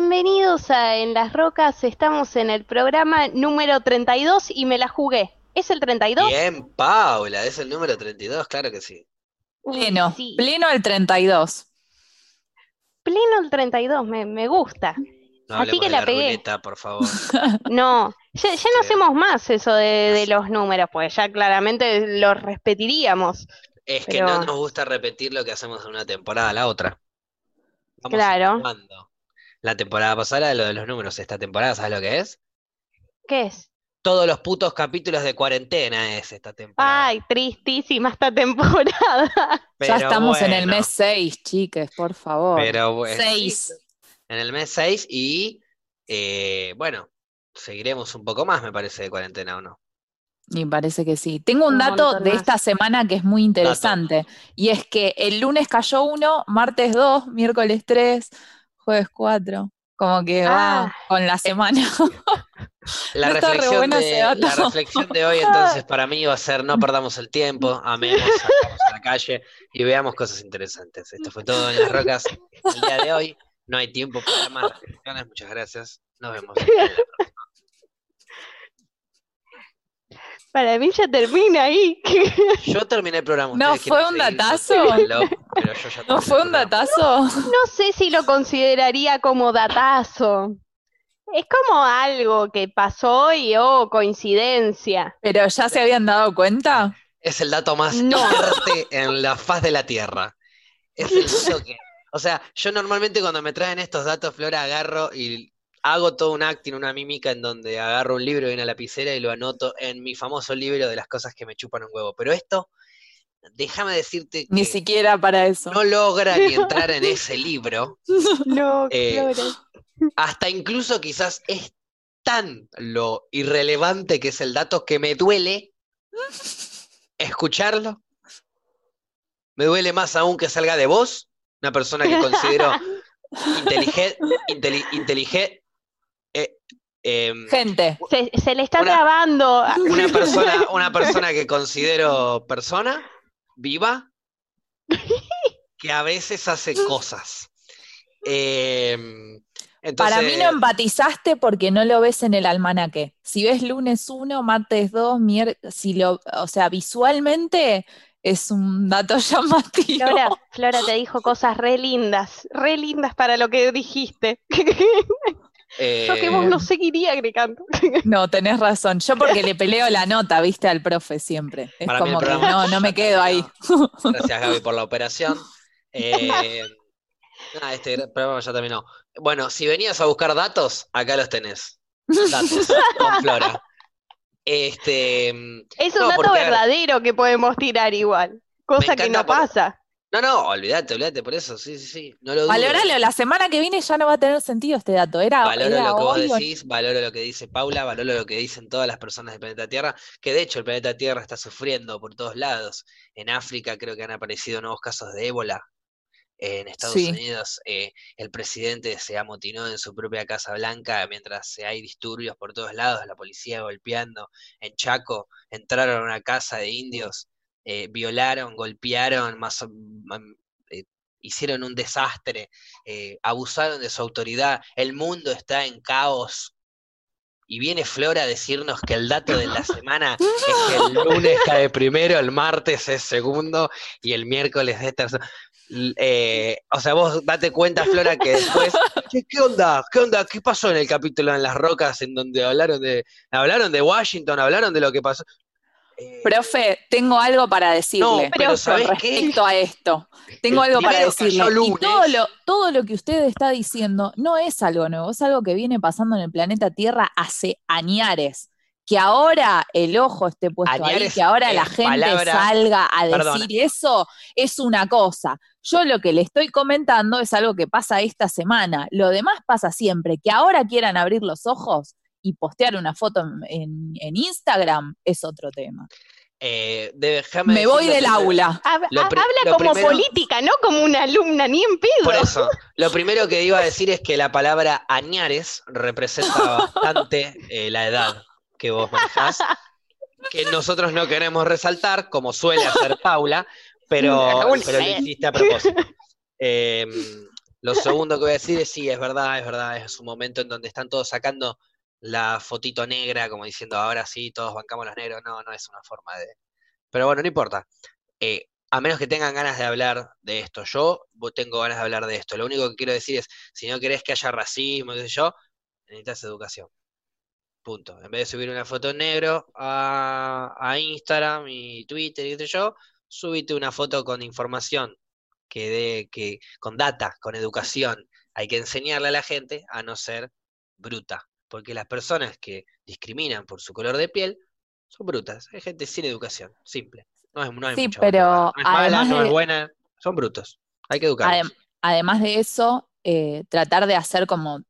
bienvenidos a En las Rocas. Estamos en el programa número 32 y me la jugué. ¿Es el 32? Bien, Paula, es el número 32, claro que sí. Pleno, sí. pleno el 32. Pleno el 32, me, me gusta. No Así que de la la pegué. ruleta, por favor. No, ya, ya no Sí. hacemos más eso de, de los números, pues ya claramente los repetiríamos. Es que Pero- no nos gusta repetir lo que hacemos de una temporada a la otra. Vamos Claro. sumando. La temporada pasada, lo de los números, esta temporada, ¿sabes lo que es? ¿Qué es? Todos los putos capítulos de cuarentena es esta temporada. Ay, tristísima esta temporada. ya estamos en el mes 6, chiques, por favor. Pero bueno, Seis. en el mes 6 y eh, bueno, seguiremos un poco más, me parece, de cuarentena o no. Y parece que sí. Tengo un Un dato de más. esta semana que es muy interesante. Y es que el lunes cayó uno, martes 2, miércoles 3, jueves 4. Como que va Ah. con la semana. La No reflexión bueno de, la reflexión de hoy entonces para mí va a ser no perdamos el tiempo, amemos, salgamos a la calle y veamos cosas interesantes. Esto fue todo en las rocas el día de hoy. No hay tiempo para más reflexiones. Muchas gracias. Nos vemos. en la próxima. Para mí ya termina ahí. Yo terminé el programa. ¿No fue un datazo? síganlo, pero yo ya ¿No fue un datazo? No sé si lo consideraría como datazo. Es como algo que pasó y oh, coincidencia. ¿Pero ya se habían dado cuenta? Es el dato más No. fuerte en la faz de la Tierra. Es el dato que. O sea, yo normalmente cuando me traen estos datos, Flora, agarro y hago todo un acting, una mímica en donde agarro un libro y una lapicera y lo anoto en mi famoso libro de las cosas que me chupan un huevo. Pero esto, déjame decirte Ni que siquiera para eso. no logra ni entrar en ese libro. No, Eh. Hasta incluso quizás es tan lo irrelevante que es el dato que me duele escucharlo. Me duele más aún que salga de vos, una persona que considero inteligente, inteligente, Gente, Se, se le está Una- trabando. una persona, una persona que considero persona viva, que a veces hace cosas. Em, para mí no empatizaste porque no lo ves en el almanaque. Si ves lunes 1, martes 2, miércoles, si lo, o sea, visualmente es un dato llamativo. Flora, Flora te dijo cosas re lindas, re lindas para lo que dijiste. Yo que vos eh, no seguiría agregando. No, tenés razón. Yo porque le peleo la nota, viste, al profe siempre. Es Para como que no, no me quedo ahí. Gracias, Gaby, por la operación. Eh, nada, este programa ya terminó. Bueno, si venías a buscar datos, acá los tenés. Datos con Flora. Este, Es un No, dato porque- verdadero que podemos tirar igual. Cosa que no por- pasa. No, no, olvídate, olvídate por eso. Sí, sí, sí. No lo. Valoralo, la semana que viene ya no va a tener sentido este dato. Era, Valoro era lo que vos o- decís, valoro lo que dice Paula, valoro lo que dicen todas las personas del planeta Tierra, que de hecho el planeta Tierra está sufriendo por todos lados. En África creo que han aparecido nuevos casos de ébola. En Estados Sí. Unidos eh, el presidente se amotinó en su propia Casa Blanca mientras hay disturbios por todos lados, la policía golpeando. En Chaco entraron a una casa de indios, eh, violaron, golpearon, eh, hicieron un desastre eh, abusaron de su autoridad, el mundo está en caos. Y viene Flora a decirnos que el dato de la semana es que el lunes cae primero, el martes es segundo y el miércoles es tercero. O sea, vos date cuenta, Flora, que después, "Che, ¿qué onda? ¿Qué onda? ¿Qué pasó en el capítulo en las rocas en donde hablaron de, hablaron de Washington, hablaron de lo que pasó? Profe, tengo algo para decirle. No, pero ¿sabés qué? respecto a esto. Tengo El algo para decirle. Y todo lo, todo lo que usted está diciendo no es algo nuevo, es algo que viene pasando en el planeta Tierra hace añares. Que ahora el ojo esté puesto ahí, Añares que ahora la gente palabra- salga a decir Perdona. eso, es una cosa. Yo lo que le estoy comentando es algo que pasa esta semana. Lo demás pasa siempre. Que ahora quieran abrir los ojos y postear una foto en, en- en Instagram es otro tema. eh, déjame Me voy del primero. aula. Habla lo como primero- política, no como una alumna, ni en pedo. Por eso, lo primero que iba a decir es que la palabra añares representa bastante eh, la edad que vos manejás, que nosotros no queremos resaltar, como suele hacer Paula, pero, pero lo hiciste a propósito. Eh, Lo segundo que voy a decir es sí, es verdad, es verdad, es un momento en donde están todos sacando la fotito negra, como diciendo ahora sí, todos bancamos los negros. No, no es una forma de. Pero bueno, no importa. Eh, a menos que tengan ganas de hablar de esto. Yo tengo ganas de hablar de esto. Lo único que quiero decir es, si no querés que haya racismo, qué sé yo, necesitas educación. Punto. En vez de subir una foto en negro a, Instagram y Twitter y qué sé yo, subite una foto con información que dé, que, con data, con educación. Hay que enseñarle a la gente a no ser bruta. Porque las personas que discriminan por su color de piel son brutas. Hay gente sin educación, simple. No es, no sí, pero no es mala, no es buena, son brutos. Hay que educarlos. además de eso, eh, tratar de hacer como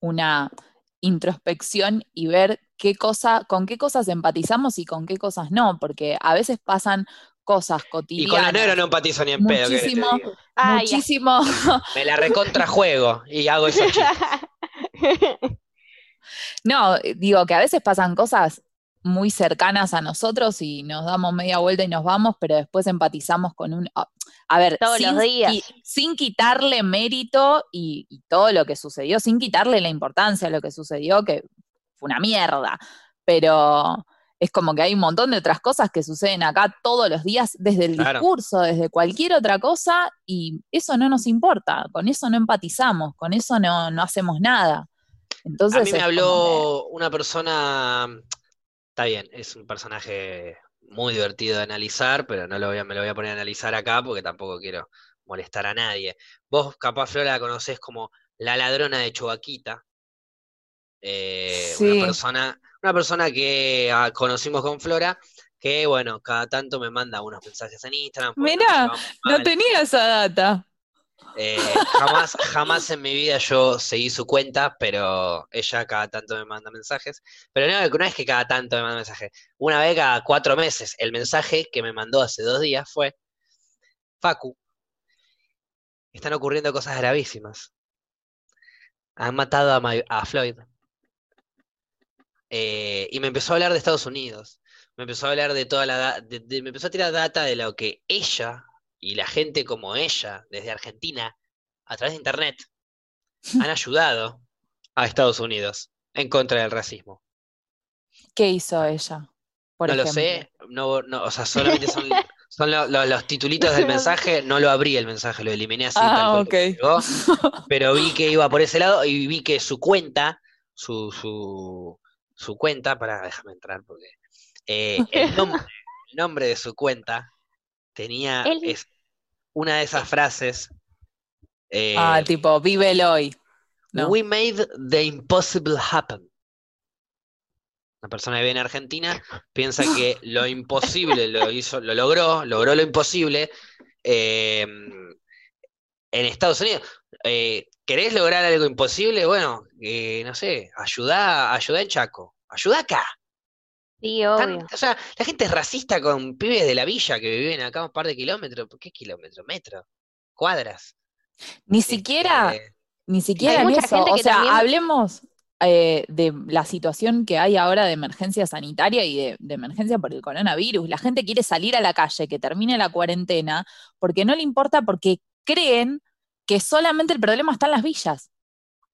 una introspección y ver qué cosa, con qué cosas empatizamos y con qué cosas no, porque a veces pasan cosas cotidianas. Y con la negro no empatizo ni en pedo. Muchísimo, muchísimo. Me la recontrajuego y hago eso. no, digo que a veces pasan cosas muy cercanas a nosotros y nos damos media vuelta y nos vamos, pero después empatizamos con un... Ah, a ver, Todos sin, los días. sin quitarle mérito y, todo lo que sucedió, sin quitarle la importancia a lo que sucedió, que fue una mierda, pero es como que hay un montón de otras cosas que suceden acá todos los días, desde el discurso, desde cualquier otra cosa, y eso no nos importa, con eso no empatizamos, con eso no, no hacemos nada. Entonces, a mí me habló una persona Está bien, es un personaje muy divertido de analizar, pero no lo voy a, me lo voy a poner a analizar acá porque tampoco quiero molestar a nadie. Vos, capaz, Flora, la conocés como la ladrona de Chubaquita. Eh, una, persona, una persona que ah, conocimos con Flora, que bueno, cada tanto me manda unos mensajes en Instagram. Mira, no tenía esa data. Eh, jamás, jamás en mi vida yo seguí su cuenta, pero ella cada tanto me manda mensajes. Pero no, no es que cada tanto me manda mensajes. Una vez cada cuatro meses. El mensaje que me mandó hace dos días fue: Facu, están ocurriendo cosas gravísimas. Han matado a, Floyd. Eh, y me empezó a hablar de Estados Unidos. Me empezó a hablar de toda la. me empezó a tirar data de lo que ella y la gente como ella, desde Argentina, a través de Internet, han ayudado a Estados Unidos en contra del racismo. ¿Qué hizo ella? no lo sé, no, no, o sea, solamente son, son los titulitos del mensaje, no lo abrí el mensaje, lo eliminé así, ah, pero vi que iba por ese lado y vi que su cuenta, su, su, su cuenta, para déjame entrar porque eh, el, nombre, de su cuenta tenía una de esas frases. Eh, ah, tipo, vive el hoy. We made the impossible happen. Una persona que viene a Argentina piensa que lo imposible lo hizo, lo logró, logró lo imposible eh, en Estados Unidos. Eh, ¿Querés lograr algo imposible? Bueno, no sé, ayuda, ayuda en Chaco, ayuda acá. Sí, obvio. o sea, la gente es racista con pibes de la villa que viven acá un par de kilómetros. ¿Por qué kilómetros? Metros, cuadras. Ni este, siquiera, ni siquiera en eso. O sea, hablemos eh, de la situación que hay ahora de emergencia sanitaria y de, de, emergencia por el coronavirus. La gente quiere salir a la calle, que termine la cuarentena, porque no le importa, porque creen que solamente el problema está en las villas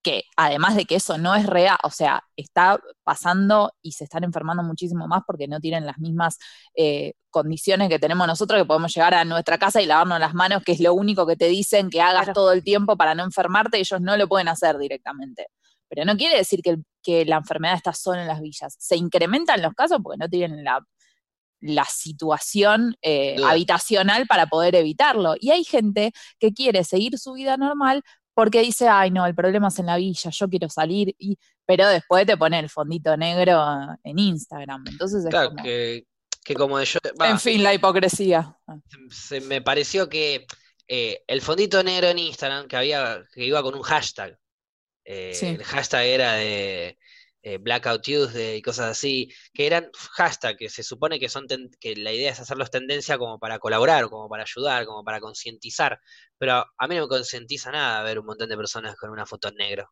que además de que eso no es real, o sea, está pasando y se están enfermando muchísimo más porque no tienen las mismas eh, condiciones que tenemos nosotros, que podemos llegar a nuestra casa y lavarnos las manos, que es lo único que te dicen que hagas todo el tiempo para no enfermarte, ellos no lo pueden hacer directamente. Pero no quiere decir que, que la enfermedad está solo en las villas. Se incrementan los casos porque no tienen la, la situación eh, habitacional para poder evitarlo. Y hay gente que quiere seguir su vida normal, porque dice, ay no, el problema es en la villa, yo quiero salir, y, pero después te pone el fondito negro en Instagram. Entonces es claro, que, como yo... en fin, la hipocresía. Se, me pareció que eh, el fondito negro en Instagram, que había, que iba con un hashtag, eh, el hashtag era de eh, Blackout Tuesday y cosas así, que eran hashtags que se supone que son que la idea es hacerlos tendencia como para colaborar, como para ayudar, como para concientizar, pero a mí no me concientiza nada ver un montón de personas con una foto en negro.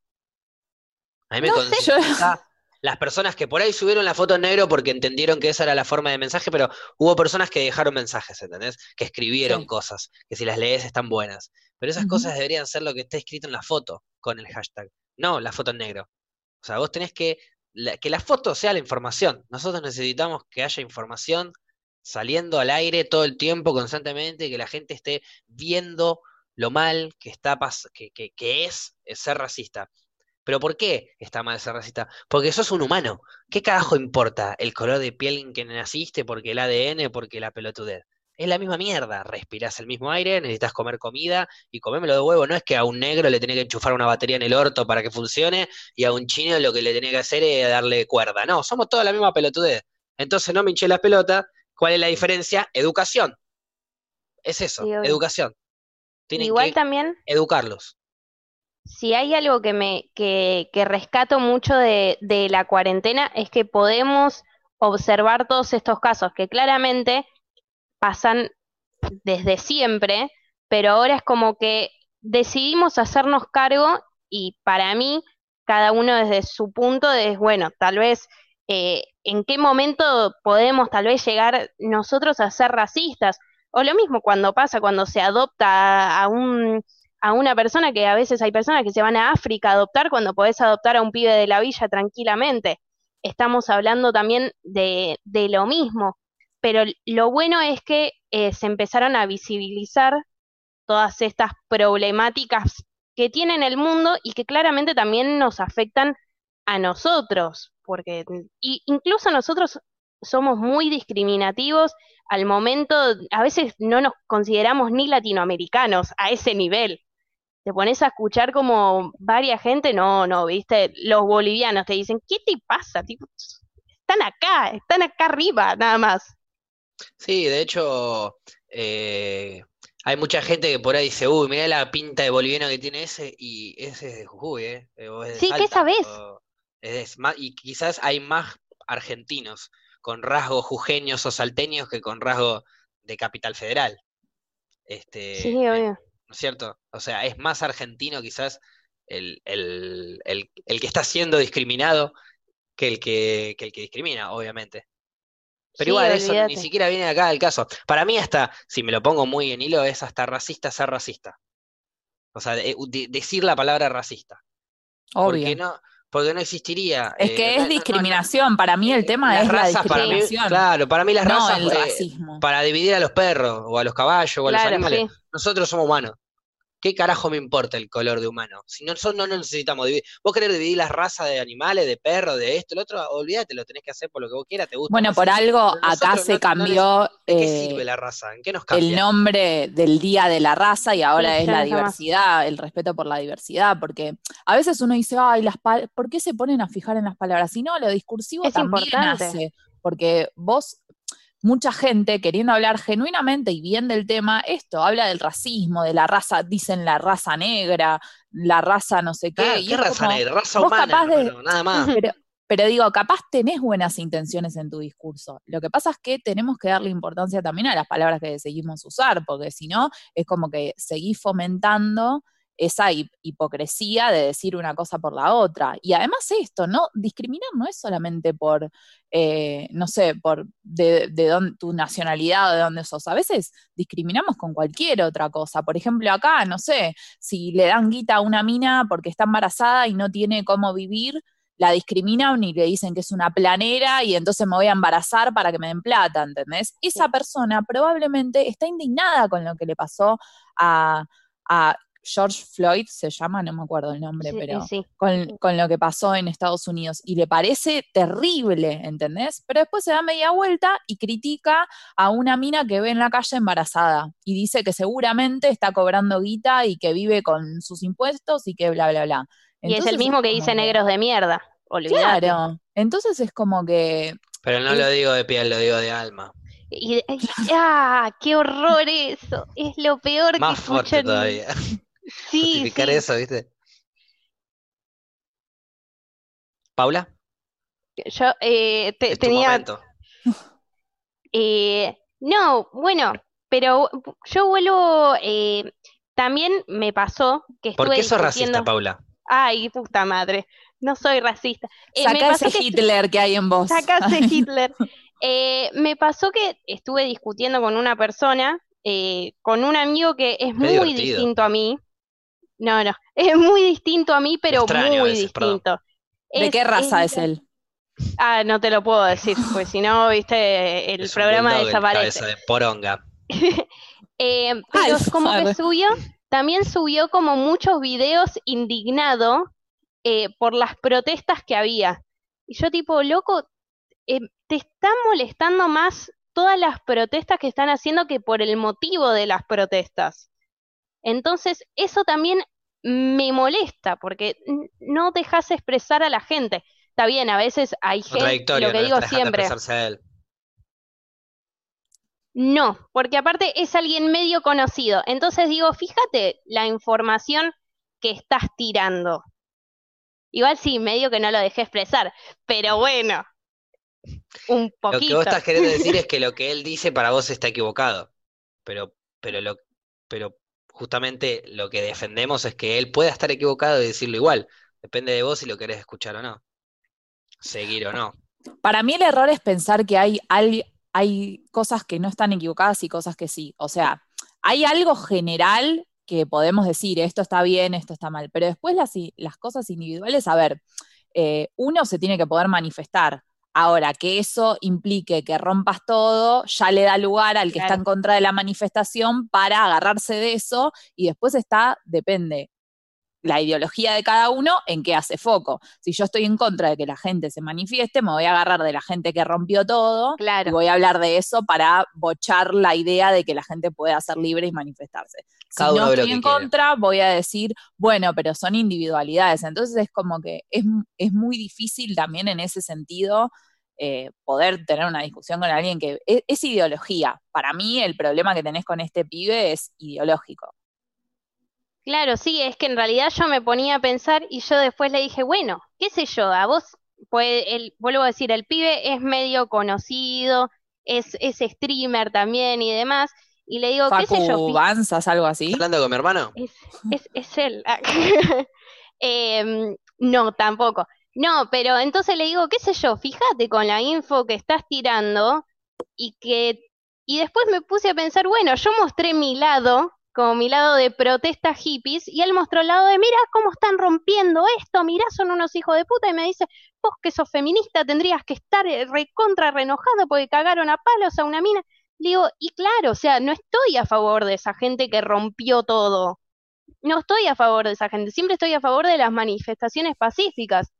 A mí me concientiza las personas que por ahí subieron la foto en negro porque entendieron que esa era la forma de mensaje, pero hubo personas que dejaron mensajes, ¿entendés? Que escribieron Sí. cosas, que si las lees están buenas. Pero esas cosas deberían ser lo que está escrito en la foto con el hashtag, no la foto en negro. Sea, vos tenés que, la- que la foto sea la información. Nosotros necesitamos que haya información saliendo al aire todo el tiempo, constantemente, que la gente esté viendo lo mal que está que, que- que es ser racista. ¿Pero por qué está mal ser racista? Porque sos un humano. ¿Qué carajo importa el color de piel en que naciste? Porque el ADN, porque la pelotudez. Es la misma mierda. Respirás el mismo aire, necesitas comer comida y comémelo de huevo. No es que a un negro le tenés que enchufar una batería en el orto para que funcione y a un chino lo que le tenés que hacer es darle cuerda. No, somos toda la misma pelotudez. Entonces no me hinché la pelota. ¿Cuál es la diferencia? Educación. Es eso, Sí, educación. Tienen Igual que también, educarlos. si hay algo que me que, que rescato mucho de, de la cuarentena es que podemos observar todos estos casos que claramente pasan desde siempre, pero ahora es como que decidimos hacernos cargo y para mí, cada uno desde su punto es, bueno, tal vez eh, en qué momento podemos tal vez llegar nosotros a ser racistas. O lo mismo cuando pasa, cuando se adopta a un, a una persona que a veces hay personas que se van a África a adoptar cuando podés adoptar a un pibe de la villa tranquilamente. Estamos hablando también de, de lo mismo, pero lo bueno es que eh, se empezaron a visibilizar todas estas problemáticas que tiene el mundo y que claramente también nos afectan a nosotros, porque y incluso nosotros somos muy discriminativos al momento, a veces no nos consideramos ni latinoamericanos a ese nivel. Te pones a escuchar como varias gente, no, no, viste, los bolivianos te dicen, ¿qué te pasa? Tipo, están acá, están acá arriba, nada más. Sí, de hecho, eh, hay mucha gente que por ahí dice, uy, mirá la pinta de boliviano que tiene ese, y ese es de Jujuy, ¿eh? O es de Sí, ¿qué Salta, sabés? o es de- y quizás hay más argentinos con rasgos jujeños o salteños que con rasgos de Capital Federal. Este, Sí, eh, obvio. ¿no es cierto? O sea, es más argentino quizás el, el- el- el que está siendo discriminado que el que, que el que discrimina, obviamente. Pero Sí, igual eso ni siquiera viene acá al caso. Para mí hasta, si me lo pongo muy en hilo, es hasta racista ser racista. O sea, de- de- decir la palabra racista. Porque Obvio. no, porque no existiría. Es eh, que no- es no- no- discriminación. Para mí el tema las es la razas, para mí, discriminación, claro, para mí las no razas el eh, racismo. para dividir a los perros o a los caballos o a los animales. sí. Nosotros somos humanos. ¿Qué carajo me importa el color de humano? Si no, son- no nos necesitamos dividir. Vos querés dividir las razas de animales, de perros, de esto, lo otro, olvídate, lo tenés que hacer por lo que vos quieras, te gusta. Bueno, por así. algo acá se no- no cambió ¿De qué eh, sirve la raza? ¿En qué nos el cambia? nombre del Día de la Raza y ahora Sí, es la no más. diversidad, el respeto por la diversidad, porque a veces uno dice, ay, las ¿por qué se ponen a fijar en las palabras? Si no, lo discursivo Es también importante. hace, porque vos, mucha gente queriendo hablar genuinamente y bien del tema, esto habla del racismo, de la raza, dicen la raza negra, la raza no sé qué, y ¿qué raza como, negra? Raza humana, de- hermano, nada más. pero, pero digo, capaz tenés buenas intenciones en tu discurso. Lo que pasa es que tenemos que darle importancia también a las palabras que seguimos usar, porque si no, es como que seguís fomentando esa hi- hipocresía de decir una cosa por la otra. Y además esto, ¿no? Discriminar no es solamente por, eh, no sé, por de, de dónde- tu nacionalidad o de dónde sos. A veces discriminamos con cualquier otra cosa. Por ejemplo, acá, no sé, si le dan guita a una mina porque está embarazada y no tiene cómo vivir, la discriminan y le dicen que es una planera y entonces me voy a embarazar para que me den plata, ¿entendés? Esa persona probablemente está indignada con lo que le pasó a, a George Floyd, se llama, no me acuerdo el nombre, Sí, pero sí. con, con lo que pasó en Estados Unidos y le parece terrible, ¿entendés? Pero después se da media vuelta y critica a una mina que ve en la calle embarazada y dice que seguramente está cobrando guita y que vive con sus impuestos y que bla, bla, bla. Y es el mismo que dice negros de mierda. Olvídate. Claro, entonces es como que Pero no es- lo digo de piel, lo digo de alma. Y, y- ¡Ah! ¡Qué horror eso! Es lo peor que Más fuerte escuchan. todavía. Sí, Justificar sí. eso, ¿viste? Paula, Yo eh, te- es tu tenía. momento. eh, no, bueno, pero yo vuelvo. eh, también me pasó que ¿Por estuve qué sos discutiendo. racista, Paula? Ay, puta madre, no soy racista. Eh, Saca ese Hitler que hay en vos. Saca ese Hitler. Eh, me pasó que estuve discutiendo con una persona, eh, con un amigo que es muy distinto a mí. No, no, es muy distinto a mí, pero muy distinto. ¿De qué raza es, él? Ah, no te lo puedo decir, pues si no, viste, el programa desaparece. de poronga. eh, pero como que subió, también subió como muchos videos indignado eh, por las protestas que había. Y yo tipo, loco, eh, te están molestando más todas las protestas que están haciendo que por el motivo de las protestas. Entonces, eso también me molesta porque no dejas expresar a la gente. Está bien, a veces hay gente, lo que digo siempre. No, porque aparte es alguien medio conocido. Entonces digo, fíjate la información que estás tirando. Igual sí, medio que no lo dejé expresar, pero bueno, un poquito. Lo que vos estás queriendo decir es que lo que él dice para vos está equivocado, pero, pero, lo, pero justamente lo que defendemos es que él pueda estar equivocado y decirlo igual. Depende de vos si lo querés escuchar o no, seguir o no. Para mí el error es pensar que hay, hay cosas que no están equivocadas y cosas que sí. O sea, hay algo general que podemos decir, esto está bien, esto está mal, pero después las, las cosas individuales, a ver, eh, uno se tiene que poder manifestar. Ahora, que eso implique que rompas todo, ya le da lugar al que está en contra de la manifestación para agarrarse de eso y después está, depende, la ideología de cada uno en qué hace foco. Si yo estoy en contra de que la gente se manifieste, me voy a agarrar de la gente que rompió todo y voy a hablar de eso para bochar la idea de que la gente pueda ser libre y manifestarse. Si no estoy en contra, voy a decir, bueno, pero son individualidades. Entonces es como que es, muy difícil también en ese sentido eh, poder tener una discusión con alguien que es, es, ideología. Para mí el problema que tenés con este pibe es ideológico. Claro, sí, es que en realidad yo me ponía a pensar y yo después le dije, bueno, qué sé yo, a vos, pues, el, vuelvo a decir, el pibe es medio conocido, es, es streamer también y demás, y le digo, qué sé yo. ¿Avanzas algo así? hablando con mi hermano? Es, es, es él. eh, no, tampoco. No, pero entonces le digo, qué sé yo, fíjate con la info que estás tirando y que... Y después me puse a pensar, bueno, yo mostré mi lado como mi lado de protesta hippies, y él mostró el lado de, mira cómo están rompiendo esto, mira, son unos hijos de puta, y me dice, vos que sos feminista tendrías que estar eh, recontra reenojado porque cagaron a palos a una mina. Digo, y claro, o sea, no estoy a favor de esa gente que rompió todo. No estoy a favor de esa gente, siempre estoy a favor de las manifestaciones pacíficas.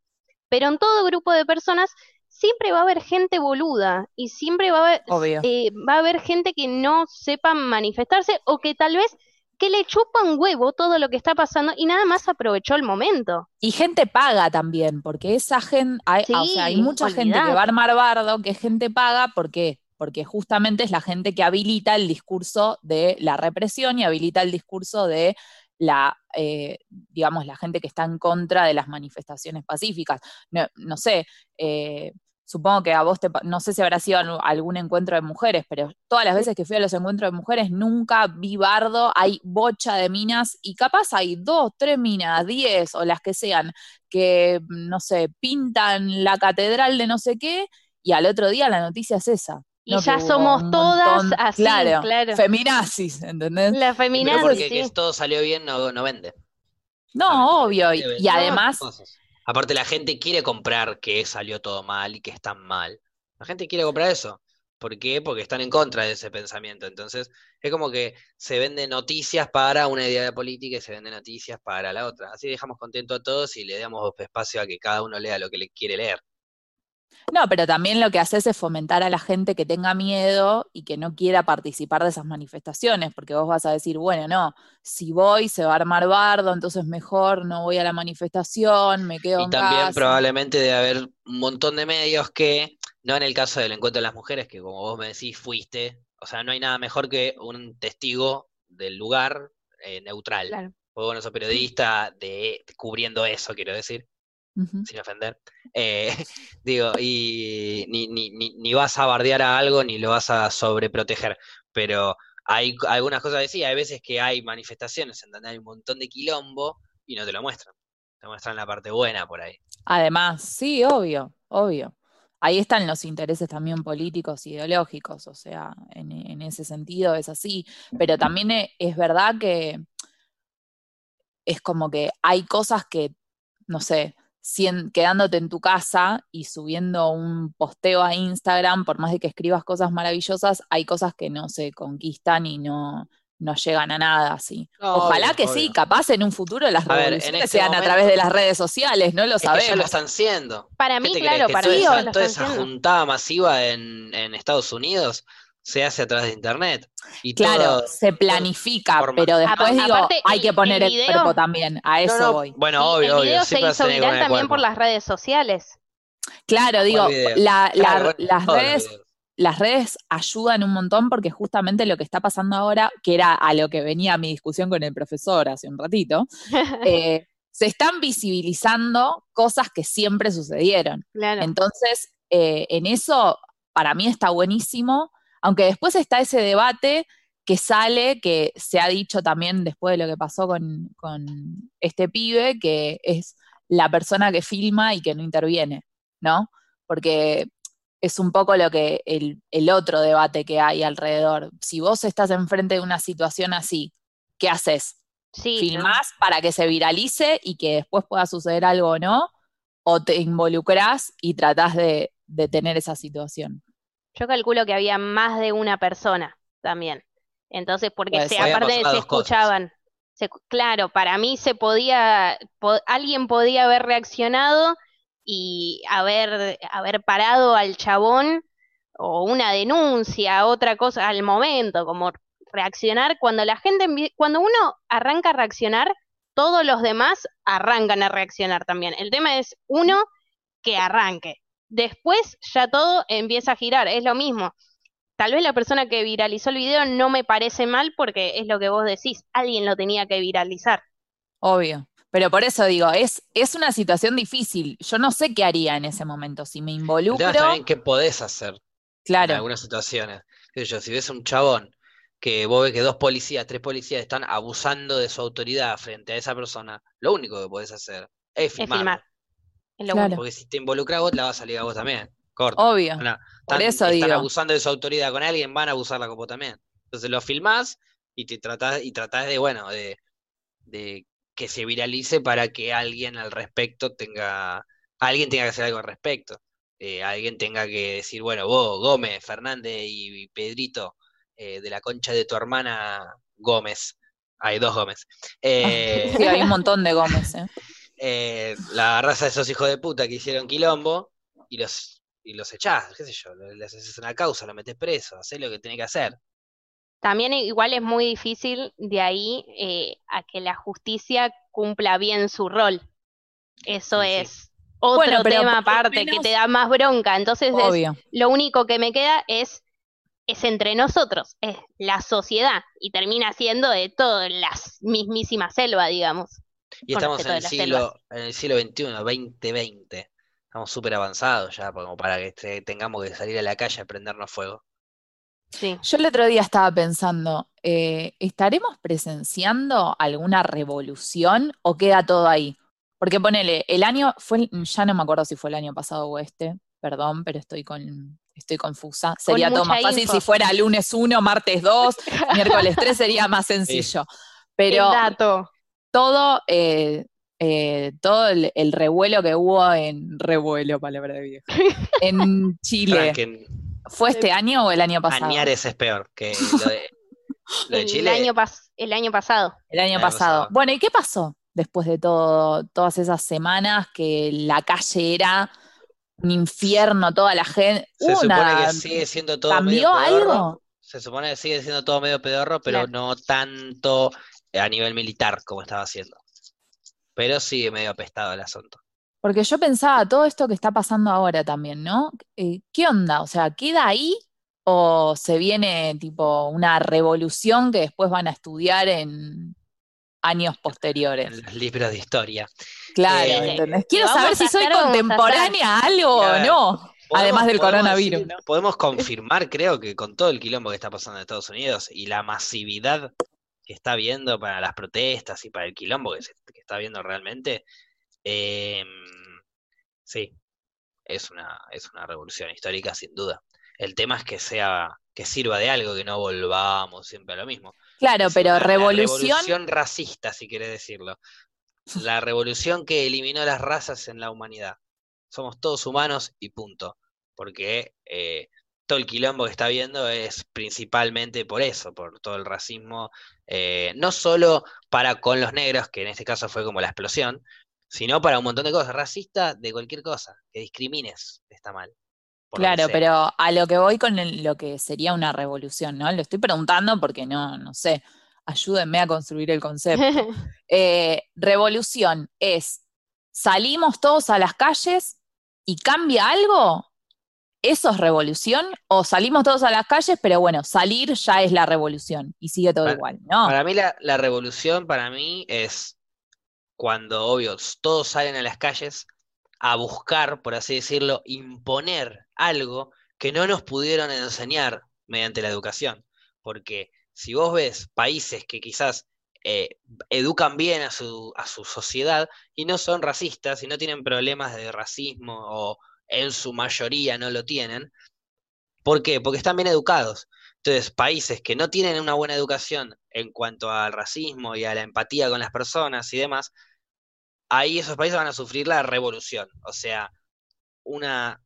Pero en todo grupo de personas siempre va a haber gente boluda y siempre va a haber, eh, va a haber gente que no sepa manifestarse o que tal vez que le chupa un huevo todo lo que está pasando y nada más aprovechó el momento. Y gente paga también, porque esa gente, hay, o sea, hay mucha gente que va a armar bardo, que gente paga, ¿por qué? Porque justamente es la gente que habilita el discurso de la represión y habilita el discurso de la, eh, digamos, la gente que está en contra de las manifestaciones pacíficas. No, sé, eh, supongo que a vos, te, no sé si habrá sido algún encuentro de mujeres, pero todas las veces que fui a los encuentros de mujeres nunca vi bardo, hay bocha de minas y capaz hay dos, tres minas, diez o las que sean, que, no sé, pintan la catedral de no sé qué y al otro día la noticia es esa. Y ya somos todas así, claro, Feminazis, ¿entendés? La feminazis. porque que todo salió bien no, no vende. No, obvio. Y, además. Aparte, la gente quiere comprar que salió todo mal y que están mal. La gente quiere comprar eso. ¿Por qué? Porque están en contra de ese pensamiento. Entonces, es como que se venden noticias para una idea de política y se venden noticias para la otra. Así dejamos contento a todos y le damos espacio a que cada uno lea lo que le quiere leer. No, pero también lo que haces es fomentar a la gente que tenga miedo y que no quiera participar de esas manifestaciones, porque vos vas a decir, bueno, no, si voy se va a armar bardo, entonces mejor no voy a la manifestación, me quedo y también probablemente debe haber un montón de medios que, no en el caso del encuentro de las mujeres, que como vos me decís, fuiste, o sea, no hay nada mejor que un testigo del lugar eh, neutral. Claro. Vos no sos periodista de, cubriendo eso, quiero decir sin ofender. Eh, digo, y ni, ni, ni, vas a bardear a algo ni lo vas a sobreproteger, pero hay algunas cosas que sí, hay veces que hay manifestaciones en donde hay un montón de quilombo y no te lo muestran. te muestran la parte buena por ahí. Además, sí, obvio, obvio. Ahí están los intereses también políticos, ideológicos, o sea, en, en ese sentido es así, pero también e- es verdad que es como que hay cosas que, no sé, quedándote en tu casa y subiendo un posteo a Instagram, por más de que escribas cosas maravillosas, hay cosas que no se conquistan y no, no llegan a nada así. No, Ojalá obvio, que sí, capaz en un futuro las A ver, revoluciones este sean a través de las redes sociales, no lo Es que ya lo sabemos. están haciendo. Para ¿Qué mí, claro, para toda mí toda esa juntada masiva en, en Estados Unidos se hace a través de internet. Y Claro, todo- se planifica, pero después digo, aparte, hay el- que poner el cuerpo también, a eso No, no, voy. Bueno, Sí, obvio, el obvio. se hizo viral también por las redes sociales. Claro, digo, video? la- la- Claro, bueno, las redes, las redes ayudan un montón porque justamente lo que está pasando ahora, que era a lo que venía mi discusión con el profesor hace un ratito, eh, se están visibilizando cosas que siempre sucedieron. Claro. Entonces, eh, en eso, para mí está buenísimo, aunque después está ese debate que sale, que se ha dicho también después de lo que pasó con, con este pibe, que es la persona que filma y que no interviene, ¿no? Porque es un poco lo que el, el otro debate que hay alrededor. Si vos estás enfrente de una situación así, ¿qué haces? Sí, filmás para que se viralice y que después pueda suceder algo o no, o te involucrás y tratás de detener esa situación. Yo calculo que había más de una persona también. Entonces, porque se, aparte se escuchaban. se- claro, para mí se podía, po- alguien podía haber reaccionado y haber, haber parado al chabón o una denuncia, otra cosa al momento, como reaccionar. Cuando la gente, cuando uno arranca a reaccionar, todos los demás arrancan a reaccionar también. El tema es uno que arranque. Después ya todo empieza a girar, es lo mismo. Tal vez la persona que viralizó el video no me parece mal porque es lo que vos decís, alguien lo tenía que viralizar. Obvio. Pero por eso digo, es, es una situación difícil. Yo no sé qué haría en ese momento. Si me involucro, es también qué podés hacer en claro, algunas situaciones. Yo, si ves un chabón que vos ves que dos policías, tres policías están abusando de su autoridad frente a esa persona, lo único que podés hacer es Es filmarlo. filmar. Es lo Claro. único. Porque si te involucras vos, la va a salir a vos también. Corto. obvio. A- Por están, eso están digo. abusando de su autoridad con alguien, van a abusarla con vos también. Entonces lo filmás y te tratás, y tratás de, bueno, de, de que se viralice para que alguien al respecto tenga, alguien tenga que hacer algo al respecto. Eh, alguien tenga que decir, bueno, vos, Gómez, Fernández y Pedrito, eh, de la concha de tu hermana Gómez. Hay dos Gómez. Eh, Sí, hay un montón de Gómez, ¿eh? la raza de esos hijos de puta que hicieron quilombo y los, y los echás, qué sé yo, les haces una causa, lo metes preso, haces lo que tenés que hacer. También igual es muy difícil de ahí eh, a que la justicia cumpla bien su rol. Eso Sí, sí. es otro Bueno, pero tema aparte que te da más bronca. Entonces es- lo único que me queda es, es entre nosotros, es la sociedad. Y termina siendo de todo la mismísima selva, digamos. Y Con estamos en el siglo, en el siglo XXI, 2020. Estamos súper avanzados ya, como para que este- tengamos que salir a la calle a prendernos fuego. Sí. Yo el otro día estaba pensando, eh, ¿estaremos presenciando alguna revolución o queda todo ahí? Porque ponele, el año fue, ya no me acuerdo si fue el año pasado o este, perdón, pero estoy con, estoy confusa. Sería todo más fácil info. si fuera lunes 1, martes 2, miércoles 3, sería más sencillo. Pero El dato. Todo, eh, eh, todo el, el revuelo que hubo en revuelo, palabra de vieja, en Chile, ¿fue este año o el año pasado? Añares es peor que lo de, lo de El Chile. año, pas- el año pasado. El año El año pasado. pasado. Bueno, ¿y qué pasó después de todo, todas esas semanas que la calle era un infierno, toda la gente? Se supone que sigue siendo todo ¿Cambió medio pedorro. algo? Se supone que sigue siendo todo medio pedorro, pero Claro. no tanto a nivel militar como estaba haciendo. Pero sigue medio apestado el asunto. Porque yo pensaba todo esto que está pasando ahora también, ¿no? Eh, ¿Qué onda? O sea, ¿queda ahí o se viene tipo una revolución que después van a estudiar en años posteriores? En los libros de historia. Claro, Eh, ¿entendés? ¿qué Quiero saber si soy contemporánea a algo o no. Además del podemos coronavirus. decir- podemos confirmar, creo que con todo el quilombo que está pasando en Estados Unidos y la masividad que está habiendo para las protestas y para el quilombo que, se, que está viendo realmente, Em, sí, es una, es una revolución histórica sin duda. El tema es que sea, que sirva de algo, que no volvamos siempre a lo mismo. Claro, pero revolución... revolución racista, si querés decirlo. La revolución que eliminó las razas en la humanidad. Somos todos humanos y punto. Porque eh, todo el quilombo que está viendo es principalmente por eso, por todo el racismo, eh, no solo para con los negros, que en este caso fue como la explosión, sino para un montón de cosas, racista de cualquier cosa, que discrimines está mal. Claro, pero a lo que voy con lo que sería una revolución, ¿no? Lo estoy preguntando porque no, no sé, ayúdenme a construir el concepto. Eh, revolución es, salimos todos a las calles y cambia algo, ¿eso es revolución? ¿O salimos todos a las calles, pero bueno, salir ya es la revolución y sigue todo igual? No. Para mí la, la, revolución, para mí, es cuando, obvio, todos salen a las calles a buscar, por así decirlo, imponer algo que no nos pudieron enseñar mediante la educación. Porque si vos ves países que quizás eh, educan bien a su, a su sociedad y no son racistas y no tienen problemas de racismo o en su mayoría no lo tienen, ¿por qué? Porque están bien educados. Entonces, países que no tienen una buena educación en cuanto al racismo y a la empatía con las personas y demás, ahí esos países van a sufrir la revolución. O sea, una,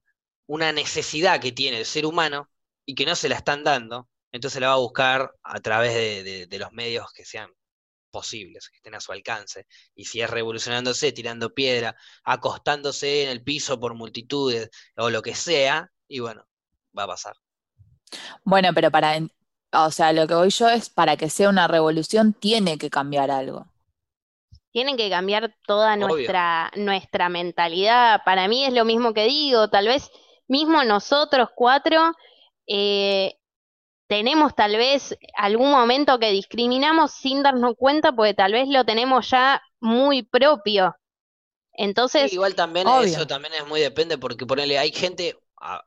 una necesidad que tiene el ser humano y que no se la están dando, entonces la va a buscar a través de, los medios que sean posibles, que estén a su alcance. Y si es revolucionándose, tirando piedra, acostándose en el piso por multitudes o lo que sea, y bueno, va a pasar. Bueno, pero para, o sea, lo que voy yo es, para que sea una revolución tiene que cambiar algo. Tienen que cambiar toda nuestra, nuestra mentalidad. Para mí es lo mismo que digo, tal vez mismo nosotros cuatro eh, tenemos tal vez algún momento que discriminamos sin darnos cuenta, porque tal vez lo tenemos ya muy propio. Entonces, igual también eso también es muy depende, porque ponele, hay gente,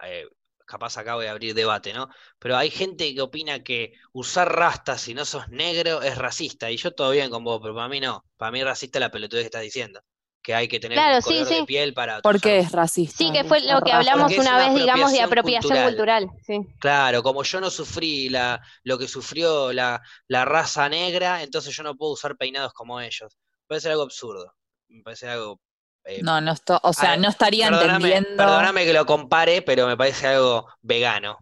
eh, capaz acá voy a abrir debate, ¿no? Pero hay gente que opina que usar rastas si no sos negro es racista, y yo todo bien con vos, pero para mí no, para mí es racista la pelotudez que estás diciendo que hay que tener un color de piel para... ¿Por qué es racista? Sí, que fue lo que hablamos una, vez, digamos, de apropiación cultural. Claro, como yo no sufrí la, lo que sufrió la, la, raza negra, entonces yo no puedo usar peinados como ellos. Me parece algo absurdo. Me parece algo... Eh, no, no esto, o sea, no estaría entendiendo... Perdóname que lo compare, pero me parece algo vegano.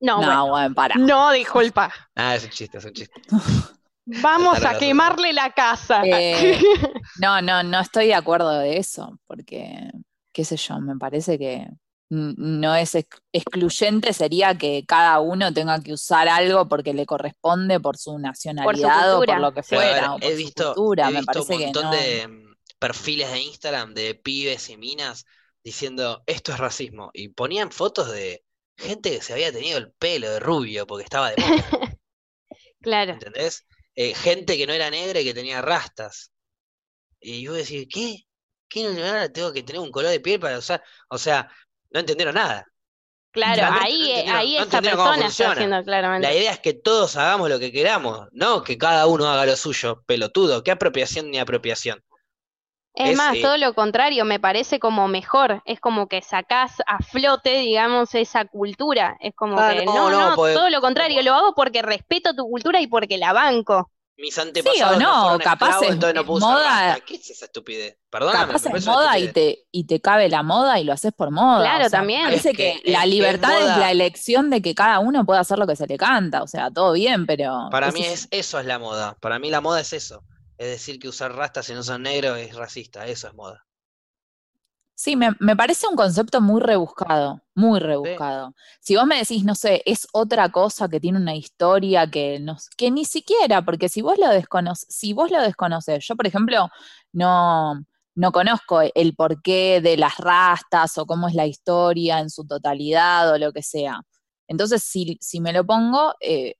No, no bueno, para. No, disculpa. Ah, es un chiste, es un chiste. Vamos a quemarle la casa. Eh, no, no, no estoy de acuerdo de eso, porque, qué sé yo, me parece que no es excluyente, sería que cada uno tenga que usar algo porque le corresponde por su nacionalidad o por lo que fuera. he visto, cultura, me parece un montón de mm, perfiles de Instagram de pibes y minas diciendo esto es racismo y ponían fotos de gente que se había tenido el pelo de rubio porque estaba de moda. claro. ¿Entendés? Eh, gente que no era negra y que tenía rastas. Y yo decir, ¿qué? ¿Qué no tengo que tener un color de piel para usar? O sea, no entendieron nada. Claro, ahí, ahí esa persona está haciendo claramente. La idea es que todos hagamos lo que queramos, no que cada uno haga lo suyo, pelotudo. ¿Qué apropiación ni apropiación? Es, más, todo lo contrario, me parece como mejor. Es como que sacás a flote, digamos, esa cultura. Es como ah, que no, no, pues, todo lo contrario, lo hago porque respeto tu cultura y porque la banco. Mis antepasados sí, o no, capaz es, moda. ¿Qué es esa estupidez? Perdóname. Capaz es moda y te, y te cabe la moda y lo haces por moda. Claro, también. Parece que, la libertad es, la elección de que cada uno pueda hacer lo que se le canta. O sea, todo bien, pero. Para mí es, eso es la moda. Para mí la moda es eso es decir que usar rastas si no son negros es racista, eso es moda. Sí, me, parece un concepto muy rebuscado, muy rebuscado. Si vos me decís, no sé, es otra cosa que tiene una historia que, nos, que ni siquiera, porque si vos lo desconoces, si vos lo desconoces, yo por ejemplo no, no conozco el porqué de las rastas o cómo es la historia en su totalidad o lo que sea. Entonces, si, si me lo pongo, eh,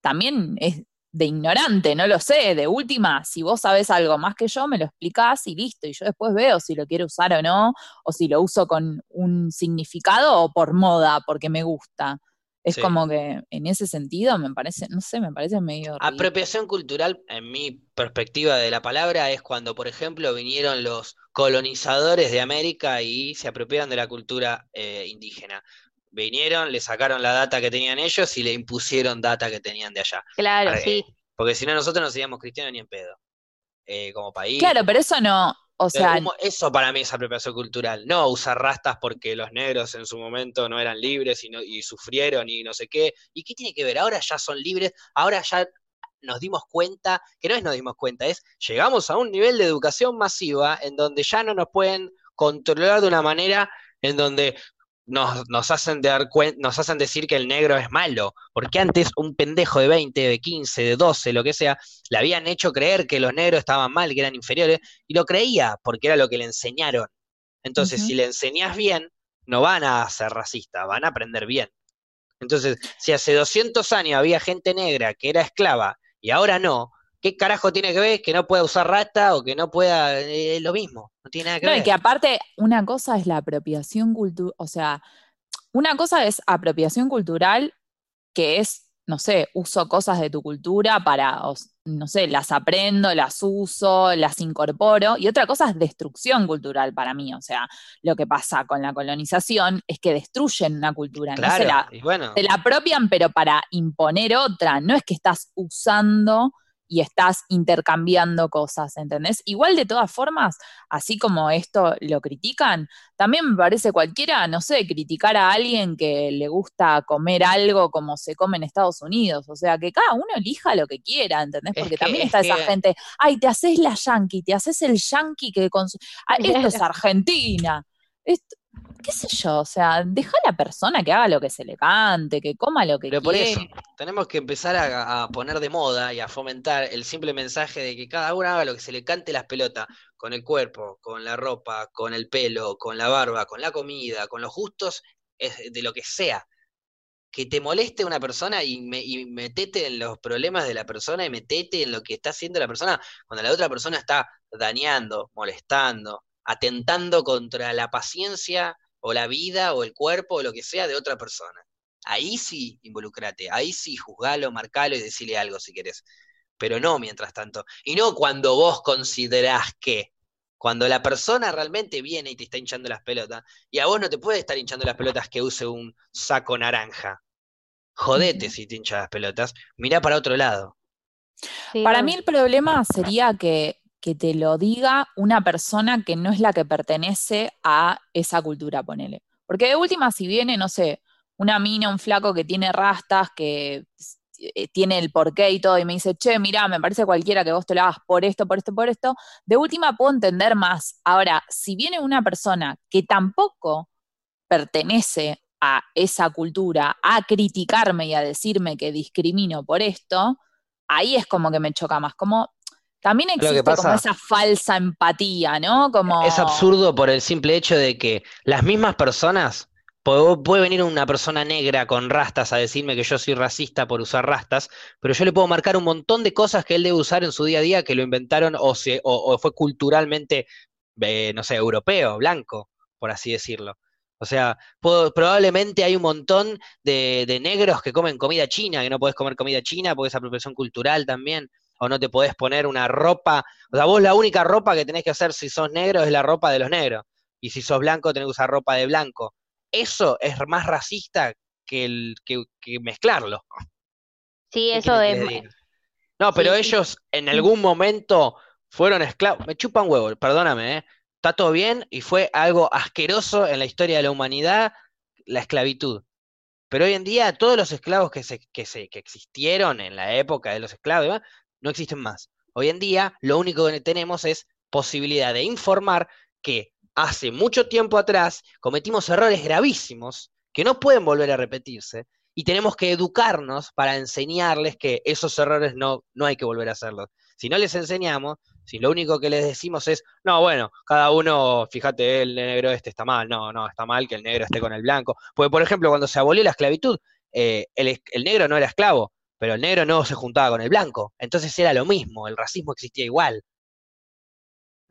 también es, de ignorante, no lo sé, de última, si vos sabés algo más que yo, me lo explicás y listo, y yo después veo si lo quiero usar o no, o si lo uso con un significado o por moda, porque me gusta. Es como que en ese sentido me parece, no sé, me parece medio... Apropiación cultural, en mi perspectiva de la palabra, es cuando, por ejemplo, vinieron los colonizadores de América y se apropiaron de la cultura eh, indígena. Vinieron, le sacaron la data que tenían ellos y le impusieron data que tenían de allá. Claro, sí. Porque si no, nosotros no seríamos cristianos ni en pedo. Eh, como país. Claro, pero eso no, o sea, eso para mí es apropiación cultural, no usar rastas porque los negros en su momento no eran libres y, y sufrieron y no sé qué. ¿Y qué tiene que ver? Ahora ya son libres, ahora ya nos dimos cuenta, que no es nos dimos cuenta, es llegamos a un nivel de educación masiva en donde ya no nos pueden controlar de una manera en donde nos, hacen dar nos hacen decir que el negro es malo, porque antes un pendejo de 20, de 15, de 12, lo que sea, le habían hecho creer que los negros estaban mal, que eran inferiores, y lo creía, porque era lo que le enseñaron. Entonces, si le enseñas bien, no van a ser racistas, van a aprender bien. Entonces, si hace 200 años había gente negra que era esclava y ahora no, ¿qué carajo tiene que ver que no pueda usar rata o que no pueda, eh, lo mismo, no tiene nada que ver. No, y que aparte, una cosa es la apropiación cultural, o sea, una cosa es apropiación cultural, que es, no sé, uso cosas de tu cultura para, no sé, las aprendo, las uso, las incorporo, y otra cosa es destrucción cultural para mí, o sea, lo que pasa con la colonización es que destruyen una cultura, claro, no la, y bueno. se la apropian, pero para imponer otra, no es que estás usando y estás intercambiando cosas, ¿entendés? Igual de todas formas, así como esto lo critican, también me parece cualquiera, no sé, criticar a alguien que le gusta comer algo como se come en Estados Unidos, o sea, que cada uno elija lo que quiera, ¿entendés? Porque también está esa gente, ay, te haces la yankee, te haces el yankee que... Ah, esto es Argentina. Esto, qué sé yo, o sea, deja a la persona que haga lo que se le cante, que coma lo que Pero por eso, tenemos que empezar a, poner de moda y a fomentar el simple mensaje de que cada uno haga lo que se le cante las pelotas, con el cuerpo, con la ropa, con el pelo, con la barba, con la comida, con los gustos, de lo que sea. Que te moleste una persona y, me, y metete en los problemas de la persona y metete en lo que está haciendo la persona cuando la otra persona está dañando, molestando, atentando contra la paciencia o la vida o el cuerpo o lo que sea de otra persona. Ahí sí involucrate, ahí sí juzgalo, marcalo y decirle algo si querés. Pero no mientras tanto. Y no cuando vos considerás que. Cuando la persona realmente viene y te está hinchando las pelotas, y a vos no te puede estar hinchando las pelotas que use un saco naranja. Jodete si te hincha las pelotas, mira para otro lado. para mí el problema sería que que te lo diga una persona que no es la que pertenece a esa cultura, ponele. Porque de última, si viene, no sé, una mina, un flaco que tiene rastas, que eh, tiene el porqué y todo, y me dice, che, mira, me parece cualquiera que vos te lo hagas por esto, por esto, por esto, de última puedo entender más. Ahora, si viene una persona que tampoco pertenece a esa cultura, a criticarme y a decirme que discrimino por esto, ahí es como que me choca más. Como, también existe como esa falsa empatía, ¿no? Como... Es absurdo por el simple hecho de que las mismas personas, puede, venir una persona negra con rastas a decirme que yo soy racista por usar rastas, pero yo le puedo marcar un montón de cosas que él debe usar en su día a día que lo inventaron o, se, o, fue culturalmente, eh, no sé, europeo, blanco, por así decirlo. O sea, probablemente hay un montón de, de, negros que comen comida china, que no puedes comer comida china porque es apropiación cultural también o no te podés poner una ropa. O sea, vos la única ropa que tenés que hacer si sos negro es la ropa de los negros. Y si sos blanco, tenés que usar ropa de blanco. Eso es más racista que, el, que, mezclarlo. Sí, eso es. No, pero ellos en algún momento fueron esclavos. Me chupan huevo, perdóname, ¿eh? Está todo bien y fue algo asqueroso en la historia de la humanidad, la esclavitud. Pero hoy en día todos los esclavos que, se, que, se, que existieron en la época de los esclavos no existen más. Hoy en día lo único que tenemos es posibilidad de informar que hace mucho tiempo atrás cometimos errores gravísimos que no pueden volver a repetirse y tenemos que educarnos para enseñarles que esos errores no, no hay que volver a hacerlos. Si no les enseñamos, si lo único que les decimos es, no, bueno, cada uno, fíjate, el negro este está mal, no, no, está mal que el negro esté con el blanco. Porque, por ejemplo, cuando se abolió la esclavitud, eh, el, el negro no era esclavo, pero el negro no se juntaba con el blanco. Entonces era lo mismo, el racismo existía igual.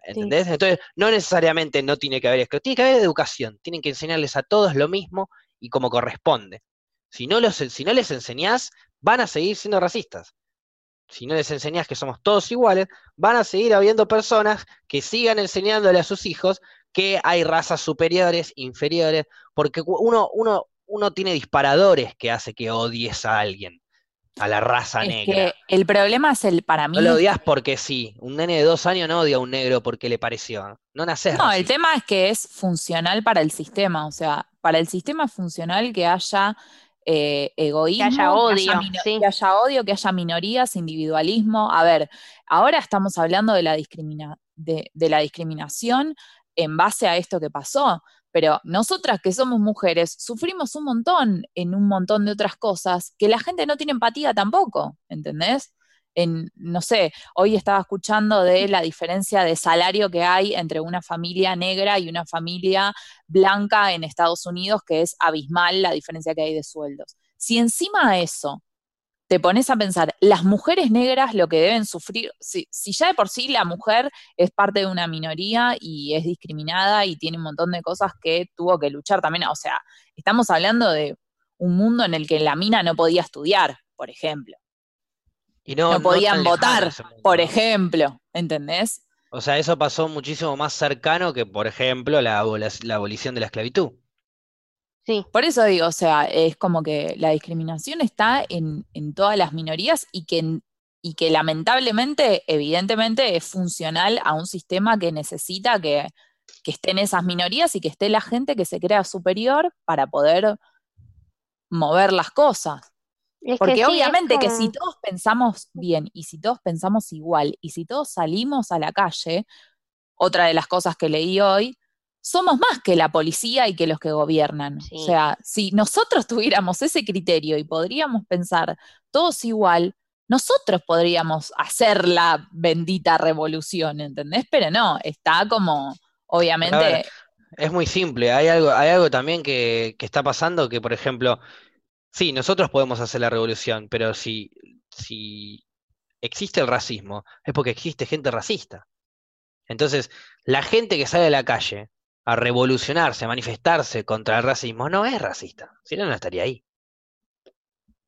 ¿Entendés? Entonces, no necesariamente no tiene que haber esclavitud, tiene que haber educación, tienen que enseñarles a todos lo mismo y como corresponde. Si no, los, si no les enseñás, van a seguir siendo racistas. Si no les enseñás que somos todos iguales, van a seguir habiendo personas que sigan enseñándole a sus hijos que hay razas superiores, inferiores, porque uno, uno, uno tiene disparadores que hace que odies a alguien a la raza Es negra. que el problema es el, para mí, No lo odias porque sí. Un nene de dos años no odia a un negro porque le pareció. No naces No, el tema es que es funcional para el sistema, o sea, para el sistema es funcional que haya eh, egoísmo, haya odio, sí. que haya odio, que haya minorías, individualismo. A ver, ahora estamos hablando de la, discrimina- de, de la discriminación en base a esto que pasó, pero nosotras que somos mujeres sufrimos un montón en un montón de otras cosas que la gente no tiene empatía tampoco, ¿entendés? En, no sé, hoy estaba escuchando de la diferencia de salario que hay entre una familia negra y una familia blanca en Estados Unidos, que es abismal la diferencia que hay de sueldos. Si encima a eso te pones a pensar, las mujeres negras lo que deben sufrir, si, si ya de por sí la mujer es parte de una minoría y es discriminada y tiene un montón de cosas que tuvo que luchar también, o sea, estamos hablando de un mundo en el que la mina no podía estudiar, por ejemplo Y no, no podían votar, por ejemplo, ¿entendés? O sea, eso pasó muchísimo más cercano que, por ejemplo, la abolición de la esclavitud. Sí, Por eso digo, o sea, es como que la discriminación está en, en todas las minorías y que, y que lamentablemente, evidentemente, es funcional a un sistema que necesita que, que estén esas minorías y que esté la gente que se crea superior para poder mover las cosas. es que Porque sí, obviamente que si todos pensamos bien y si todos pensamos igual y si todos salimos a la calle, otra de las cosas que leí hoy, somos más que la policía y que los que gobiernan. Sí. O sea, si nosotros tuviéramos ese criterio y podríamos pensar todos igual, nosotros podríamos hacer la bendita revolución, ¿entendés? Pero no, está como, obviamente, ver, Es muy simple. Hay algo, hay algo también que, que está pasando que, por ejemplo, sí, nosotros podemos hacer la revolución, pero si, si existe el racismo, es porque existe gente racista. Entonces, la gente que sale a la calle a revolucionarse, a manifestarse contra el racismo, no es racista. Si no, no estaría ahí.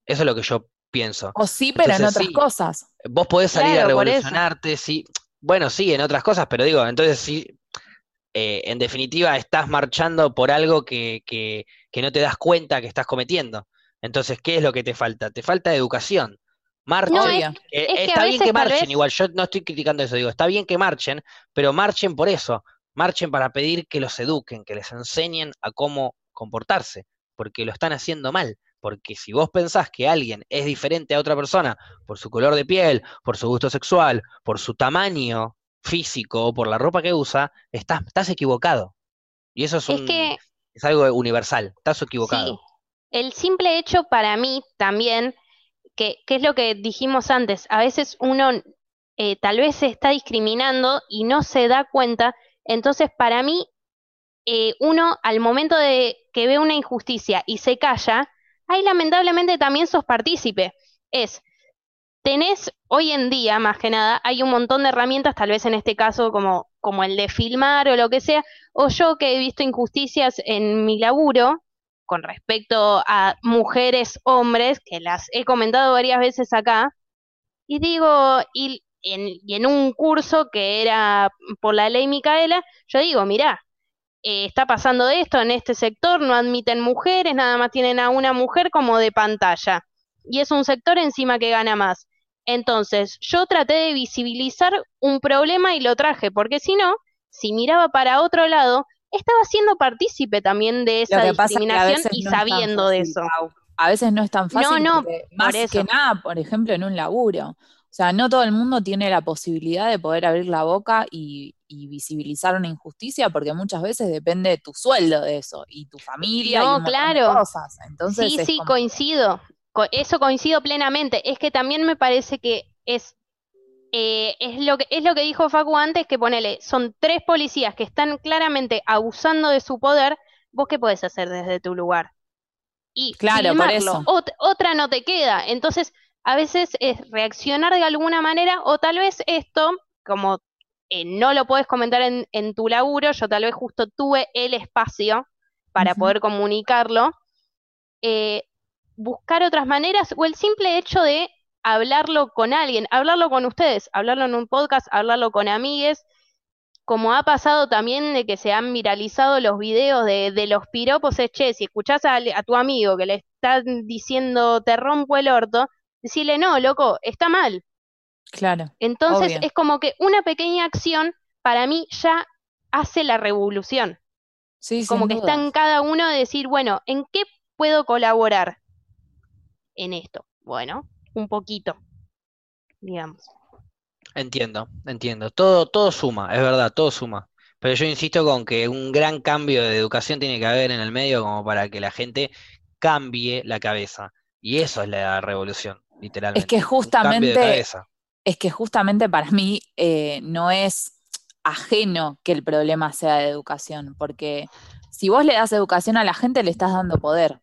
Eso es lo que yo pienso. o sí, pero en otras sí. cosas. Vos podés salir a Claro, revolucionarte, sí. Bueno, sí, en otras cosas, pero digo, entonces sí, eh, en definitiva estás marchando por algo que, que, que no te das cuenta que estás cometiendo. Entonces, ¿qué es lo que te falta? Te falta educación. Marchen. No. Eh, es que a está bien que marchen, vez- igual, yo no estoy criticando eso, digo, está bien que marchen, pero marchen por eso, marchen para pedir que los eduquen, que les enseñen a cómo comportarse, porque lo están haciendo mal. Porque si vos pensás que alguien es diferente a otra persona por su color de piel, por su gusto sexual, por su tamaño físico o por la ropa que usa, estás, estás equivocado. Y eso es, Es un- que es algo universal, estás equivocado. Sí, el simple hecho para mí también, que, que es lo que dijimos antes, a veces uno eh, tal vez se está discriminando y no se da cuenta, entonces para mí eh, uno al momento de que ve una injusticia y se calla, ahí lamentablemente también sos partícipe. Es, tenés hoy en día, más que nada, hay un montón de herramientas, tal vez en este caso como, como el de filmar o lo que sea, o yo que he visto injusticias en mi laburo con respecto a mujeres, hombres, que las he comentado varias veces acá, y digo, y en, y en un curso que era por la ley Micaela, yo digo, mirá, eh, está pasando esto en este sector, no admiten mujeres, nada más tienen a una mujer como de pantalla, y es un sector encima que gana más. Entonces, yo traté de visibilizar un problema y lo traje, porque si no, si miraba para otro lado, estaba siendo partícipe también de esa discriminación y no es sabiendo de eso. A veces no es tan fácil no, por más que nada, por ejemplo, en un laburo. O sea, no todo el mundo tiene la posibilidad de poder abrir la boca y, y visibilizar una injusticia porque muchas veces depende de tu sueldo de eso y tu familia y No, un de claro. cosas. Entonces Sí, sí, como- coincido. Co- Eso coincido plenamente. Es que también me parece que es, eh, es lo que, es lo que dijo Facu antes, que ponele, son tres policías que están claramente abusando de su poder. ¿Vos qué podés hacer desde tu lugar? Y Claro, por eso. Ot- otra no te queda. Entonces, a veces es reaccionar de alguna manera, o tal vez esto, como eh, no lo puedes comentar en, en tu laburo, yo tal vez justo tuve el espacio para poder comunicarlo. eh, buscar otras maneras o el simple hecho de hablarlo con alguien, hablarlo con ustedes, hablarlo en un podcast, hablarlo con amigues, como ha pasado también de que se han viralizado los videos de, de los piropos, es che, si escuchás a, a, tu amigo que le están diciendo te rompo el orto, decirle no, loco, está mal. Claro. Entonces obvio. es como que una pequeña acción para mí ya hace la revolución. Sí, Como sin que duda. está en cada uno de decir, bueno, ¿en qué puedo colaborar en esto? Bueno, un poquito, digamos. Entiendo, entiendo. Todo, todo suma, es verdad, todo suma. Pero yo insisto con que un gran cambio de educación tiene que haber en el medio como para que la gente cambie la cabeza. Y eso es la revolución, literalmente. Es que justamente, es que justamente para mí eh, no es ajeno que el problema sea de educación, porque si vos le das educación a la gente, le estás dando poder.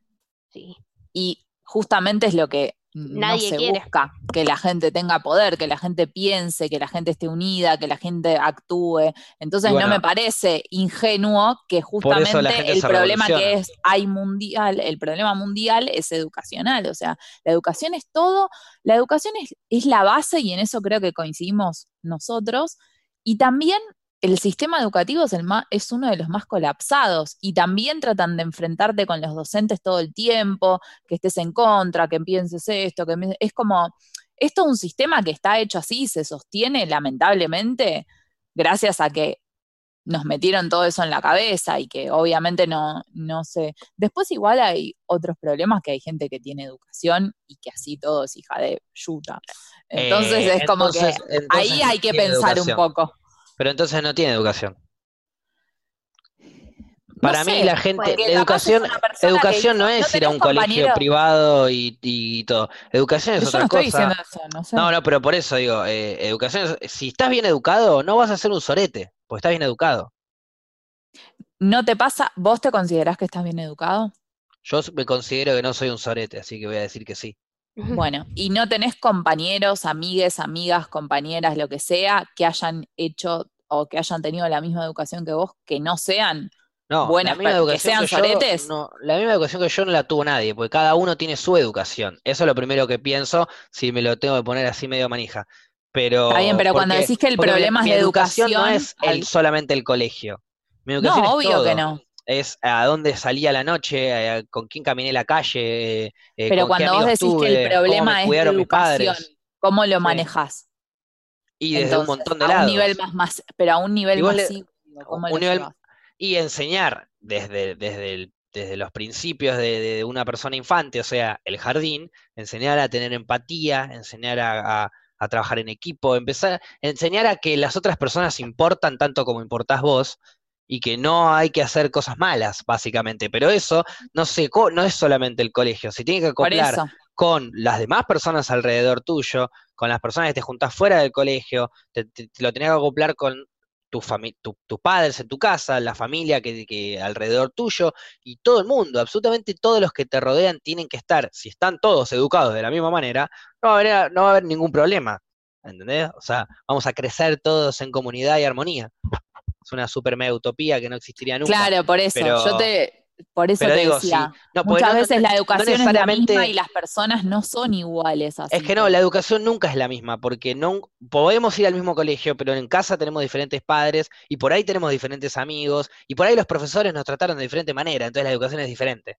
Sí. Y justamente es lo que no Nadie se quiere. busca, que la gente tenga poder, que la gente piense, que la gente esté unida, que la gente actúe. Entonces bueno, no me parece ingenuo que justamente el problema que es hay mundial, el problema mundial es educacional, o sea, la educación es todo, la educación es, es la base y en eso creo que coincidimos nosotros, y también el sistema educativo es, el más, es uno de los más colapsados y también tratan de enfrentarte con los docentes todo el tiempo, que estés en contra, que pienses esto, que es como, esto es un sistema que está hecho así y se sostiene lamentablemente gracias a que nos metieron todo eso en la cabeza y que obviamente no, no sé. Después igual hay otros problemas que hay gente que tiene educación y que así todo es hija de yuta. Entonces Eh, es como entonces- que entonces ahí hay que pensar educación. un poco. Pero entonces no tiene educación. Para No mí la gente, la educación, educación no es ir a un colegio compañero?". privado y, y todo. Educación es Yo otra no estoy cosa. eso, no sé. No, no, pero por eso digo, eh, educación es- si estás bien educado, no vas a ser un sorete, porque estás bien educado. ¿No te pasa? ¿Vos te considerás que estás bien educado? Yo me considero que no soy un sorete, así que voy a decir que sí. Bueno, y no tenés compañeros, amigues, amigas, compañeras, lo que sea, que hayan hecho o que hayan tenido la misma educación que vos, que no sean No, buenas, la que sean que yo, no, la misma educación que yo no la tuvo nadie, porque cada uno tiene su educación. Eso es lo primero que pienso, si me lo tengo que poner así medio manija. Pero, Está bien, pero cuando decís que el problema es mi de educación no es el, solamente el colegio. Mi educación No, es obvio todo. que no. Es a dónde salí a la noche, eh, con quién caminé la calle, eh, Pero con cuando vos decís que el problema es de educación. ¿cómo lo manejás? Y desde un montón de a un lados. nivel más, más, pero a un nivel Y vos le- masivo, ¿cómo un llevas? y enseñar desde, desde, el- desde los principios de, de una persona infante, o sea, el jardín, enseñar a tener empatía, enseñar a, a- a trabajar en equipo, empezar, enseñar a que las otras personas importan tanto como importás vos y que no hay que hacer cosas malas, básicamente. Pero eso no, se, co- no es solamente el colegio, se tiene que acoplar con las demás personas alrededor tuyo, con las personas que te juntás fuera del colegio, te, te- te lo tenés que acoplar con tu fami- tu- tus padres en tu casa, la familia que, que alrededor tuyo y todo el mundo, absolutamente todos los que te rodean tienen que estar, si están todos educados de la misma manera, no va a haber, no va a haber ningún problema, ¿entendés? O sea, vamos a crecer todos en comunidad y armonía. Es una super mega utopía que no existiría nunca. Claro, por eso. pero- Yo te, por eso te digo, decía, sí, no, porque muchas no- veces no- la no educación es la misma y las personas no son iguales. Así Es que no, la educación nunca es la misma, porque no podemos ir al mismo colegio, pero en casa tenemos diferentes padres y por ahí tenemos diferentes amigos y por ahí los profesores nos trataron de diferente manera, entonces la educación es diferente.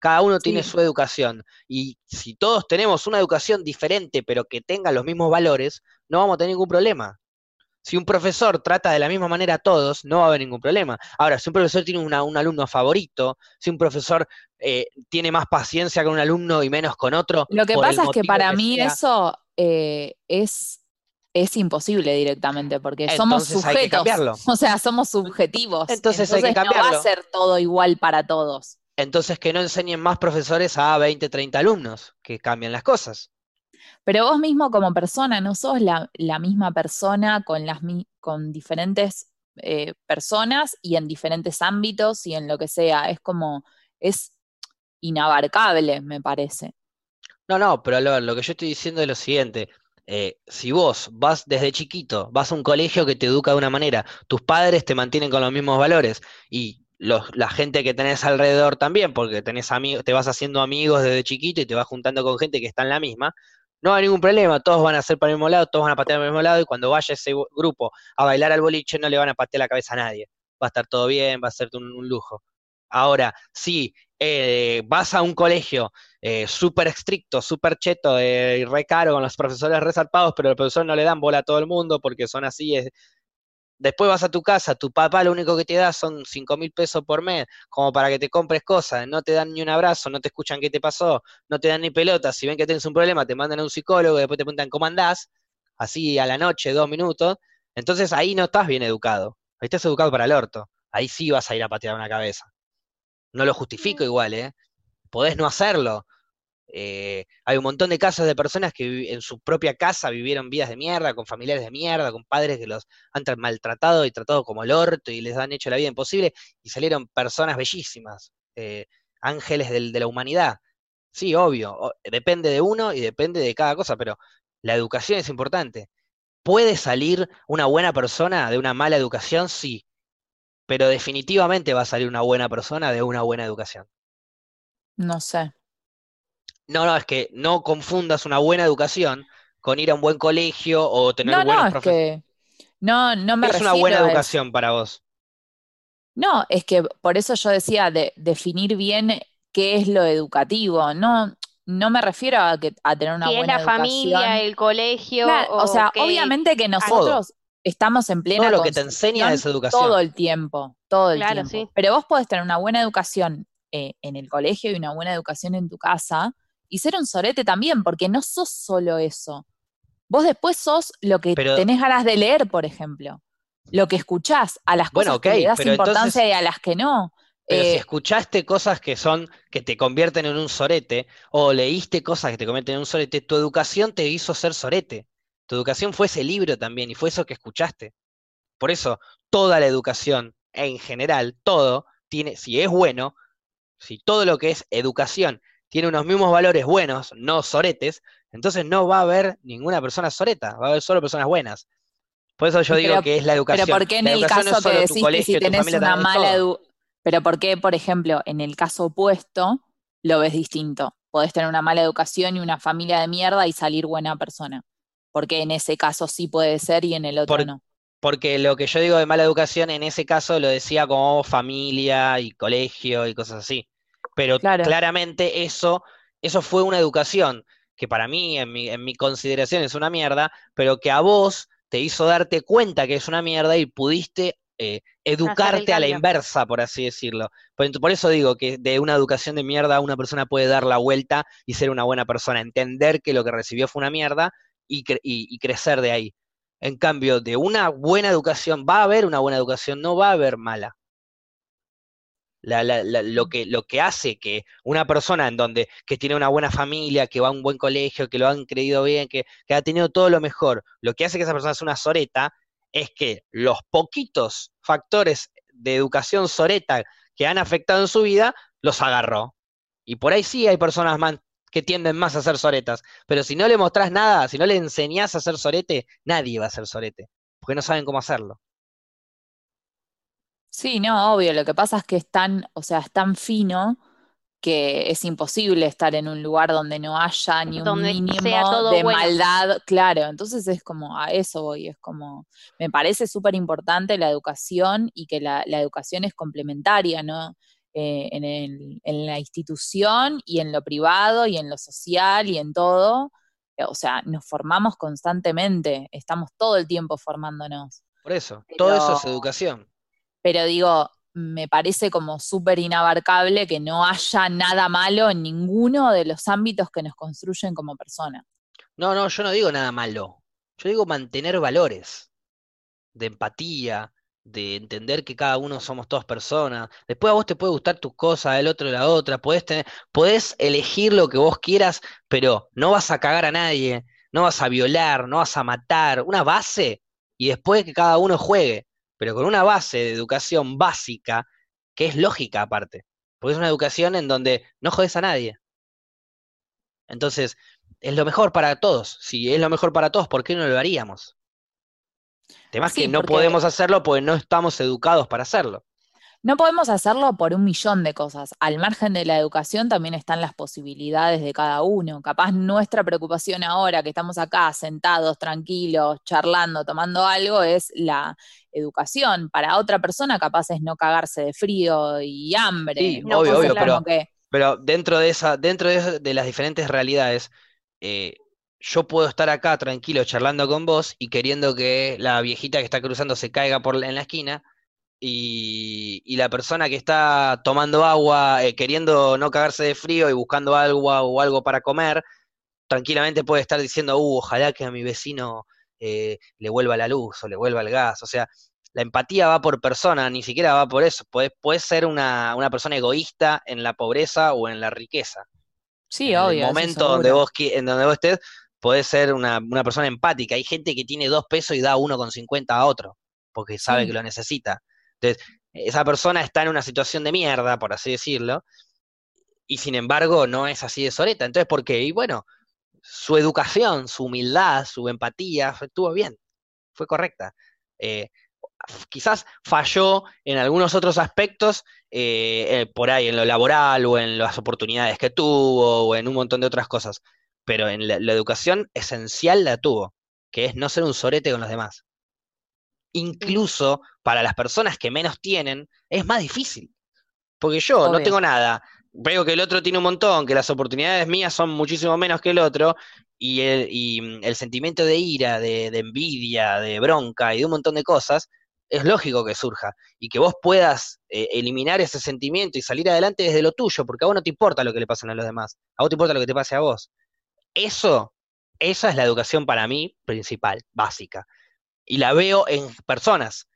Cada uno tiene su educación y si todos tenemos una educación diferente, pero que tenga los mismos valores, no vamos a tener ningún problema. Si un profesor trata de la misma manera a todos, no va a haber ningún problema. Ahora, si un profesor tiene una- un alumno favorito, si un profesor eh, tiene más paciencia con un alumno y menos con otro, Lo que pasa es que para que mí sea, eso eh, es, es imposible directamente, porque somos sujetos. cambiarlo. O sea, somos subjetivos. Entonces hay que no va a cambiarlo. ser todo igual para todos. Entonces que no enseñen más profesores a 20, 30 alumnos, que cambien las cosas. Pero vos mismo como persona no sos la, misma persona con, las, con diferentes eh, personas y en diferentes ámbitos y en lo que sea. Es como, es inabarcable, me parece. No, no, pero lo, lo que yo estoy diciendo es lo siguiente. eh, si vos vas desde chiquito, vas a un colegio que te educa de una manera, tus padres te mantienen con los mismos valores y la gente que tenés alrededor también, porque tenés te vas haciendo amigos desde chiquito y te vas juntando con gente que está en la misma, no hay ningún problema, todos van a ser para el mismo lado, todos van a patear para el mismo lado y cuando vaya ese grupo a bailar al boliche no le van a patear la cabeza a nadie. Va a estar todo bien, va a ser un, lujo. Ahora, si eh, vas a un colegio eh, súper estricto, súper cheto, eh, re caro, con los profesores resaltados, pero los profesores no le dan bola a todo el mundo porque son así, es, después vas a tu casa, tu papá lo único que te da son 5 mil pesos por mes, como para que te compres cosas, no te dan ni un abrazo, no te escuchan qué te pasó, no te dan ni pelotas, si ven que tienes un problema, te mandan a un psicólogo, después te preguntan cómo andás, así a la noche, dos minutos, entonces ahí no estás bien educado, ahí estás educado para el orto, ahí sí vas a ir a patear una cabeza. No lo justifico igual, ¿eh? Podés no hacerlo, eh, hay un montón de casos de personas que en su propia casa vivieron vidas de mierda, con familiares de mierda, con padres que los han maltratado y tratado como el orto y les han hecho la vida imposible y salieron personas bellísimas, eh, ángeles de la humanidad. Sí, obvio, depende de uno y depende de cada cosa, pero la educación es importante. ¿Puede salir una buena persona de una mala educación? Sí, pero definitivamente va a salir una buena persona de una buena educación. No sé. No, no, es que no confundas una buena educación con ir a un buen colegio o tener no, buenos no, es que no, no me ¿Qué es una buena educación para vos? No, es que por eso yo decía de definir bien qué es lo educativo. No, no me refiero a, que, a tener una buena educación. es la familia, el colegio? o, sea, obviamente que nosotros estamos en plena todo lo que te enseña es educación todo el tiempo, todo el claro, tiempo. Sí. Pero vos podés tener una buena educación eh, en el colegio y una buena educación en tu casa y ser un sorete también, porque no sos solo eso. Vos después sos lo que tenés ganas de leer, por ejemplo. Lo que escuchás, a las cosas que le das importancia y a las que no. Pero si eh, escuchaste cosas que son, que te convierten en un sorete, o leíste cosas que te convierten en un sorete, tu educación te hizo ser sorete. Tu educación fue ese libro también, y fue eso que escuchaste. Por eso, toda la educación, en general, todo, tiene, si es bueno, si todo lo que es educación tiene unos mismos valores buenos, no soretes, entonces no va a haber ninguna persona soreta, va a haber solo personas buenas. Por eso yo digo que es la educación. Pero ¿por qué en el caso que decís que si tenés una mala educación, pero por qué, por ejemplo, en el caso opuesto lo ves distinto? Podés tener una mala educación y una familia de mierda y salir buena persona. Porque en ese caso sí puede ser y en el otro no. Porque lo que yo digo de mala educación en ese caso lo decía como familia y colegio y cosas así. Pero claramente eso, eso fue una educación que para mí, en mi, en mi consideración, es una mierda, pero que a vos te hizo darte cuenta que es una mierda y pudiste eh, educarte a la inversa, por así decirlo. Por, eso digo que de una educación de mierda una persona puede dar la vuelta y ser una buena persona, entender que lo que recibió fue una mierda y, y crecer de ahí. En cambio, de una buena educación, va a haber una buena educación, no va a haber mala lo, que, lo que hace que una persona en donde que tiene una buena familia, que va a un buen colegio, que lo han creído bien, que, ha tenido todo lo mejor, lo que hace que esa persona sea una soreta es que los poquitos factores de educación soreta que han afectado en su vida, los agarró. Y por ahí sí hay personas más que tienden más a ser soretas, pero si no le mostrás nada, si no le enseñás a ser sorete, nadie va a ser sorete, porque no saben cómo hacerlo. Sí, no, obvio. Lo que pasa es que es tan, o sea, es tan fino que es imposible estar en un lugar donde no haya ni un mínimo de maldad, claro, entonces es como a eso voy, es como, me parece súper importante la educación y que la, educación es complementaria, ¿no? Eh, en, el, en la institución y en lo privado y en lo social y en todo, eh, o sea, nos formamos constantemente, estamos todo el tiempo formándonos. Por eso, todo eso es educación pero digo, me parece como súper inabarcable que no haya nada malo en ninguno de los ámbitos que nos construyen como personas. No, no, yo no digo nada malo. Yo digo mantener valores de empatía, de entender que cada uno somos todas personas. Después a vos te puede gustar tus cosas, el otro la otra, podés, tener, podés elegir lo que vos quieras, pero no vas a cagar a nadie, no vas a violar, no vas a matar. Una base y después que cada uno juegue pero con una base de educación básica que es lógica aparte, porque es una educación en donde no jodes a nadie. Entonces, es lo mejor para todos. Si es lo mejor para todos, ¿por qué no lo haríamos? Además que no podemos hacerlo porque no estamos educados para hacerlo. No podemos hacerlo por un millón de cosas. Al margen de la educación también están las posibilidades de cada uno. Capaz nuestra preocupación ahora que estamos acá sentados, tranquilos, charlando, tomando algo, es la educación. Para otra persona capaz es no cagarse de frío y hambre. Sí, No obvio, obvio, pero, que- pero dentro de esa, dentro de, de las diferentes realidades, eh, yo puedo estar acá tranquilo charlando con vos y queriendo que la viejita que está cruzando se caiga por en la esquina y, y la persona que está tomando agua, eh, queriendo no cagarse de frío y buscando agua o algo para comer, tranquilamente puede estar diciendo, uh, ojalá que a mi vecino eh, le vuelva la luz o le vuelva el gas. O sea, la empatía va por persona, ni siquiera va por eso. Puede, puede ser una, una persona egoísta en la pobreza o en la riqueza. Sí, en obvio. el eso momento donde vos, en donde vos estés, podés ser una, una persona empática. Hay gente que tiene dos pesos y da uno con cincuenta a otro, porque sabe Sí. que lo necesita. Entonces, esa persona está en una situación de mierda, por así decirlo, y sin embargo no es así de soreta. Entonces, ¿por qué? Y bueno, su educación, su humildad, su empatía, estuvo bien, fue correcta. Eh, quizás falló en algunos otros aspectos, eh, eh, por ahí en lo laboral o en las oportunidades que tuvo o en un montón de otras cosas, pero en la, la educación esencial la tuvo, que es no ser un sorete con los demás. Incluso para las personas que menos tienen, es más difícil. Porque yo no tengo nada, veo que el otro tiene un montón, que las oportunidades mías son muchísimo menos que el otro, y el, y, mm, el sentimiento de ira, de, de envidia, de bronca y de un montón de cosas, es lógico que surja. Y que vos puedas eh, eliminar ese sentimiento y salir adelante desde lo tuyo, porque a vos no te importa lo que le pasen a los demás, a vos te importa lo que te pase a vos. Eso, esa es la educación para mí principal, básica. Y la veo en personas,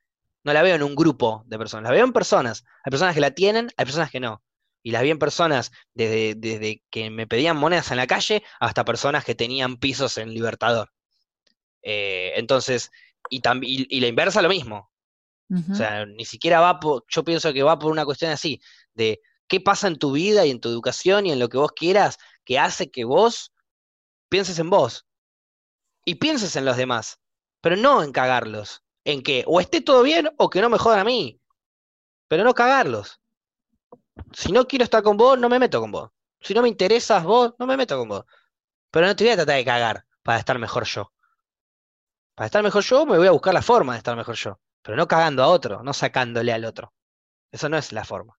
no la veo en un grupo de personas, la veo en personas. Hay personas que la tienen, hay personas que no. Y las vi en personas desde, desde que me pedían monedas en la calle hasta personas que tenían pisos en Libertador. Eh, entonces, y, y, y la inversa lo mismo. O sea, ni siquiera va por, yo pienso que va por una cuestión así, de qué pasa en tu vida y en tu educación y en lo que vos quieras, que hace que vos pienses en vos y pienses en los demás, pero no en cagarlos, en que o esté todo bien o que no me a mí, pero no cagarlos. Si no quiero estar con vos, no me meto con vos. Si no me interesas vos, no me meto con vos. Pero no te voy a tratar de cagar para estar mejor yo. Para estar mejor yo, me voy a buscar la forma de estar mejor yo. Pero no cagando a otro, no sacándole al otro. Eso no es la forma.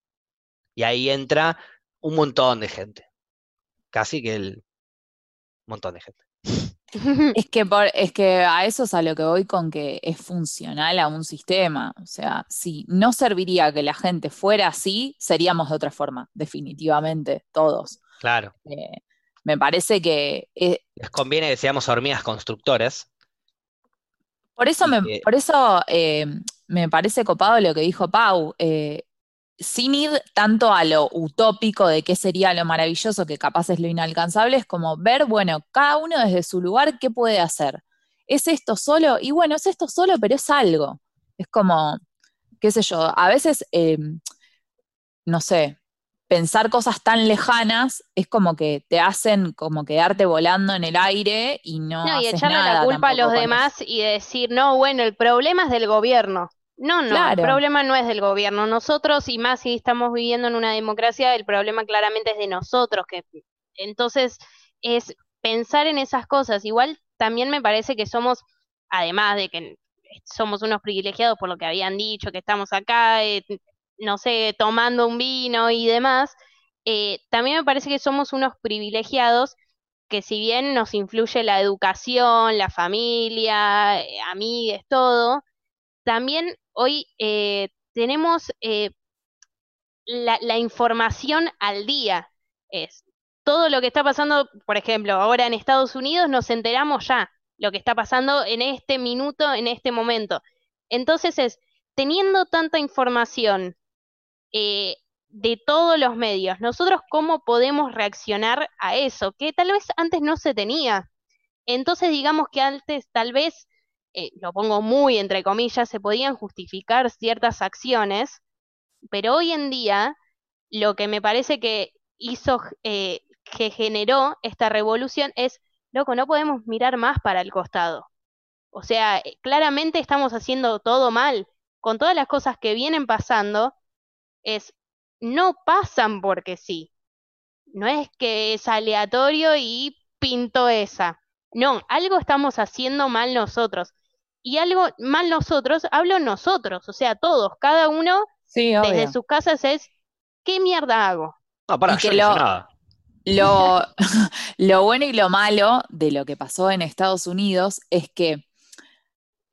Y ahí entra un montón de gente. Casi que el montón de gente. Es que, por- es que a eso es a lo que voy con que es funcional a un sistema. O sea, si no serviría que la gente fuera así, seríamos de otra forma, definitivamente, todos. Claro. Eh, me parece que eh, Les conviene que seamos hormigas constructoras. por eso me, que- por eso eh, me parece copado lo que dijo Pau. eh, sin ir tanto a lo utópico de qué sería lo maravilloso, que capaz es lo inalcanzable, es como ver, bueno, cada uno desde su lugar, ¿qué puede hacer? ¿Es esto solo? Y bueno, es esto solo, pero es algo. Es como, qué sé yo, a veces, eh, no sé, pensar cosas tan lejanas es como que te hacen como quedarte volando en el aire y no, No, y haces echarle la culpa a los eso. demás y decir, no, bueno, el problema es del gobierno. No, no, el problema no es del gobierno. Nosotros, y más si estamos viviendo en una democracia, el problema claramente es de nosotros. Que, entonces, es pensar en esas cosas. Igual también me parece que somos, además de que somos unos privilegiados por lo que habían dicho, que estamos acá, eh, no sé, tomando un vino y demás, eh, también me parece que somos unos privilegiados que si bien nos influye la educación, la familia, eh, amigues, todo, también hoy eh, tenemos eh, la, la información al día. Es todo lo que está pasando, por ejemplo, ahora en Estados Unidos nos enteramos ya lo que está pasando en este minuto, en este momento. Entonces es, teniendo tanta información eh, de todos los medios, nosotros cómo podemos reaccionar a eso, que tal vez antes no se tenía. Entonces digamos que antes tal vez, eh, lo pongo muy entre comillas, se podían justificar ciertas acciones, pero hoy en día lo que me parece que hizo, eh, que generó esta revolución es, loco, no podemos mirar más para el costado. O sea, eh, claramente estamos haciendo todo mal. Con todas las cosas que vienen pasando, es, no pasan porque sí. No es que es aleatorio y pinto esa. No, algo estamos haciendo mal nosotros. Y algo mal nosotros, hablo nosotros, o sea, todos, cada uno Sí, desde sus casas es, ¿qué mierda hago? No, yo que no lo- nada. Lo, lo bueno y lo malo de lo que pasó en Estados Unidos es que,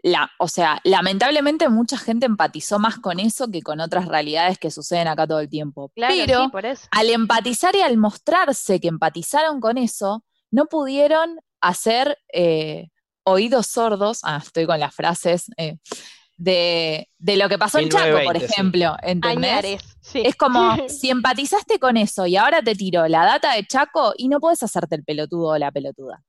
la, o sea, lamentablemente mucha gente empatizó más con eso que con otras realidades que suceden acá todo el tiempo. Claro, Pero sí, por eso. al empatizar y al mostrarse que empatizaron con eso, no pudieron hacer eh, oídos sordos, ah, estoy con las frases, eh, de, de lo que pasó en Chaco, por 1920, sí. ejemplo, ¿entendés? Añares, sí. Es como si empatizaste con eso y ahora te tiro la data de Chaco y no puedes hacerte el pelotudo o la pelotuda.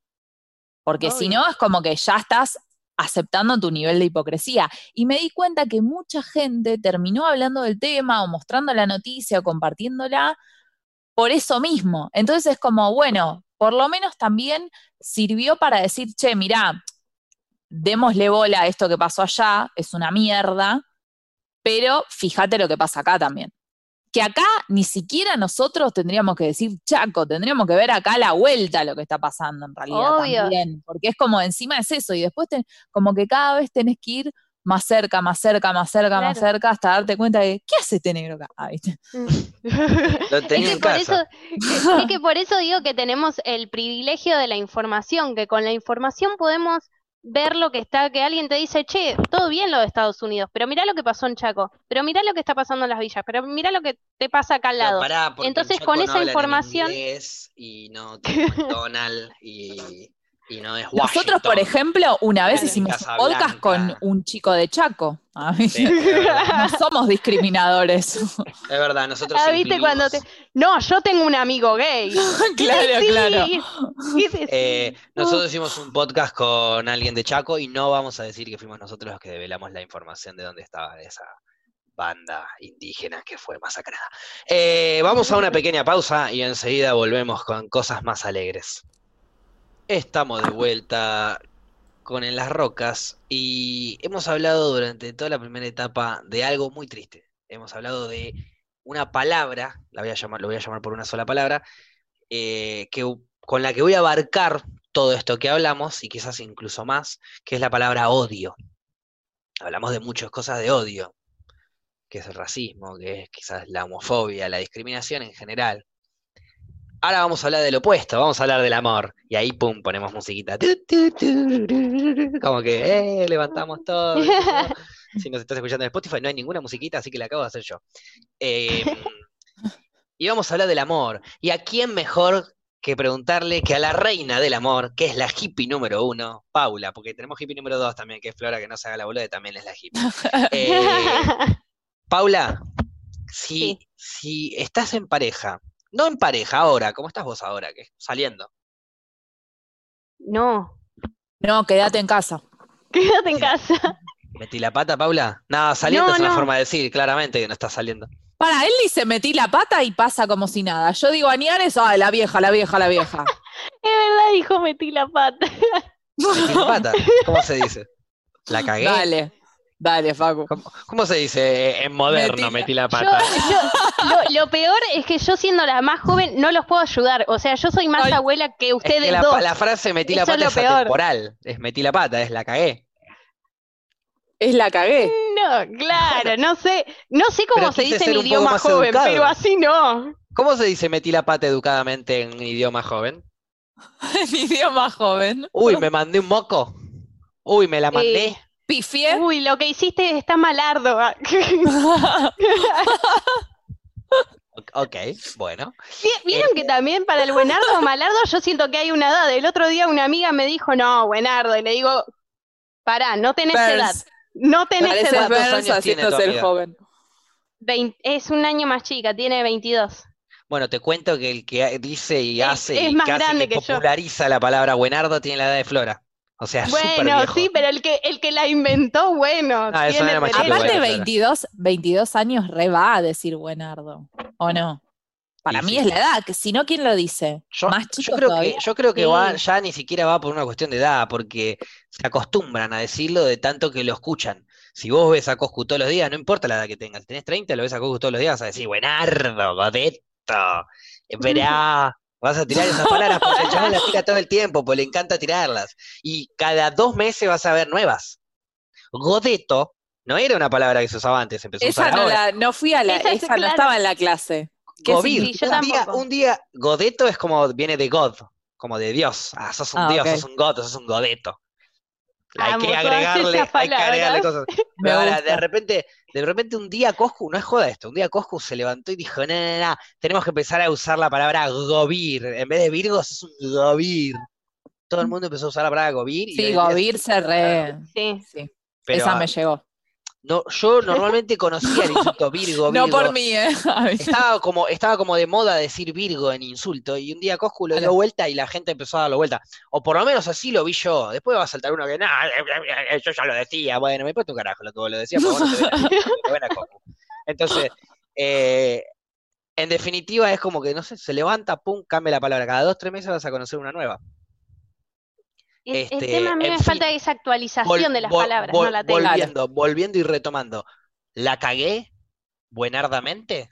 Porque si no, es como que ya estás aceptando tu nivel de hipocresía. Y me di cuenta que mucha gente terminó hablando del tema o mostrando la noticia o compartiéndola por eso mismo. Entonces es como, bueno, por lo menos también sirvió para decir, che, mirá, démosle bola a esto que pasó allá, es una mierda, pero fíjate lo que pasa acá también. Que acá ni siquiera nosotros tendríamos que decir Chaco, tendríamos que ver acá la vuelta a lo que está pasando en realidad Obvio. también, porque es como encima es eso, y después como que cada vez tenés que ir más cerca, más cerca, más cerca, más cerca, hasta darte cuenta de, ¿qué hace este negro acá? Ah, ¿viste? Lo Es tenía que en por casa. eso, es que por eso digo que tenemos el privilegio de la información, que con la información podemos ver lo que está, que alguien te dice, che, todo bien lo de Estados Unidos, pero mirá lo que pasó en Chaco, pero mirá lo que está pasando en las villas, pero mirá lo que te pasa acá al lado. pará, porque en Entonces, Chaco con no esa en información- y no McDonald's y, y no es Washington. Nosotros, por ejemplo, una vez hicimos un podcast con un chico de Chaco. No somos discriminadores. Es verdad, nosotros Ah, ¿viste cuando te- No, yo tengo un amigo gay. claro, Sí, claro. sí. Eh, nosotros hicimos un podcast con alguien de Chaco y no vamos a decir que fuimos nosotros los que develamos la información de dónde estaba esa banda indígena que fue masacrada. Eh, vamos a una pequeña pausa y enseguida volvemos con cosas más alegres. Estamos de vuelta con En las Rocas y hemos hablado durante toda la primera etapa de algo muy triste. Hemos hablado de una palabra, la voy a llamar, lo voy a llamar por una sola palabra, eh, que, con la que voy a abarcar todo esto que hablamos y quizás incluso más, que es la palabra odio. Hablamos de muchas cosas de odio, que es el racismo, que es quizás la homofobia, la discriminación en general. Ahora vamos a hablar del opuesto, vamos a hablar del amor. Y ahí, pum, ponemos musiquita. Como que, eh, levantamos todo. Si nos estás escuchando en Spotify, no hay ninguna musiquita, así que la acabo de hacer yo. Eh, y vamos a hablar del amor. ¿Y a quién mejor que preguntarle que a la reina del amor, que es la hippie número uno, Paula, porque tenemos hippie número dos también, que es Flora, que no se haga la boluda, también es la hippie. Eh, Paula, si, Sí. si estás en pareja, no en pareja ahora, ¿cómo estás vos ahora? Que saliendo. No, No, quédate en casa. quédate en casa. ¿Metí la pata, Paula? No, saliendo No, es una no. forma de decir, claramente que no estás saliendo. Para, él dice metí la pata y pasa como si nada. Yo digo Añares, ay, la vieja, la vieja, la vieja. Es verdad, hijo, metí la pata. ¿Metí la pata? ¿Cómo se dice? ¿La cagué? Dale, dale, Facu. ¿Cómo, cómo se dice en moderno? Metí- Metí la pata. yo- lo, lo peor es que yo siendo la más joven no los puedo ayudar. O sea, yo soy más Ay. abuela que Es ustedes que la, dos. la frase metí la Eso es pata lo es peor. atemporal. Es metí la pata, es la cagué. Es la cagué. No, claro, no sé, no sé cómo Pero se dice en idioma joven, educado. pero así no. ¿Cómo se dice metí la pata educadamente en idioma joven? En idioma joven. Uy, me mandé un moco. Uy, me la mandé. Eh, Pifié. Uy, lo que hiciste está malardo. Ok, bueno. Vi- ¿Vieron que también para el buenardo o malardo yo siento que hay una edad? El otro día una amiga me dijo, no, buenardo, y le digo, pará, no tenés edad, no tenés Pareces edad. ¿Cuántos Burns años tiene tu amiga? joven. Es un año más chica, tiene 22. Bueno, te cuento que el que dice y hace es y más casi grande que que yo. populariza la palabra buenardo tiene la edad de Flora. O sea, Bueno, sí, pero el que, el que la inventó, bueno, Ah, tiene. Aparte, igual, claro. 22, 22 años re va a decir buenardo. ¿O no? Para Y mí sí. es la edad, que si no, ¿quién lo dice? Yo, Más yo creo todavía. que, yo creo que Sí. va, ya ni siquiera va por una cuestión de edad, porque se acostumbran a decirlo de tanto que lo escuchan. Si vos ves a Coscu todos los días, no importa la edad que tengas, si tenés 30, lo ves a Coscu todos los días, vas a decir, buenardo, godeto, verá, vas a tirar esas palabras porque el chaval las tira todo el tiempo, pues le encanta tirarlas. Y cada dos meses vas a ver nuevas. Godeto no era una palabra que se usaba antes, empezó a Esa usar no, ahora. la, no fui a la, Esa esa, es no claro. estaba en la clase. ¿Qué Govir. Sí, yo un, día, un día, Godeto es como, viene de God, como de Dios. Ah, sos un Ah, Dios, sos un God, sos un Godeto. Hay que agregarle, hay que agregarle cosas. Me Pero ahora, de repente, de repente un día Coscu, no es joda esto, un día Coscu se levantó y dijo, no, no, no, tenemos que empezar a usar la palabra gobir. En vez de Virgo, es un gobir. Todo el mundo empezó a usar la palabra gobir. Sí, Gobir se re. Sí. Sí, pero, esa me llegó. No, yo normalmente conocía el insulto Virgo, No Virgo. por mí, ¿eh? Estaba como, estaba como de moda decir Virgo en insulto, y un día Coscu lo dio vuelta y la gente empezó a darlo vuelta. O por lo menos así lo vi yo. Después va a saltar uno que, no, yo ya lo decía. Bueno, me importa un carajo lo que vos lo decías, porque vos no te ven así, te ven a Coscu. Entonces, eh, en definitiva es como que, no sé, se levanta, pum, cambia la palabra. Cada dos, tres meses vas a conocer una nueva. El, el Este, tema a mí me fin, falta esa actualización Vol- de las vol- palabras, vol- no la tengo. volviendo, volviendo y retomando. ¿La cagué buenardamente?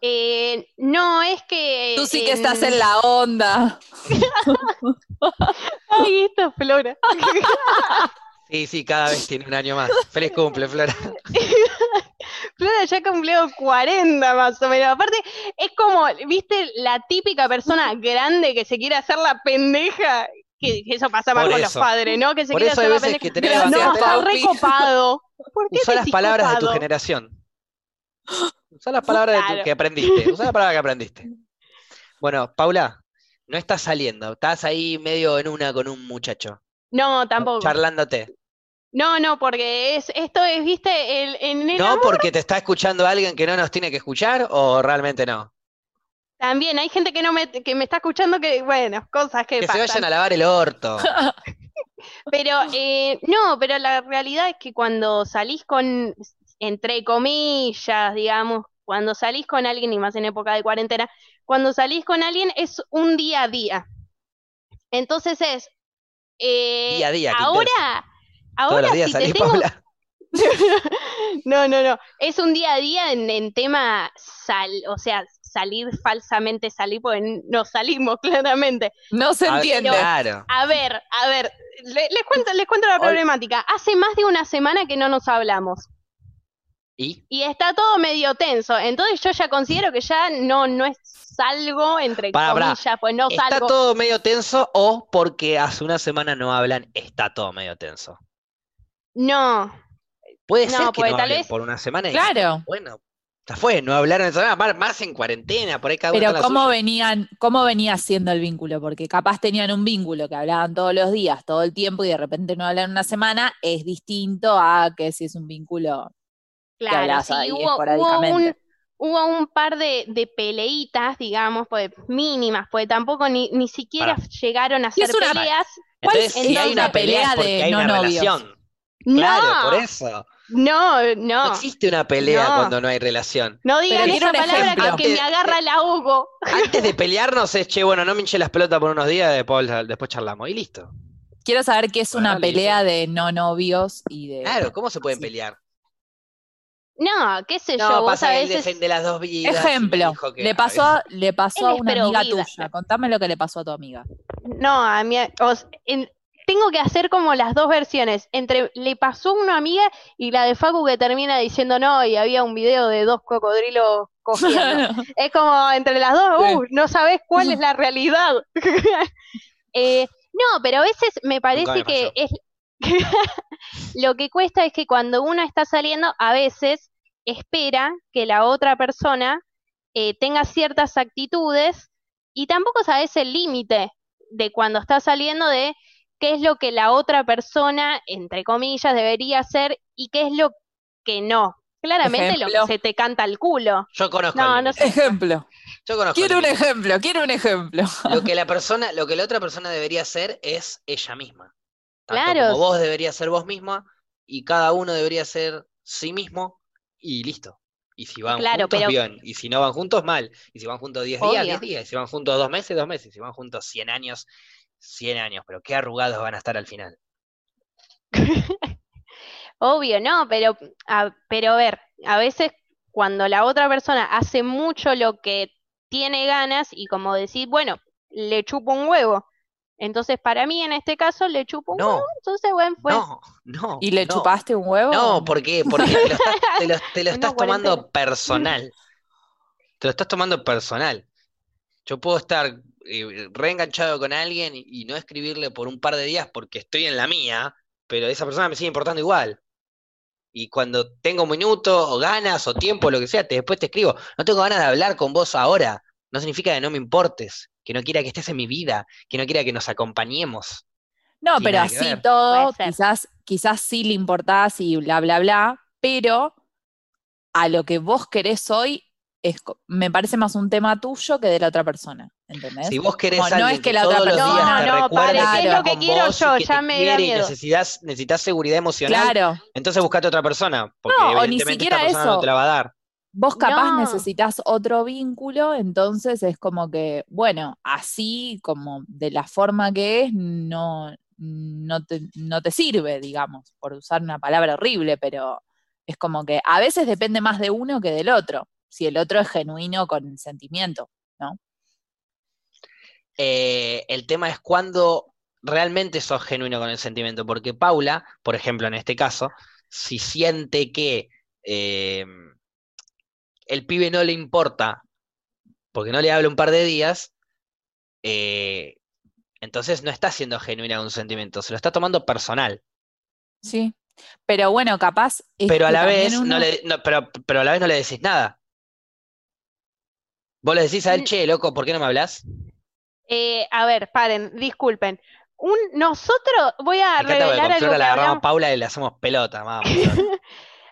Eh, no, es que. Tú sí que estás en la onda. Ay, esto es Flora. Sí, sí, cada vez tiene un año más. Feliz cumple, Flora. Flora ya cumplió 40 más o menos. Aparte, es como, ¿viste? La típica persona grande que se quiere hacer la pendeja. Que, que eso pasa más Por con eso. los padres, ¿no? Que se Por eso hay veces que tenés que no, está recopado. ¿Por qué Usa te las palabras de tu generación. Usa las palabras de tu- que aprendiste. Usa las palabras que aprendiste. Bueno, Paula, no estás saliendo. Estás ahí medio en una con un muchacho. No, tampoco. Charlándote. No, no, porque es, esto es, viste, el, en el ¿No amor porque te está escuchando alguien que no nos tiene que escuchar o realmente no? También hay gente que no me, que me está escuchando que, bueno, cosas que, Que se pasan. vayan a lavar el orto. Pero eh, no, pero la realidad es que cuando salís con, entre comillas, digamos, cuando salís con alguien, y más en época de cuarentena, cuando salís con alguien es un día a día. Entonces es, eh, Día a día, qué ahora, Todos ahora los días si te salís, tengo, Paula. no, no, no, es un día a día en, en tema sal, o sea, salir falsamente salir, porque no salimos claramente. No se A ver, entiende. Claro. A ver, a ver, le- les cuento, les cuento la problemática. Hace más de una semana que no nos hablamos ¿Y? y está todo medio tenso. Entonces yo ya considero que ya no, no es salgo, entre pará. comillas, pues no ¿Está salgo. todo medio tenso o porque hace una semana no hablan, está todo medio tenso? No, Puede No, ser que no tal hablen vez- por una semana y Claro. bueno, ya fue, no hablaron esa semana, más- en cuarentena, por ahí cada uno Pero ¿cómo suya. venían, cómo venía siendo el vínculo? Porque capaz tenían un vínculo que hablaban todos los días, todo el tiempo, y de repente no hablan una semana, es distinto a que si es un vínculo. claro, hablas sí, ahí hubo, hubo esporádicamente. un, hubo un par de, de peleitas, digamos, pues mínimas, pues tampoco ni, ni siquiera llegaron a es una- peleas. Entonces, ¿Cuál si es hay una pelea es pelea porque de hay no una novios? relación. No, Claro, por eso. No, No no. existe una pelea No. cuando no hay relación. No digan esa palabra que, ejemplo. que me agarra el ahogo. Antes de pelearnos es, che, bueno, no me hinche las pelotas por unos días, después, después charlamos. Y listo. Quiero saber qué es Bueno, una listo. pelea de no novios y de. Claro, ¿cómo se pueden Sí. pelear? No, qué sé yo, No, vos pasa a veces. defiende las dos vidas. Ejemplo, que- le pasó, a- le pasó a una amiga vida. tuya. Contame lo que le pasó a tu amiga. No, a mí. o s- en- tengo que hacer como las dos versiones. Entre le pasó a una amiga y la de Facu que termina diciendo no, y había un video de dos cocodrilos cogiendo. Es como entre las dos, Sí. uh, no sabes cuál es la realidad. Eh, no, pero a veces me parece me que es lo que cuesta es que cuando uno está saliendo, a veces espera que la otra persona eh, tenga ciertas actitudes y tampoco sabes el límite de cuando está saliendo de qué es lo que la otra persona, entre comillas, debería hacer y qué es lo que no. Claramente lo que se te canta al culo. Yo conozco No, el no. Ejemplo. Yo conozco el Quiero un ejemplo, quiero un ejemplo. Lo que la persona, lo que la otra persona debería hacer es ella misma. Tanto Claro. como vos deberías ser vos misma y cada uno debería ser sí mismo y listo. Y si van Claro, juntos, pero- bien. Y si no van juntos, mal. Y si van juntos 10 días, Obvio. 10 días. Y si van juntos dos meses, dos meses. Y si van juntos 100 años, 100 años. Pero qué arrugados van a estar al final. Obvio, no, pero a, pero a ver, a veces cuando la otra persona hace mucho lo que tiene ganas y como decir, bueno, le chupo un huevo. Entonces, para mí, en este caso, le chupo un No. huevo, entonces, bueno, fue. No, no. ¿Y le no. chupaste un huevo? No, ¿por qué? Porque te lo estás, te lo- te lo Una estás tomando personal. Te lo estás tomando personal. Yo puedo estar eh, reenganchado con alguien y, y no escribirle por un par de días porque estoy en la mía, pero esa persona me sigue importando igual. Y cuando tengo un minuto, o ganas, o tiempo, lo que sea, te, después te escribo. No tengo ganas de hablar con vos ahora. No significa que no me importes, que no quiera que estés en mi vida, que no quiera que nos acompañemos. No, Sin pero así todo, quizás, quizás sí le importás y bla, bla, bla, pero a lo que vos querés hoy es, me parece más un tema tuyo que de la otra persona, ¿entendés? Si vos querés Como, no alguien es que que la otra persona- No, no, que ¿qué es lo que quiero yo? que Ya me da miedo. necesitas, necesitas seguridad emocional, Claro, entonces buscate otra persona, porque No, o ni siquiera esta persona eso. no te la va a dar. vos capaz No. necesitas otro vínculo, entonces es como que, bueno, así como de la forma que es, no, no te, no te sirve, digamos, por usar una palabra horrible, pero es como que a veces depende más de uno que del otro, si el otro es genuino con sentimiento, ¿no? Eh, el tema es cuando realmente sos genuino con el sentimiento, porque Paula, por ejemplo, en este caso, si siente que eh, el pibe no le importa porque no le habla un par de días, eh, entonces no está siendo genuina con un sentimiento, se lo está tomando personal. Sí. Pero bueno, capaz. Pero a la vez no le, no, pero, pero a la vez no le decís nada. Vos le decís a él, Mm. che, loco, ¿por qué no me hablas? Eh, a ver, paren, disculpen. Un, nosotros, voy a Me revelar algo que la agarramos. Paula y le hacemos pelota, vamos.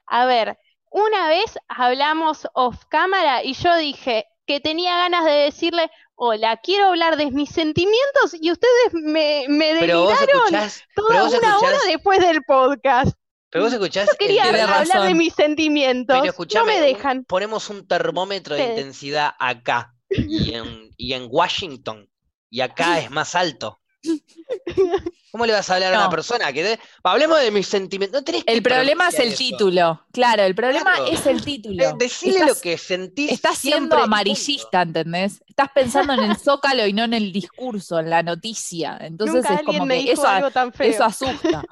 A ver, una vez hablamos off cámara y yo dije que tenía ganas de decirle, hola, quiero hablar de mis sentimientos y ustedes me, me Pero vos deliraron escuchás, toda pero vos una hora después del podcast. Pero vos escuchás Yo quería hablar de mis sentimientos. pero No me un- dejan. ponemos un termómetro de intensidad acá y en, y en Washington y acá es más alto. ¿Cómo le vas a hablar a una persona que te- Hablemos de mis sentimientos. No tenés que El problema es el eso. título. Claro, el problema Claro. es el título. Eh, Decile Estás- lo que sentís. Estás siendo amarillista, ¿entendés? Estás pensando en el zócalo y no en el discurso, en la noticia. Entonces Nunca es como me que dijo eso, algo tan feo. eso asusta.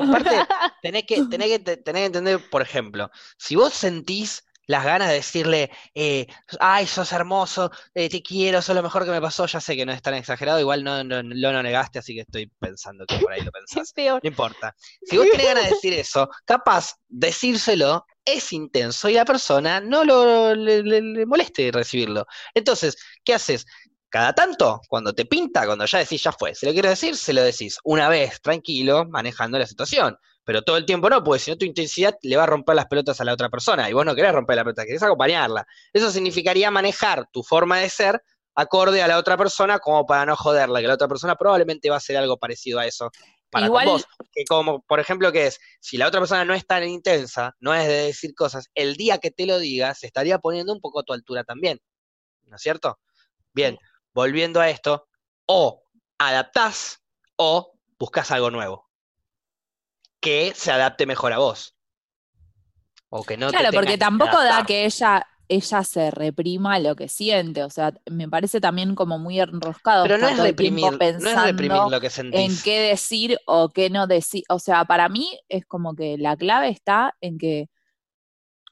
Aparte, tenés que, tenés que, te- tenés que entender, por ejemplo, si vos sentís las ganas de decirle, eh, ay, sos hermoso, eh, te quiero, sos lo mejor que me pasó, ya sé que no es tan exagerado, igual no, no, lo no negaste, así que estoy pensando que por ahí lo Es pensás. peor. No importa. Si vos tenés ganas de decir eso, capaz decírselo es intenso y la persona no lo, le, le- le moleste recibirlo. Entonces, ¿qué haces? Cada tanto, cuando te pinta, cuando ya decís ya fue, si lo quiero decir, se lo decís una vez, tranquilo, manejando la situación. Pero todo el tiempo no, porque si no tu intensidad le va a romper las pelotas a la otra persona y vos no querés romper la pelota, querés acompañarla. Eso significaría manejar tu forma de ser acorde a la otra persona como para no joderla, que la otra persona probablemente va a hacer algo parecido a eso para Igual- con vos. Que como, por ejemplo, que es, si la otra persona no es tan intensa, no es de decir cosas, el día que te lo diga, se estaría poniendo un poco a tu altura también. ¿No es cierto? Bien, volviendo a esto, o adaptás o buscas algo nuevo que se adapte mejor a vos. O que no claro, porque que tampoco da que ella, ella se reprima lo que siente. O sea, me parece también como muy enroscado. Pero no es reprimir, no es reprimir lo que en sentís. qué decir o qué no decir. O sea, para mí es como que la clave está en que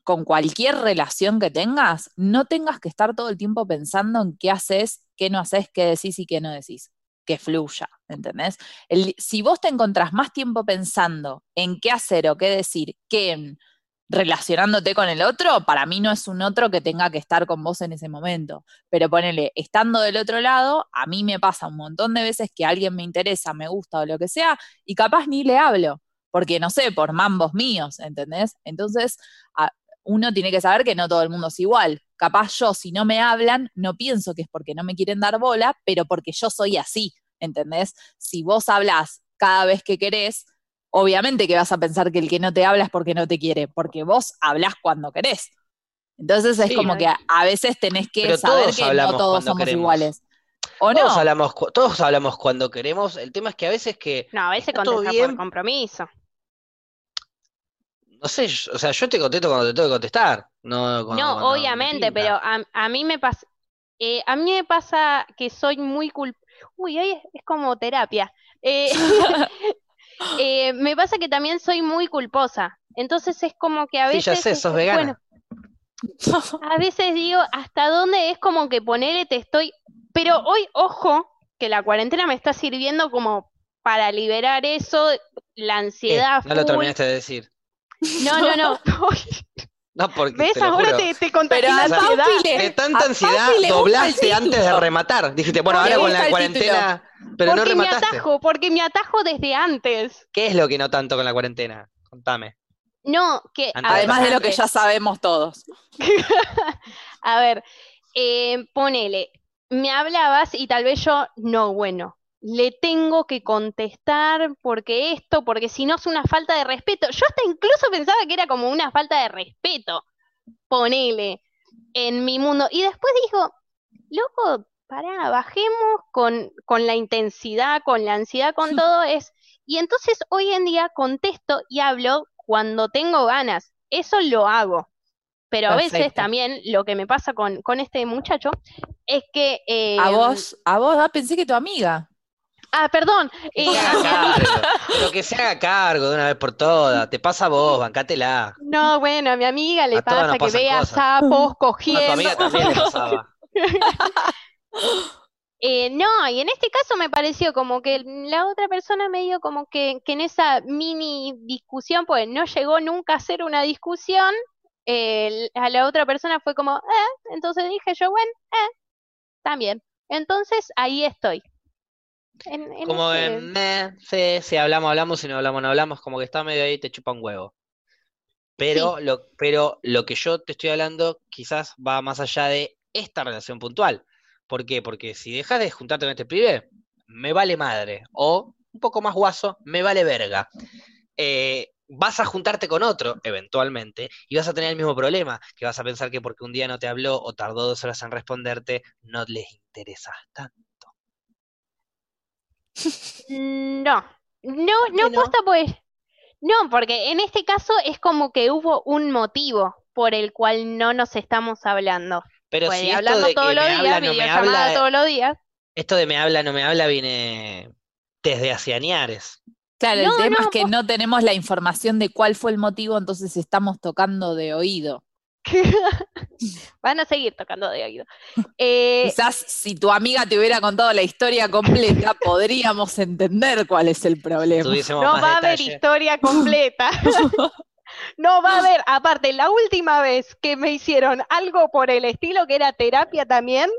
con cualquier relación que tengas, no tengas que estar todo el tiempo pensando en qué haces, qué no haces, qué decís y qué no decís. Que fluya, ¿entendés? El- si vos te encontrás más tiempo pensando en qué hacer o qué decir que en relacionándote con el otro, para mí no es un otro que tenga que estar con vos en ese momento. Pero ponele, estando del otro lado, a mí me pasa un montón de veces que alguien me interesa, me gusta o lo que sea, y capaz ni le hablo, porque no sé, por mambos míos, ¿entendés? Entonces, uno tiene que saber que no todo el mundo es igual. Capaz yo, si no me hablan, no pienso que es porque no me quieren dar bola, pero porque yo soy así, ¿entendés? Si vos hablas cada vez que querés, obviamente que vas a pensar que el que no te habla es porque no te quiere, porque vos hablás cuando querés. Entonces es Sí, como que a, a veces tenés que Pero saber que no todos somos queremos. iguales. ¿O Todos no? hablamos, todos hablamos cuando queremos. El tema es que a veces que No, a veces contesta bien. por compromiso. No sé, o sea, yo te contesto cuando te tengo que contestar. No, no obviamente, pero a, mí me pasa, eh, a mí me pasa que soy muy culpable. Uy, ahí es, como terapia. Eh, eh, me pasa que también soy muy culposa. Entonces es como que a veces. Sí, ya sé, sos vegana. a veces digo, ¿hasta dónde es como que ponerle te estoy. Pero hoy, ojo, que la cuarentena me está sirviendo como para liberar eso, la ansiedad. No lo terminaste de decir. No, no, no. No, porque. ¿Ves? Te Ahora te, te la ansiedad. De tanta ansiedad doblaste antes de rematar. Dijiste, bueno, ahora con la cuarentena. Pero no remataste. Me atajo, porque me atajo desde antes. ¿Qué es lo que no tanto con la cuarentena? Contame. No, que. Además de lo que ya sabemos todos. a ver, eh, ponele. Me hablabas y tal vez yo, no, bueno, le tengo que contestar porque esto, porque si no es una falta de respeto. Yo hasta incluso pensaba que era como una falta de respeto, ponele, en mi mundo. Y después dijo, loco, pará, bajemos con, con la intensidad, con la ansiedad, con todo es... Y entonces hoy en día contesto y hablo cuando tengo ganas. Eso lo hago. Pero a veces también lo que me pasa con, con este muchacho es que... Eh, a vos, a vos, ah, pensé que tu amiga. Ah, perdón. Eh, lo que se haga cargo de una vez por todas. Te pasa a vos, bancátela. No, bueno, a mi amiga le pasa que vea sapos cogiendo. a tu amiga también le pasaba. Eh, no, y en este caso me pareció como que la otra persona me dio como que, que en esa mini discusión, pues no llegó nunca a ser una discusión, a la otra persona fue como, eh, entonces dije yo, bueno, eh, también. Entonces ahí estoy como en, si hablamos, hablamos, si no hablamos, no hablamos, como que está medio ahí, te chupa un huevo. Pero, lo, pero lo que yo te estoy hablando quizás va más allá de esta relación puntual. ¿Por qué? Porque si dejas de juntarte con este pibe, me vale madre. O, un poco más guaso, me vale verga. Eh, vas a juntarte con otro, eventualmente, y vas a tener el mismo problema, que vas a pensar que porque un día no te habló o tardó dos horas en responderte, no les interesas tanto. No, no, no, posta pues. No, porque en este caso es como que hubo un motivo por el cual no nos estamos hablando. Pero pues, si hablando todos los días, videollamada todos los días. Esto de me habla, no me habla viene desde hace añares. Claro, el tema es que no tenemos la información de cuál fue el motivo, entonces estamos tocando de oído. Van a seguir tocando de oído. Eh, Quizás si tu amiga te hubiera contado la historia completa, podríamos entender cuál es el problema. No va a haber historia completa. no va a haber, aparte, la última vez que me hicieron algo por el estilo, que era terapia también,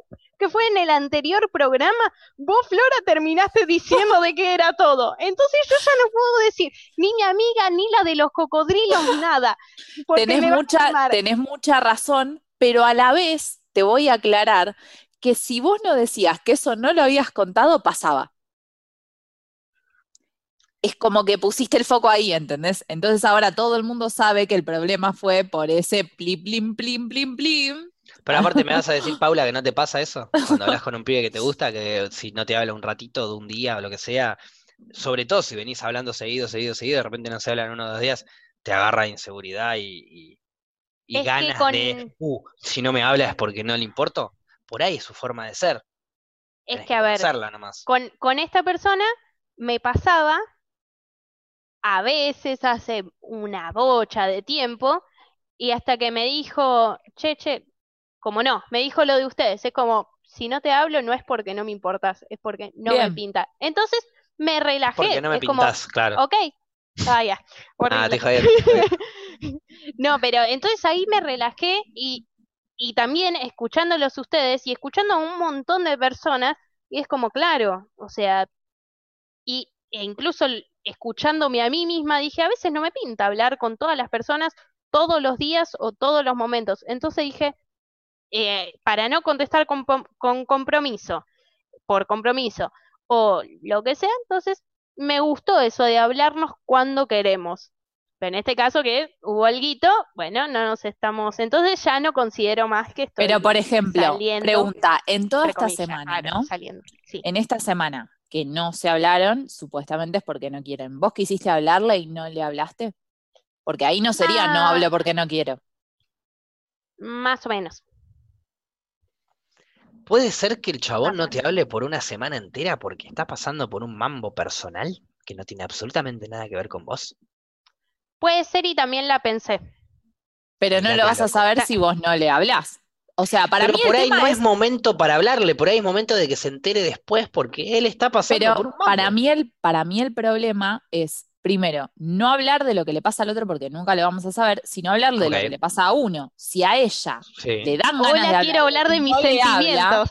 que fue en el anterior programa, vos, Flora, terminaste diciendo de qué era todo. Entonces yo ya no puedo decir ni mi amiga, ni la de los cocodrilos, nada. Tenés mucha, tenés mucha razón, pero a la vez te voy a aclarar que si vos no decías que eso no lo habías contado, pasaba. Es como que pusiste el foco ahí, ¿entendés? Entonces ahora todo el mundo sabe que el problema fue por ese plim, plim, plim, plim, plim, pero aparte me vas a decir, Paula, que no te pasa eso cuando hablas con un pibe que te gusta, que si no te habla un ratito de un día o lo que sea, sobre todo si venís hablando seguido, seguido, seguido, de repente no se hablan uno o dos días, te agarra inseguridad y, ganas de, uh, si no me habla es porque no le importo. Por ahí es su forma de ser. Es que, a ver, Con, con esta persona me pasaba a veces hace una bocha de tiempo y hasta que me dijo, che, che, como no, me dijo lo de ustedes, es como, si no te hablo no es porque no me importas, es porque no me pinta. Entonces me relajé. Porque no me pintas, claro. Ok, ah, ya. Ah, no, pero entonces ahí me relajé y, y también escuchándolos ustedes y escuchando a un montón de personas, y es como, claro, o sea, y, e incluso escuchándome a mí misma, dije, a veces no me pinta hablar con todas las personas todos los días o todos los momentos. Entonces dije, eh, para no contestar con, compromiso, por compromiso, o lo que sea, entonces me gustó eso de hablarnos cuando queremos. Pero en este caso que hubo alguito, bueno, no nos estamos, entonces ya no considero más que estoy Pero por ejemplo, pregunta, en toda esta semana, ¿no? En esta semana que no se hablaron, supuestamente es porque no quieren. ¿Vos quisiste hablarle y no le hablaste? Porque ahí no sería no Ah. hablo porque no quiero. Más o menos. ¿Puede ser que el chabón no te hable por una semana entera porque está pasando por un mambo personal que no tiene absolutamente nada que ver con vos? Puede ser y también la pensé. Pero no lo vas a saber si vos no le hablás. O sea, para Pero mí por el ahí tema no es es momento para hablarle, por ahí es momento de que se entere después porque él está pasando Pero por un mambo. para mí, el, para mí el problema es, primero, no hablar de lo que le pasa al otro porque nunca lo vamos a saber, sino hablar de lo que le pasa a uno. Si a ella Sí. le dan ganas de hablar quiero hablar de y mis no le habla, sentimientos.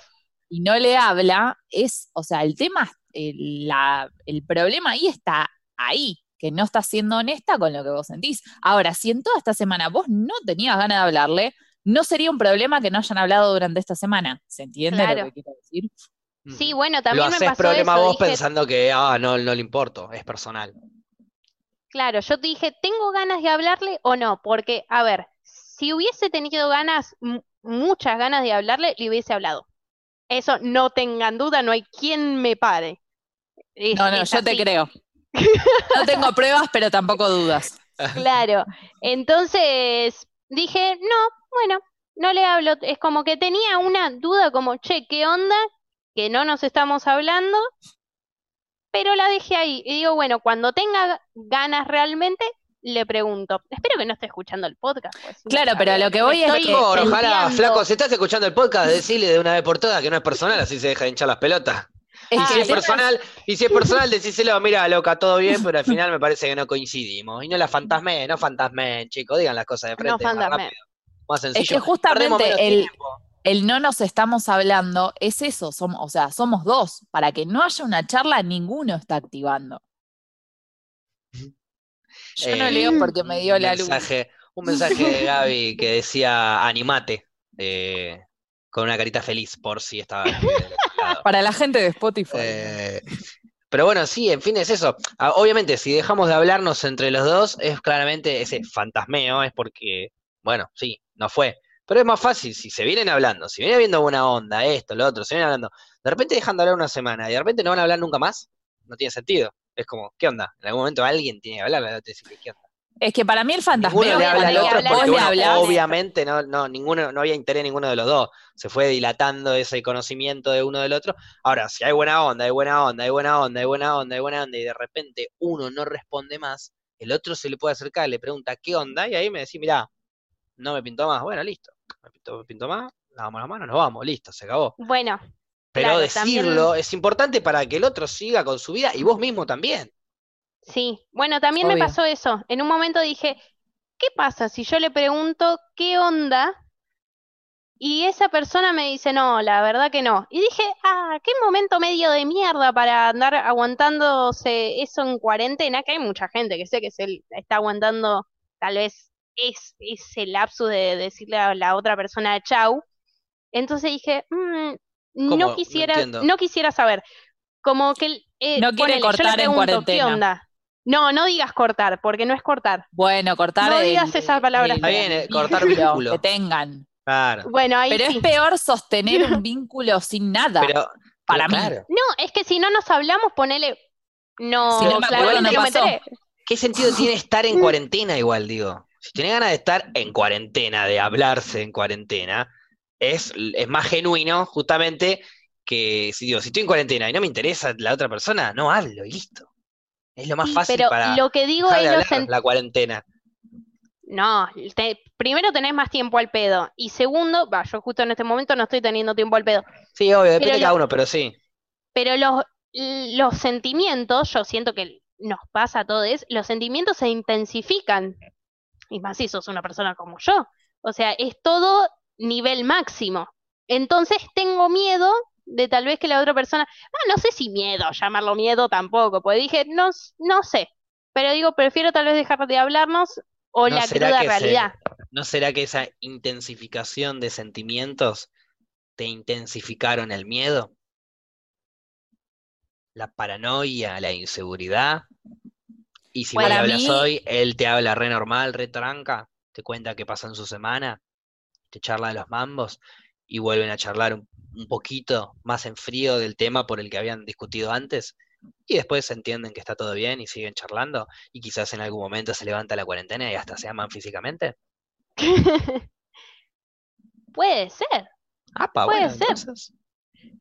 y no le habla, es, o sea, el tema, el, la- el problema ahí está ahí, que no estás siendo honesta con lo que vos sentís. Ahora, si en toda esta semana vos no tenías ganas de hablarle, no sería un problema que no hayan hablado durante esta semana. ¿Se entiende Claro. lo que quiero decir? Sí, bueno, Lo también me haces pasó problema eso. vos dije, pensando que ah, no, no le importo, es personal. Claro, yo te dije, ¿tengo ganas de hablarle o no? Porque, a ver, si hubiese tenido ganas, mu- muchas ganas de hablarle, le hubiese hablado. Eso no tengan duda, no hay quien me pare. Es- No, no, yo te creo. No tengo pruebas, pero tampoco dudas. Claro. Entonces dije, no, bueno, no le hablo. Es como que tenía una duda como, che, ¿qué onda? Que no nos estamos hablando. Pero la dejé ahí. Y digo, bueno, cuando tenga ganas realmente, le pregunto. Espero que no esté escuchando el podcast. pues, no Claro, pero a lo que voy es que- Por ojalá, flaco, si estás escuchando el podcast, decile de una vez por todas que no es personal, así se deja de hinchar las pelotas. Es Y si es personal, y si es personal, decíselo, mira, loca, todo bien, pero al final me parece que no coincidimos. Y no la fantasmé, no fantasmé, chicos, digan las cosas de No frente, más fantasmé. rápido, más es sencillo. que justamente el, tiempo. El no nos estamos hablando es eso, somos, o sea, somos dos. Para que no haya una charla, ninguno está activando. Yo no Eh, leo porque me dio la luz. un mensaje de Gaby que decía animate, eh, con una carita feliz por si estaba. Para la gente de Spotify. Eh, pero bueno, sí, en fin, es eso. Ah, Obviamente, si dejamos de hablarnos entre los dos, es claramente ese fantasmeo, es porque, bueno, sí, no fue. Pero es más fácil, si se vienen hablando, si viene habiendo buena onda, esto, lo otro, se vienen hablando, de repente dejan de hablar una semana y de repente no van a hablar nunca más, no tiene sentido. Es como, ¿qué onda? En algún momento alguien tiene que hablar, que decir, ¿qué onda? Es que para mí el fantasmeo le habla al otro porque, bueno, obviamente no, no, ninguno, no había interés en ninguno de los dos. Se fue dilatando ese conocimiento de uno del otro. Ahora, si hay buena onda, hay buena onda, hay buena onda, hay buena onda, hay buena onda, y de repente uno no responde más, el otro se le puede acercar, le pregunta qué onda, y ahí me decís, mirá, no me pintó más, bueno, listo, me pintó, me pintó más, lavamos las manos, nos vamos, listo, se acabó. Bueno, Pero Claro, decirlo también- es importante para que el otro siga con su vida y vos mismo también. sí. Bueno, también me pasó eso. En un momento dije, ¿qué pasa si yo le pregunto qué onda? Y esa persona me dice, no, la verdad que no. Y dije, ah, qué momento medio de mierda para andar aguantándose eso en cuarentena, que hay mucha gente que sé que se está aguantando tal vez es, ese lapsus de decirle a la otra persona chau. Entonces dije, mm, ¿Cómo? no No quisiera, entiendo. no quisiera saber. Como que eh, No quiere ponele, yo le cortar en pregunto, ¿qué cuarentena. onda? No, no digas cortar, porque no es cortar. Bueno, cortar No el- digas esa palabra. el Está bien, eh, cortar vínculo. que tengan. Claro. Bueno, ahí Pero sí. es peor sostener un vínculo sin nada. Pero, para pero mí. claro. No, es que si no nos hablamos, ponele. No, Si no me acuerdo, claramente no no me pasó. enteré. ¿Qué sentido tiene estar en cuarentena igual, digo? Si tiene ganas de estar en cuarentena, de hablarse en cuarentena, es, es más genuino justamente que si digo, si estoy en cuarentena y no me interesa la otra persona, no hablo y listo. Es lo más Sí, fácil pero para lo que digo es lo hablar sen- la cuarentena. No, te- primero tenés más tiempo al pedo. Y segundo, va, yo justo en este momento no estoy teniendo tiempo al pedo. Sí, obvio, depende de cada uno, pero sí. Pero los, los sentimientos, yo siento que nos pasa a todos, los sentimientos se intensifican. Y más si sos una persona como yo. O sea, es todo nivel máximo. Entonces tengo miedo de tal vez que la otra persona, ah, no sé si miedo, llamarlo miedo tampoco, porque dije, no, no sé. Pero digo, prefiero tal vez dejar de hablarnos o ¿No la cruda se- realidad. ¿No será que esa intensificación de sentimientos te intensificaron el miedo? La paranoia, la inseguridad. Y si vos le hablas mí- hoy, él te habla re normal, re tranca, te cuenta qué pasó en su semana, te charla de los mambos y vuelven a charlar un, un poquito más en frío del tema por el que habían discutido antes. y después entienden que está todo bien y siguen charlando y quizás en algún momento se levanta la cuarentena y hasta se aman físicamente. Puede ser, Apa, Puede bueno, ser. entonces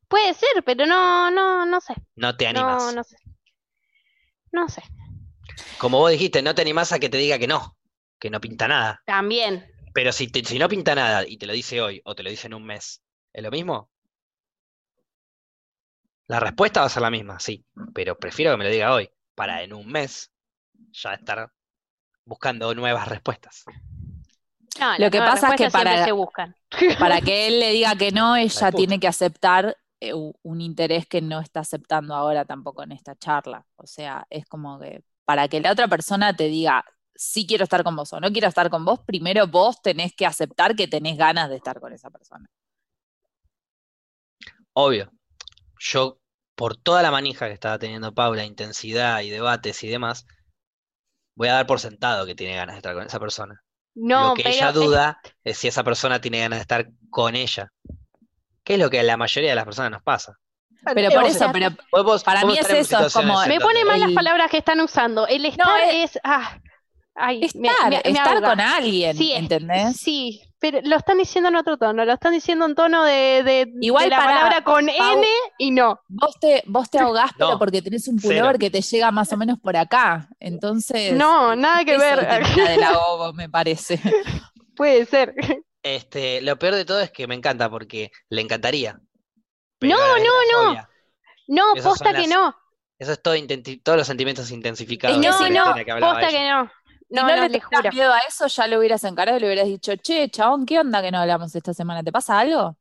puede ser, pero no, no, no sé. no te animas. No, no sé. No sé. Como vos dijiste, no te animás a que te diga que no, que no pinta nada. También. Pero si, te- si no pinta nada y te lo dice hoy o te lo dice en un mes, ¿es lo mismo? La respuesta va a ser la misma, sí, pero prefiero que me lo diga hoy, para en un mes ya estar buscando nuevas respuestas. No, Lo que pasa es que para- se buscan. Para que él le diga que no, ella tiene que aceptar eh, un interés que no está aceptando ahora tampoco en esta charla. O sea, es como que para que la otra persona te diga, sí quiero estar con vos o no quiero estar con vos, primero vos tenés que aceptar que tenés ganas de estar con esa persona. Obvio, yo por toda la manija que estaba teniendo Paula, intensidad y debates y demás, voy a dar por sentado que tiene ganas de estar con esa persona. No, Lo que pero ella es- duda es si esa persona tiene ganas de estar con ella. ¿Qué es lo que a la mayoría de las personas nos pasa? Pero por eso, pero podemos- para podemos mí es eso, es como- me pone mal las palabras que están usando. El estar eh, es. Ah, ay, me- estar, me- me estar con alguien, Sí, ¿entendés? Sí, pero lo están diciendo en otro tono, lo están diciendo en tono de, de, Igual de la para- palabra con Pau- N y no. Vos te, vos te ahogás, pero No, porque tenés un cero. pullover que te llega más o menos por acá. Entonces, No, nada que ver. del ahogo, me parece. Puede ser. Este, lo peor de todo es que me encanta porque le encantaría. No, no, no. No, Esas posta que no. Eso es todo todos los sentimientos intensificados. Es que No, no, que posta ella. que no. Si No, no, no, le juro. miedo a eso, ya lo hubieras encarado y le hubieras dicho, che, chabón, ¿qué onda que no hablamos esta semana? ¿Te pasa algo?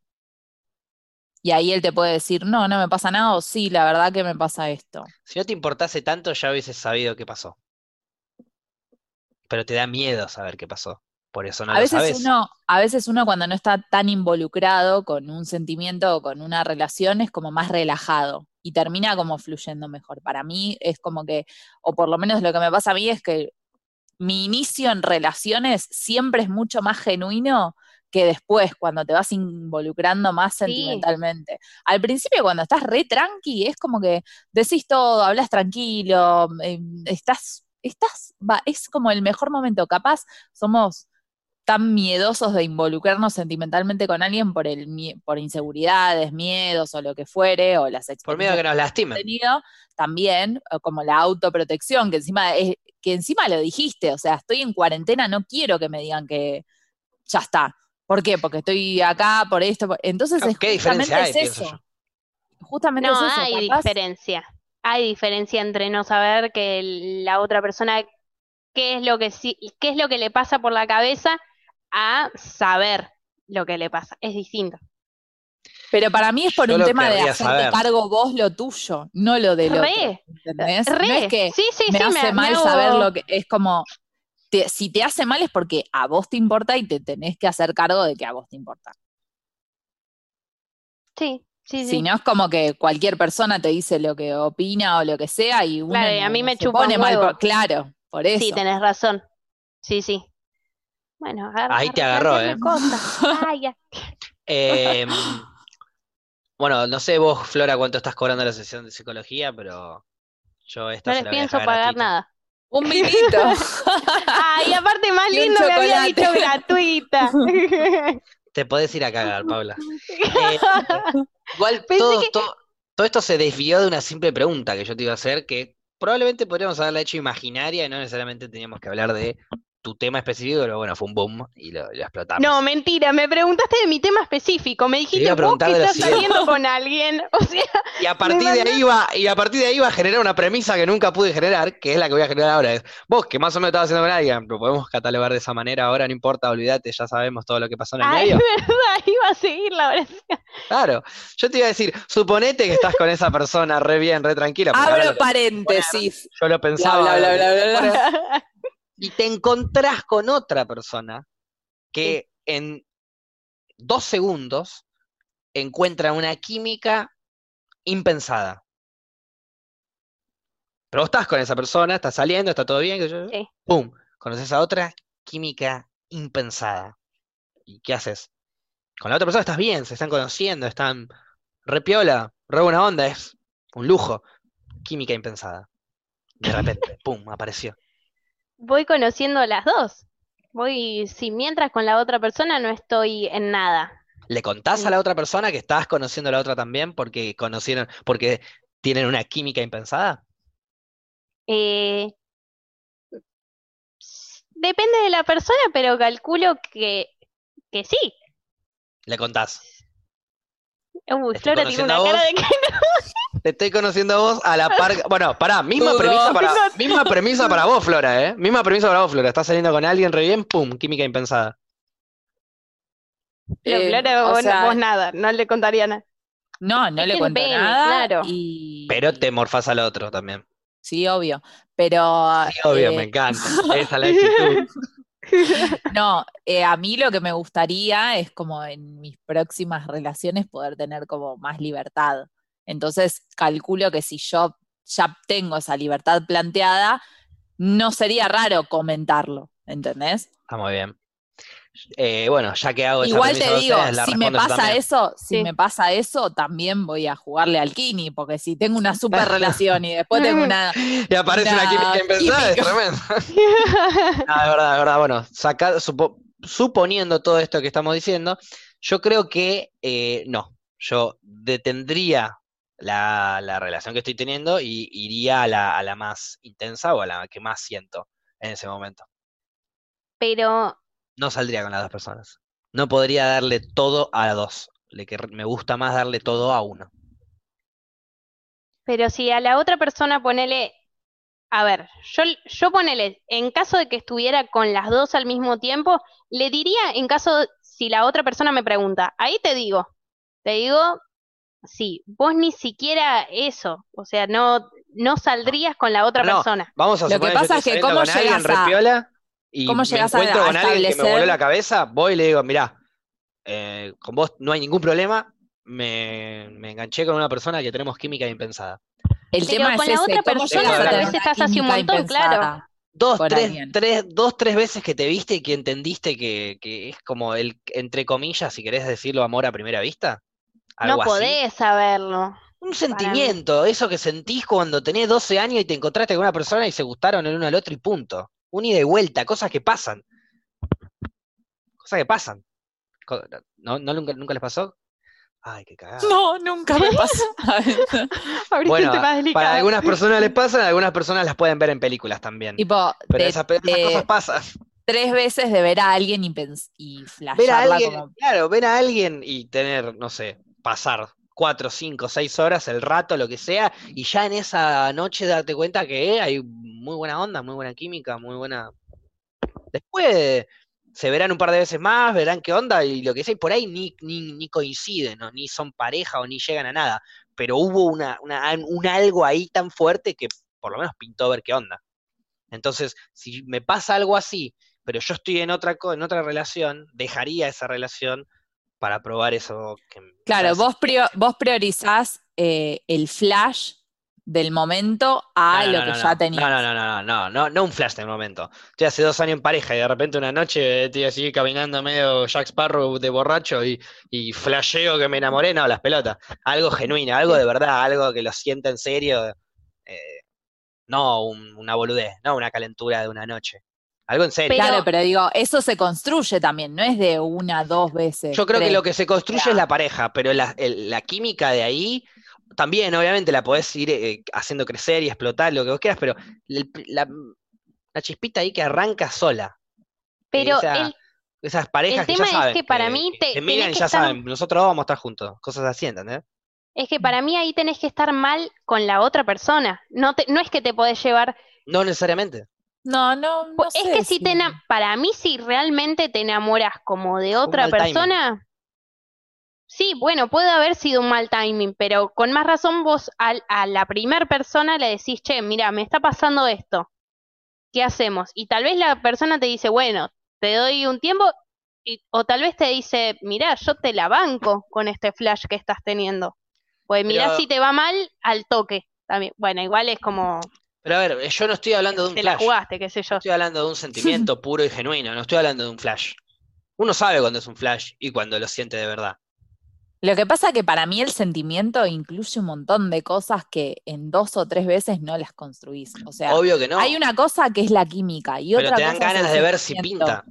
Y ahí él te puede decir, no, no me pasa nada, o sí, la verdad que me pasa esto. Si no te importase tanto, ya hubieses sabido qué pasó. Pero te da miedo saber qué pasó. Por eso no a lo veces sabes. uno, a veces uno cuando no está tan involucrado con un sentimiento o con una relación es como más relajado y termina como fluyendo mejor. Para mí es como que, o por lo menos lo que me pasa a mí es que mi inicio en relaciones siempre es mucho más genuino que después, cuando te vas involucrando más Sí. sentimentalmente. Al principio, cuando estás re tranqui, es como que decís todo, hablas tranquilo, eh, estás, estás, va, es como el mejor momento. Capaz somos tan miedosos de involucrarnos sentimentalmente con alguien por el mie- por inseguridades, miedos o lo que fuere, o las Por miedo experiencias que nos lastimen. tenido, también, como la autoprotección, que encima es, que encima lo dijiste, o sea, estoy en cuarentena, no quiero que me digan que ya está. ¿Por qué? Porque estoy acá por esto. por- Entonces, es, ¿Qué diferencia hay, justamente es eso. Justamente No, es eso. hay capaz- diferencia. Hay diferencia entre no saber que la otra persona qué es lo que sí, qué es lo que le pasa por la cabeza a saber lo que le pasa. Es distinto. Pero para mí es por Yo un tema de hacerte saber. cargo vos lo tuyo, no lo del otro. Re, ¿Entendés? No es que sí, sí, me sí, hace me mal hago- saber lo que es como te- si te hace mal es porque a vos te importa y te tenés que hacer cargo de que a vos te importa. Sí, sí, Si sí. no es como que cualquier persona te dice lo que opina o lo que sea y uno Claro, y a mí me se chupa pone un mal por- claro, por eso. Sí, tenés razón. Sí, sí. Bueno, agarra, Ahí te agarró, ¿eh? Ay, ya. Em, bueno, no sé vos, Flora, cuánto estás cobrando la sesión de psicología, pero yo esta No se les la voy a pienso pagar gratuita. nada. Un minito. Ay, aparte más lindo me había dicho gratuita. Te podés ir a cagar, Paula. Eh, igual que- todo, todo esto se desvió de una simple pregunta que yo te iba a hacer, que probablemente podríamos haberla hecho imaginaria y no necesariamente teníamos que hablar de tu tema específico, pero bueno, fue un boom y lo, lo explotamos. No, mentira, me preguntaste de mi tema específico. Me dijiste vos que estás saliendo con alguien. O sea, Y a partir de ahí va, y a partir de ahí va a generar una premisa que nunca pude generar, que es la que voy a generar ahora. Es, vos, que más o menos estabas haciendo con alguien, lo podemos catalogar de esa manera ahora, no importa, olvídate, ya sabemos todo lo que pasó en el ay, medio. verdad, iba a seguir la oración. Claro, yo te iba a decir, suponete que estás con esa persona re bien, re tranquila, Abro lo- paréntesis. yo lo Bla, pensaba. bla, bla, bla, bla, bla. Y te encontrás con otra persona que en dos segundos encuentra una química impensada. Pero vos estás con esa persona, estás saliendo, está todo bien, Sí. ¡pum! Conoces a otra química impensada. ¿Y qué haces? Con la otra persona estás bien, se están conociendo, están re piola, re buena onda, es un lujo. química impensada. De repente, pum, apareció. Voy conociendo a las dos. Voy, si mientras con la otra persona no estoy en nada. ¿Le contás a la otra persona que estás conociendo a la otra también porque conocieron, porque tienen una química impensada? Eh, depende de la persona, pero calculo que, que sí. Le contás. Uy, Estoy Flora tiene una cara de que Te estoy conociendo a vos a la par. Bueno, pará, misma premisa para, misma premisa para vos, Flora, ¿eh? Misma premisa para vos, Flora. Estás saliendo con alguien re bien, pum, química impensada. Pero Eh, Flora, o vos, sea, vos nada, no le contaría nada. No, no Es le cuento nada. claro. Y... Pero te morfás al otro también. Sí, obvio. Pero Sí, obvio, eh, me encanta. Esa es la actitud. no, eh, a mí lo que me gustaría es como en mis próximas relaciones poder tener como más libertad. Entonces, calculo que si yo ya tengo esa libertad planteada, no sería raro comentarlo, ¿entendés? Está muy bien. Eh, bueno, ya que hago esa Igual premisa te de digo, ustedes, la si me pasa también. eso, si Sí. me pasa eso, también voy a jugarle al Kini, porque si tengo una super relación y después tengo una Y aparece una, una química impensada, es tremendo. Ah, es verdad, es verdad. Bueno, saca- supo- suponiendo todo esto que estamos diciendo, yo creo que eh, no. Yo detendría la, la relación que estoy teniendo y iría a la, a la más intensa o a la que más siento en ese momento. Pero, No saldría con las dos personas. No podría darle todo a dos. Le que me gusta más darle todo a uno. pero si a la otra persona ponele, a ver, yo, yo ponele, en caso de que estuviera con las dos al mismo tiempo, le diría en caso, si la otra persona me pregunta, ahí te digo, te digo, sí, vos ni siquiera eso, o sea, no, no saldrías con la otra No, persona. Vamos a Lo que pasa yo es que ¿cómo llegas a- re piola y cómo me llegas a- encuentro a con alguien que me establecer- voló la cabeza, voy y le digo, mirá, eh, con vos no hay ningún problema, me, me enganché con una persona que tenemos química impensada. El Pero tema con es la ese, otra ¿cómo persona a tal tener vez una estás hace un montón, claro. Dos, tres, tres, dos, tres veces que te viste y que entendiste que, que es como el, entre comillas, si querés decirlo, amor a primera vista. No así. podés saberlo. Un sentimiento, eso que sentís cuando tenés 12 años y te encontraste con una persona y se gustaron el uno al otro y punto. Un ida y vuelta, cosas que pasan. Cosas que pasan. ¿No, no nunca, nunca les pasó? Ay, qué cagada. No, nunca me Bueno, para algunas personas les pasan, algunas personas las pueden ver en películas también. tipo, Pero de- esas, esas de cosas pasan. tres veces de ver a alguien y, y Ver a flashearla alguien, como claro, ver a alguien y tener, no sé, pasar cuatro, cinco, seis horas, el rato, lo que sea, y ya en esa noche darte cuenta que hay muy buena onda, muy buena química, muy buena. Después se verán un par de veces más, verán qué onda, y lo que sea, y por ahí ni, ni, ni coinciden, ¿no? ni son pareja o ni llegan a nada. Pero hubo una, una, un algo ahí tan fuerte que por lo menos pintó ver qué onda. Entonces, si me pasa algo así, pero yo estoy en otra, en otra relación, dejaría esa relación para probar eso que Claro, vos, prio- vos priorizás eh, el flash del momento a no, no, lo no, que no, ya no, tenías. No, no, no, no, no, no, no un flash del momento. Estoy hace dos años en pareja y de repente una noche estoy así caminando medio Jack Sparrow de borracho y, y flasheo que me enamoré, no, las pelotas. Algo genuino, algo de verdad, algo que lo sienta en serio. eh, no un- una boludez, no una calentura de una noche. Algo en serio. Pero- Claro, pero digo, eso se construye también, no es de una, dos veces. Yo creo que lo que se construye Claro. es la pareja, pero la, el- la química de ahí también, obviamente, la podés ir eh, haciendo crecer y explotar, lo que vos quieras, pero el- la, la chispita ahí que arranca sola. Pero esa- el- Esas parejas el que ya tema es saben, que para mí te- miran y que ya estar- saben, nosotros vamos a estar juntos, cosas así, ¿entendés? es que para mí ahí tenés que estar mal con la otra persona. No, te, no es que te podés llevar. No necesariamente. No, no, no Pues es sé que si si- te para mí, si realmente te enamoras como de otra timing. persona, sí, bueno, puede haber sido un mal timing, pero con más razón vos al- a la primer persona le decís, che, mira, me está pasando esto. ¿Qué hacemos? Y tal vez la persona te dice, bueno, te doy un tiempo, y- o tal vez te dice, mira, yo te la banco con este flash que estás teniendo. Pues mira Pero- si te va mal al toque también. Bueno, igual es como Pero a ver, yo no estoy hablando de un te la flash. jugaste, qué sé yo. Estoy hablando de un sentimiento puro y genuino, no estoy hablando de un flash. Uno sabe cuando es un flash y cuando lo siente de verdad. Lo que pasa que para mí el sentimiento incluye un montón de cosas que en dos o tres veces no las construís. O sea, Obvio que no. hay una cosa que es la química y pero otra te dan cosa es ganas de ver si pinta.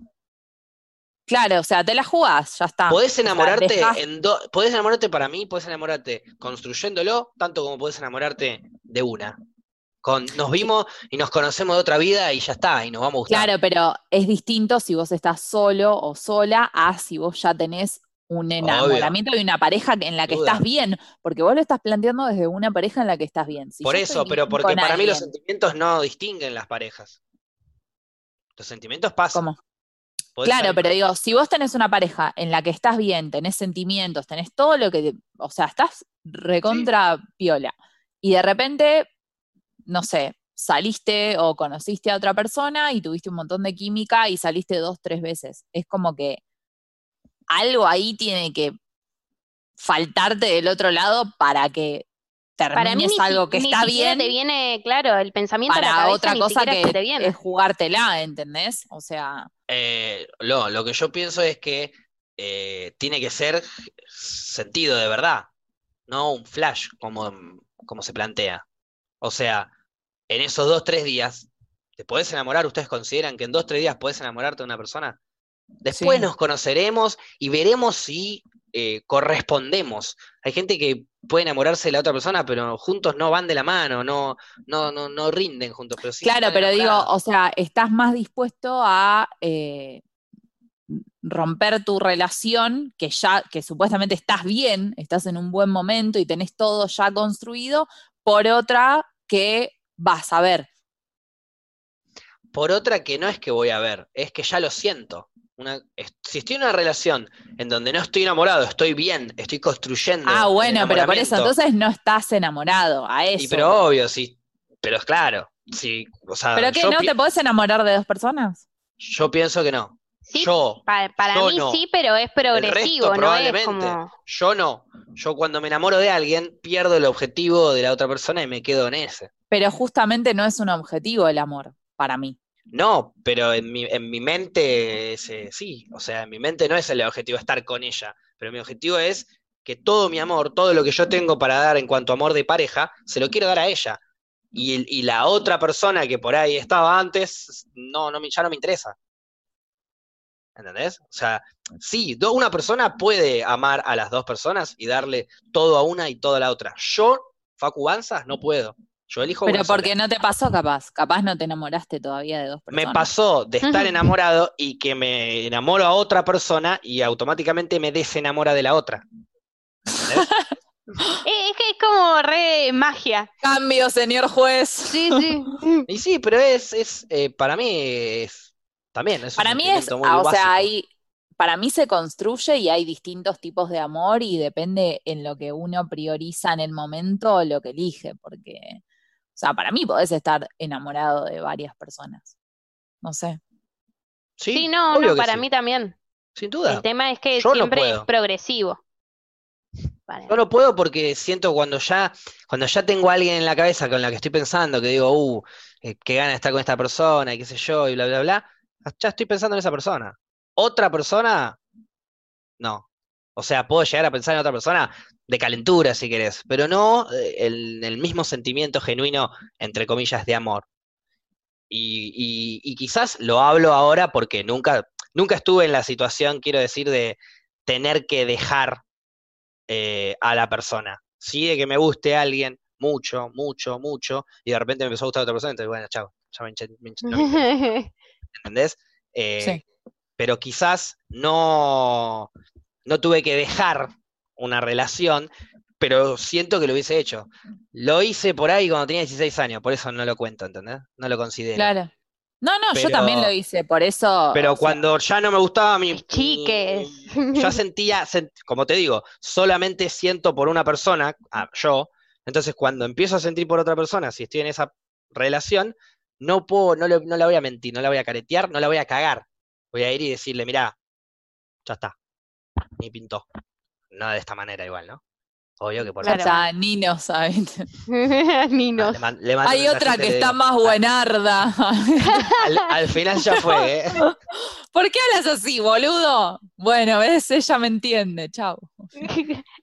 Claro, o sea, te la jugás, ya está. Podés O sea, enamorarte dejás- en do- podés enamorarte para mí, podés enamorarte construyéndolo, tanto como podés enamorarte de una. Con, nos vimos y nos conocemos de otra vida y ya está, y nos vamos a gustar. Claro, pero es distinto si vos estás solo o sola a si vos ya tenés un enamoramiento de una pareja en la que duda. estás bien, porque vos lo estás planteando desde una pareja en la que estás bien. Si Por eso, pero porque para mí los sentimientos no distinguen las parejas. Los sentimientos pasan. ¿cómo? Claro, pero digo, si vos tenés una pareja en la que estás bien, tenés sentimientos, tenés todo lo que, o sea, estás recontra piola, y de repente, no sé, saliste o conociste a otra persona y tuviste un montón de química y saliste dos, tres veces. Es como que algo ahí tiene que faltarte del otro lado para que Para mí termines ni, si- algo que ni está bien te viene, claro, el pensamiento a la para cabeza otra ni cosa que es que te viene. es jugártela, ¿entendés? O sea, Eh, lo, lo que yo pienso es que eh, tiene que ser sentido de verdad, no un flash como, como se plantea. O sea, en esos dos, tres días, ¿te podés enamorar? ¿Ustedes consideran que en dos, tres días podés enamorarte de una persona? Después Sí. nos conoceremos y veremos si eh, correspondemos. Hay gente que puede enamorarse de la otra persona, pero juntos no van de la mano, no, no, no, no rinden juntos. Pero sí Claro, pero digo, o sea, estás más dispuesto a eh, romper tu relación, que ya, que supuestamente estás bien, estás en un buen momento y tenés todo ya construido, por otra que vas a ver. Por otra que no es que voy a ver, es que ya lo siento. Una, si estoy en una relación en donde no estoy enamorado, estoy bien, estoy construyendo. Ah, bueno, pero por eso, entonces no estás enamorado, a eso. Y pero obvio, sí. Pero es claro, sí, o sea, ¿Pero qué, no te podés enamorar de dos personas? yo pienso que no. Sí, Yo, pa- para yo mí no. sí, pero es progresivo, no es probablemente. como... yo no. Yo cuando me enamoro de alguien, pierdo el objetivo de la otra persona y me quedo en ese. Pero justamente no es un objetivo el amor, para mí. No, pero en mi, en mi mente es, eh, sí, o sea, en mi mente no es el objetivo estar con ella, pero mi objetivo es que todo mi amor, todo lo que yo tengo para dar en cuanto a amor de pareja, se lo quiero dar a ella. Y, el- y la otra persona que por ahí estaba antes, no, no, me- ya no me interesa. ¿Entendés? O sea, sí, do- una persona puede amar a las dos personas y darle todo a una y todo a la otra. Yo, Facu Banzas, no puedo. Yo elijo Pero sola. porque no te pasó capaz, capaz no te enamoraste todavía de dos Me personas. pasó de estar enamorado y que me enamoro a otra persona y automáticamente me desenamora de la otra. ¿Entendés? Eh, Es que es como re magia. Cambio, señor juez. Sí, sí. y sí, pero es, es eh, para mí es también es un Para mí es, muy ah, o sea, hay, para mí se construye y hay distintos tipos de amor y depende en lo que uno prioriza en el momento lo que elige, porque, o sea, para mí podés estar enamorado de varias personas. No sé. Sí, Sí, no, no, para sí, mí también. sin duda. El tema es que Yo no siempre es progresivo. Para Yo no puedo porque siento cuando ya, cuando ya tengo a alguien en la cabeza con la que estoy pensando, que digo, uh, eh, qué gana de estar con esta persona y qué sé yo, y bla, bla, bla, ya estoy pensando en esa persona. Otra persona, no. O sea, puedo llegar a pensar en otra persona de calentura, si querés, pero no eh, el, el mismo sentimiento genuino, entre comillas, de amor. Y, y- y quizás lo hablo ahora porque nunca, nunca estuve en la situación, quiero decir, de tener que dejar eh, a la persona. Sí, de que me guste alguien mucho, mucho, mucho, y de repente me empezó a gustar otra persona, entonces, bueno, chao, ya me hinché- me hinché- no me interesa, ¿entendés? Eh, Sí. Pero quizás no, no tuve que dejar una relación, pero siento que lo hubiese hecho. Lo hice por ahí cuando tenía 16 años, por eso no lo cuento, ¿entendés? No lo considero. Claro. No, no, yo también lo hice, por eso. Pero sea, cuando ya no me gustaba mi, Es chiques. mi- ya sentía, sen- como te digo, solamente siento por una persona, ah, yo, entonces cuando empiezo a sentir por otra persona, si estoy en esa relación, no puedo, no, le- no la voy a mentir, no la voy a caretear, no la voy a cagar. Voy a ir y decirle, mirá, ya está, ni pintó. No de esta manera igual, ¿no? Obvio que por Claro. O sea, Nino, le mando Hay otra que está digo, más buenarda. Al, al final ya fue, ¿eh? ¿Por qué hablas así, boludo? Bueno, ves, ella me entiende, chao.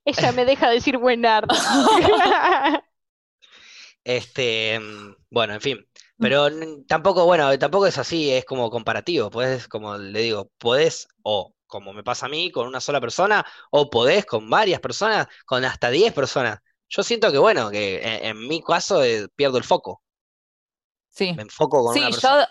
Ella me deja decir buenardo. Este, mm, bueno, en fin. Pero tampoco, bueno, tampoco es así, es como comparativo. Podés, como le digo, podés, o como me pasa a mí, con una sola persona, o podés con varias personas, con hasta 10 personas. Yo siento que, bueno, que en, en mi caso eh, pierdo el foco. Sí. Me enfoco con Sí, una persona. yo,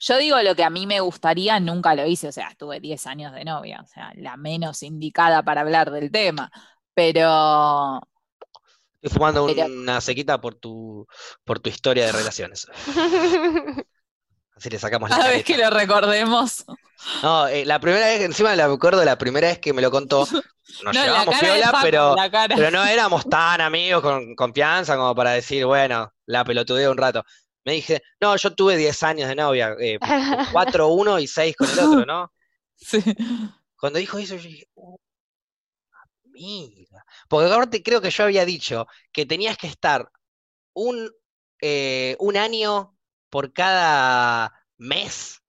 yo digo lo que a mí me gustaría, nunca lo hice, o sea, estuve 10 años de novia, o sea, la menos indicada para hablar del tema, pero Estoy fumando pero- una sequita por tu, por tu historia de relaciones. Así le sacamos la cada vez que lo recordemos, No, eh, la primera vez, encima la me acuerdo la primera vez que me lo contó, nos no, llevábamos piola, Paco, pero, pero no éramos tan amigos con confianza como para decir, bueno, la pelotudeo un rato. Me dije, no, yo tuve 10 años de novia, eh, 4 uno y 6 con el otro, ¿no? Sí. Cuando dijo eso, yo dije, "Uh, amiga. Porque aparte creo que yo había dicho que tenías que estar un, eh, un año por cada mes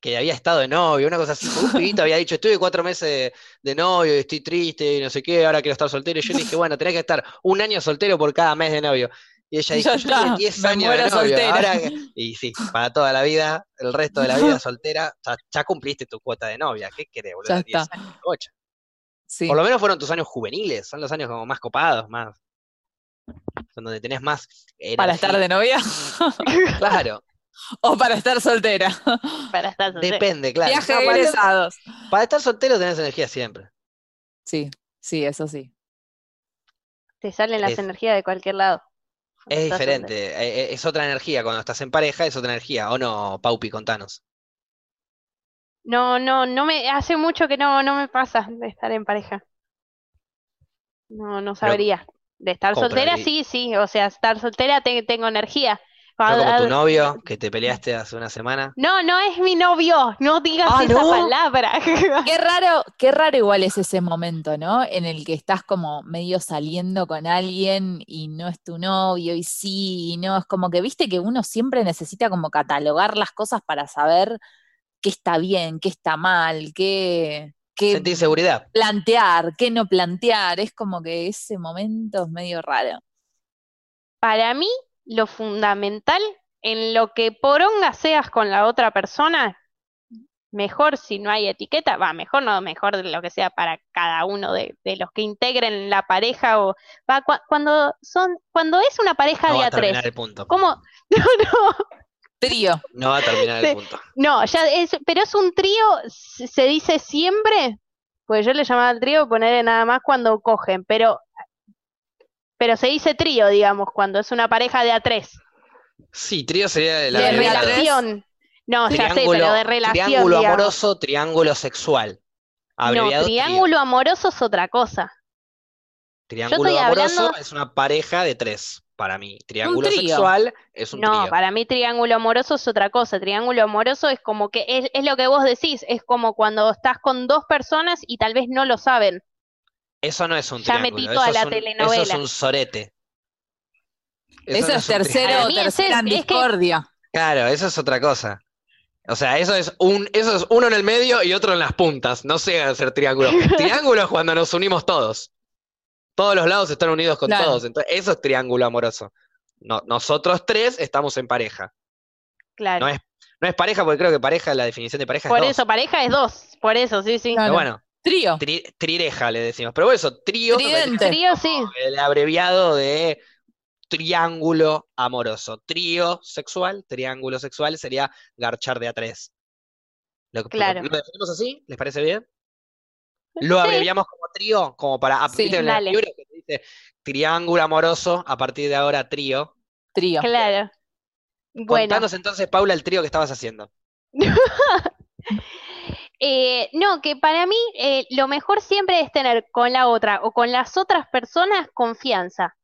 que había estado de novio, una cosa así. Un pibito había dicho, estuve cuatro meses de, novio y estoy triste y no sé qué, ahora quiero estar soltero. Y yo le dije, bueno, tenés que estar un año soltero por cada mes de novio. Y ella dijo, yo tuve está, 10 me años de novio. soltera. ahora que-". Y sí, para toda la vida, el resto de la vida soltera, ya, ya cumpliste tu cuota de novia. ¿Qué querés, boludo? Ya 10 está. años de bocha. Sí. Por lo menos fueron tus años juveniles, son los años como más copados, más. Son donde tenés más ¿Para estar energía. de novia Claro, o para estar soltera? Para estar soltero. depende, claro. Viaje No, para, egresados. para estar soltero tenés energía siempre. Sí, sí, eso sí. Te salen las Es- energías de cualquier lado. Es diferente, eh, eh, es otra energía. Cuando estás en pareja es otra energía, ¿o no, Paupi? Contanos. No, no, no me, hace mucho que no, no me pasa de estar en pareja. No, no sabría. De estar ¿cómo soltera, pero sí, sí. O sea, estar soltera te- tengo energía. Ah, como tu novio, que te peleaste hace una semana. No, no es mi novio. No digas Ah, esa ¿no? palabra. Qué raro, qué raro igual es ese momento, ¿no? En el que estás como medio saliendo con alguien y no es tu novio y sí y no. Es como que viste que uno siempre necesita como catalogar las cosas para saber qué está bien, qué está mal, qué, qué Sentí inseguridad. plantear, qué no plantear. Es como que ese momento es medio raro. Para mí, lo fundamental en lo que poronga seas con la otra persona, mejor si no hay etiqueta, va, mejor no, mejor de lo que sea para cada uno de, de los que integren la pareja o va, cua- cuando son, cuando es una pareja No de va a tres, terminar el punto. ¿cómo? No, no, Trío. No va a terminar el punto. no, ya es, pero es un trío, se dice siempre, pues yo le llamaba al trío ponerle nada más cuando cogen, pero pero se dice trío, digamos, cuando es una pareja de a tres. Sí, trío sería la de relación. No, ya sé, pero de relación, triángulo digamos. amoroso, triángulo sexual. No, Abreviado trío. triángulo amoroso es otra cosa. Triángulo amoroso hablando- es una pareja de tres, para mí. Triángulo sexual es un No, trío. para mí triángulo amoroso es otra cosa. Triángulo amoroso es como que es, es lo que vos decís, es como cuando estás con dos personas y tal vez no lo saben. Eso no es un Ya triángulo, metí eso toda es la un, telenovela. Eso es un sorete. Eso, no es tercero, es- tercera es que- discordia. Claro, eso es otra cosa. O sea, eso es un, eso es uno en el medio y otro en las puntas. No sé hacer triángulo. Triángulo es cuando nos unimos todos. Todos los lados están unidos con Claro. todos. Entonces, eso es triángulo amoroso. No, nosotros tres estamos en pareja. Claro. No es, no es pareja porque creo que pareja, la definición de pareja Por es dos. eso, pareja es dos. Por eso, sí, sí. Claro. Pero bueno, Trío. tri- trireja le decimos. Pero eso, trío. Trío, sí. el abreviado de triángulo amoroso. Trío sexual, triángulo sexual sería garchar de a tres. Lo, que- Claro. ¿Lo definimos así? ¿Les parece bien? Lo Sí. abreviamos como trío, como para Sí, ¿viste en el libro que dice triángulo amoroso, a partir de ahora trío. Trío. Claro. Bueno, Contanos entonces, Paula, el trío que estabas haciendo. eh, no, que para mí eh, lo mejor siempre es tener con la otra o con las otras personas confianza.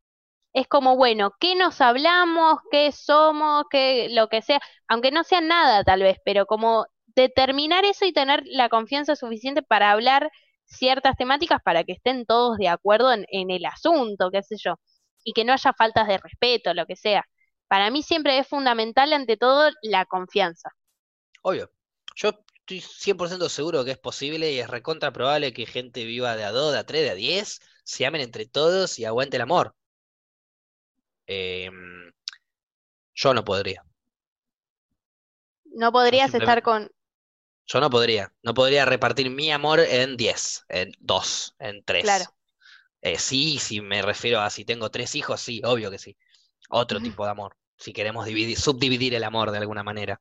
Es como, bueno, ¿qué nos hablamos? ¿Qué somos? ¿Qué lo que sea? Aunque no sea nada tal vez, pero como determinar eso y tener la confianza suficiente para hablar ciertas temáticas para que estén todos de acuerdo en, en el asunto, qué sé yo, y que no haya faltas de respeto, lo que sea. Para mí siempre es fundamental, ante todo, la confianza. Obvio. Yo estoy 100% seguro que es posible y es recontra probable que gente viva de a 2, de a 3, de a 10, se amen entre todos y aguante el amor. Em, yo no podría. No podrías estar con... Yo no podría. No podría repartir mi amor en 10, en 2, en 3. Claro. Eh, sí, si me refiero a si tengo tres hijos, sí, obvio que sí. Otro tipo de amor. Si queremos dividir, subdividir el amor de alguna manera.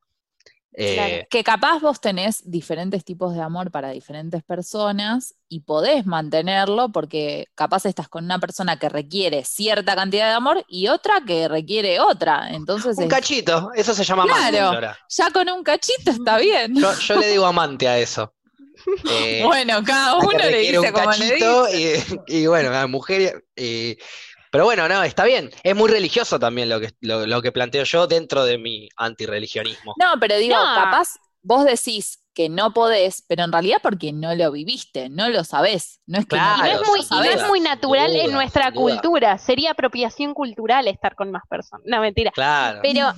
Claro. Eh, Que capaz vos tenés diferentes tipos de amor para diferentes personas y podés mantenerlo porque capaz estás con una persona que requiere cierta cantidad de amor y otra que requiere otra. Entonces, un es- cachito, eso se llama amante. Flora. ya con un cachito está bien. Yo, yo le digo amante a eso. Eh, Bueno, cada uno le dice un como le dice. cachito y, y bueno, la mujer. y- pero bueno, no, está bien. Es muy religioso también lo que, lo, lo que planteo yo dentro de mi antirreligionismo. No, pero digo, No. capaz vos decís que no podés, pero en realidad porque no lo viviste, no lo sabés. No es que no Y no Claro, es lo muy, sin y no sabés. es muy natural en nuestra cultura. Sería apropiación cultural estar con más personas. No, mentira. Claro. Pero,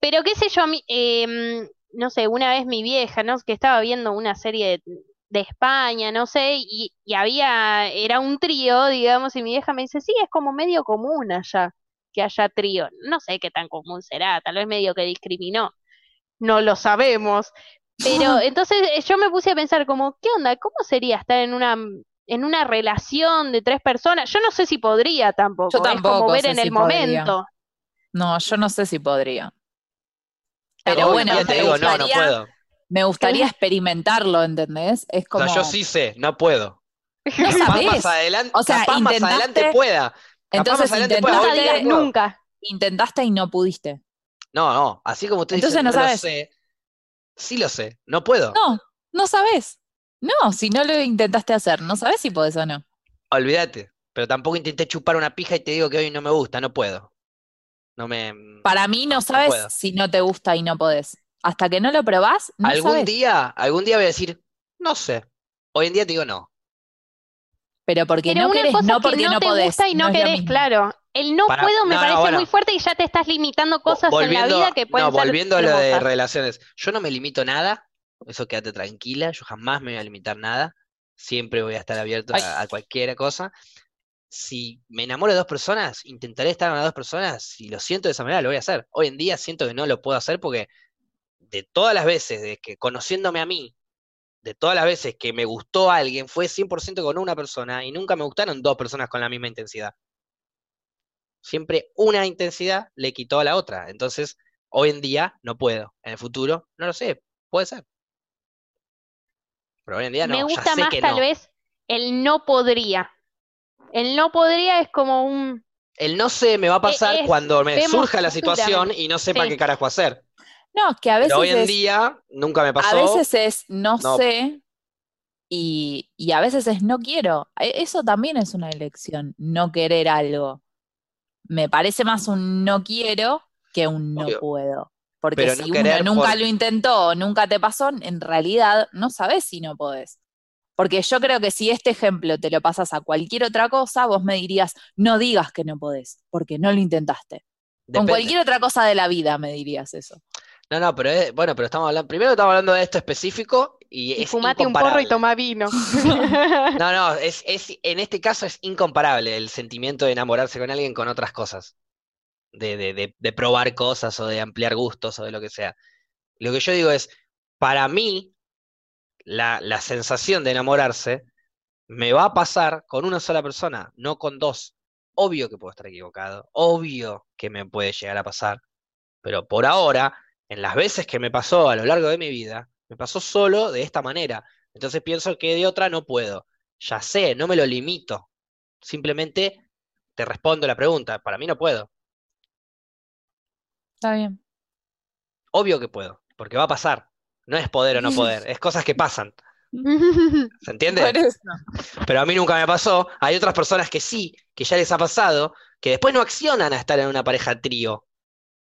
pero qué sé yo, a mí, em, no sé, una vez mi vieja, ¿no? Que estaba viendo una serie de, de España, no sé, y, y había, era un trío, digamos, y mi vieja me dice, sí, es como medio común allá que haya trío. No sé qué tan común será, tal vez medio que discriminó. No lo sabemos. Pero entonces eh, yo me puse a pensar como, ¿qué onda? ¿Cómo sería estar en una en una relación de tres personas? Yo no sé si podría tampoco. Yo es como tampoco ver sé en si el podría. momento. No, yo no sé si podría. Pero bueno, ya te digo, no, no puedo. Me gustaría experimentarlo, ¿entendés? Es O como, sea, yo sí sé, no puedo. no Capaz sabés. más adelante, O sea, capaz más adelante pueda. Capaz Entonces más adelante pueda. No digas nunca. Intentaste y no pudiste. No, no, así como usted Entonces dice, no lo sabes. sé, sí lo sé, no puedo. No, no sabés. No, si no lo intentaste hacer, no sabés si podés o no. Olvídate. Pero tampoco intenté chupar una pija y te digo que hoy no me gusta, no puedo. No me. Para mí no No sabes puedo. si no te gusta y no podés. Hasta que no lo probás, no algún día, algún día voy a decir, no sé. Hoy en día te digo no. Pero porque Pero no una querés, cosa no es que porque no no te podés. gusta y no, lo querés, claro. El no Para- puedo me no, no, parece bueno. muy fuerte y ya te estás limitando cosas en la vida que pueden no, ser volviendo a lo de relaciones. Yo no me limito nada, eso quédate tranquila, yo jamás me voy a limitar nada. Siempre voy a estar abierto a, a cualquier cosa. Si me enamoro de dos personas, intentaré estar con las dos personas. Si lo siento de esa manera, lo voy a hacer. Hoy en día siento que no lo puedo hacer porque de todas las veces de que conociéndome a mí, de todas las veces que me gustó alguien, fue 100% con una persona y nunca me gustaron dos personas con la misma intensidad. Siempre una intensidad le quitó a la otra. Entonces, hoy en día no puedo. En el futuro, no lo sé, puede ser. Pero hoy en día no, Me ya gusta sé más que tal no. vez el no podría. El no podría es como un... El no sé me va a pasar es- cuando me surja la situación y no sepa Sí. qué carajo hacer. No, que a veces Pero hoy en es, día nunca me a pasó. veces es no, No. sé y, y a veces es no quiero. E- Eso también es una elección, no querer algo. Me parece más un no quiero que un no Obvio. puedo. Porque Pero si no uno nunca por- lo intentó o nunca te pasó, en realidad no sabes si no podés. Porque yo creo que si este ejemplo te lo pasas a cualquier otra cosa, vos me dirías, no digas que no podés, porque no lo intentaste. Con cualquier otra cosa de la vida me dirías eso. No, no, pero es, bueno, pero estamos hablando, primero estamos hablando de esto específico y, Y es fumate un porro y toma vino. No, no, es, es, en este caso es incomparable el sentimiento de enamorarse con alguien con otras cosas. De, de, de, de probar cosas o de ampliar gustos o de lo que sea. Lo que yo digo es, para mí, la, la sensación de enamorarse me va a pasar con una sola persona, no con dos. Obvio que puedo estar equivocado, obvio que me puede llegar a pasar, pero por ahora, en las veces que me pasó a lo largo de mi vida, me pasó solo de esta manera. Entonces pienso que de otra no puedo. Ya sé, no me lo limito. Simplemente te respondo la pregunta. Para mí no puedo. Está bien. Obvio que puedo, porque va a pasar. No es poder o no poder, es cosas que pasan. ¿Se entiende? Por eso. Pero a mí nunca me pasó. Hay otras personas que sí, que ya les ha pasado, que después no accionan a estar en una pareja trío.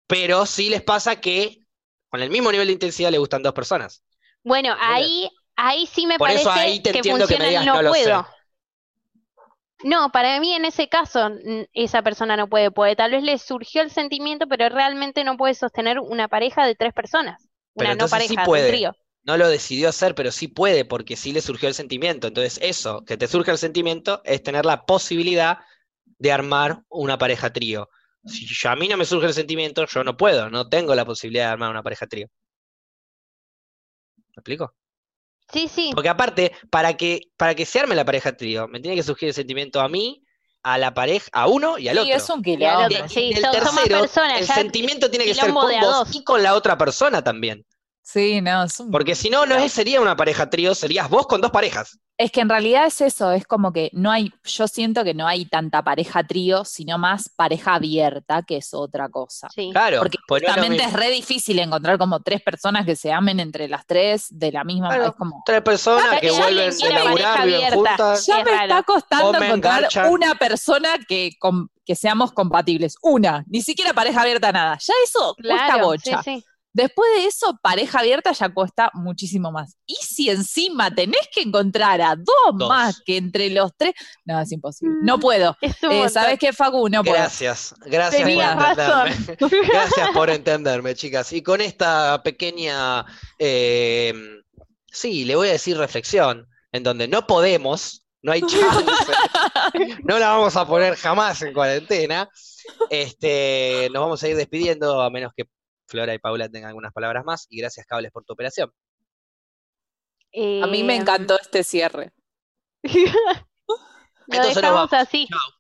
Pero sí les pasa que con el mismo nivel de intensidad le gustan dos personas. Bueno, ahí, ahí sí me Por parece eso ahí te que entiendo que me funciona digas, el no, "No lo sé". puedo. No, para mí en ese caso esa persona no puede, porque tal vez le surgió el sentimiento, pero realmente no puede sostener una pareja de tres personas, Pero una no sí pareja, de un puede. trío. No lo decidió hacer, pero sí puede, porque sí le surgió el sentimiento. Entonces, eso, que te surge el sentimiento, es tener la posibilidad de armar una pareja trío. Si yo- a mí no me surge el sentimiento, yo no puedo, no tengo la posibilidad de armar una pareja trío. ¿Me explico? Sí, sí, Porque aparte, para que, para que se arme la pareja trío, me tiene que surgir el sentimiento a mí, a la pareja, a uno y al Sí, otro. es un Y quilombo. otro, Y sí, del son- son más tercero, personas, el ya sentimiento tiene que ser con vos dos. y con la otra persona también. Sí, no, es un Porque si no, no es- sería una pareja trío, serías vos con dos parejas. Es que en realidad es eso, es como que no hay, yo siento que no hay tanta pareja trío, sino más pareja abierta, que es otra cosa. sí. Claro, Porque pues justamente es re difícil encontrar como tres personas que se amen entre las tres de la misma Claro. es como Tres personas que vuelven quiera laburar, viven juntas. ya es me raro. está costando encontrar una persona que, com- que seamos compatibles. Una, ni siquiera pareja abierta, nada. Ya eso cuesta Claro, bocha. sí, sí. Después de eso, pareja abierta ya cuesta muchísimo más. Y si encima tenés que encontrar a dos, Dos. más que entre los tres, no, es imposible. No puedo. Es un Eh. ¿Sabes qué, Facu? No puedo. Gracias, gracias por entenderme. Gracias por entenderme, chicas. Y con esta pequeña, eh, sí, le voy a decir reflexión, en donde no podemos, no hay chance, no la vamos a poner jamás en cuarentena. Este, nos vamos a ir despidiendo, a menos que Flora y Paula tengan algunas palabras más. Y gracias, Cables, por tu operación. A mí me Eh, encantó este cierre. Lo Entonces nos dejamos vamos. así. Chao.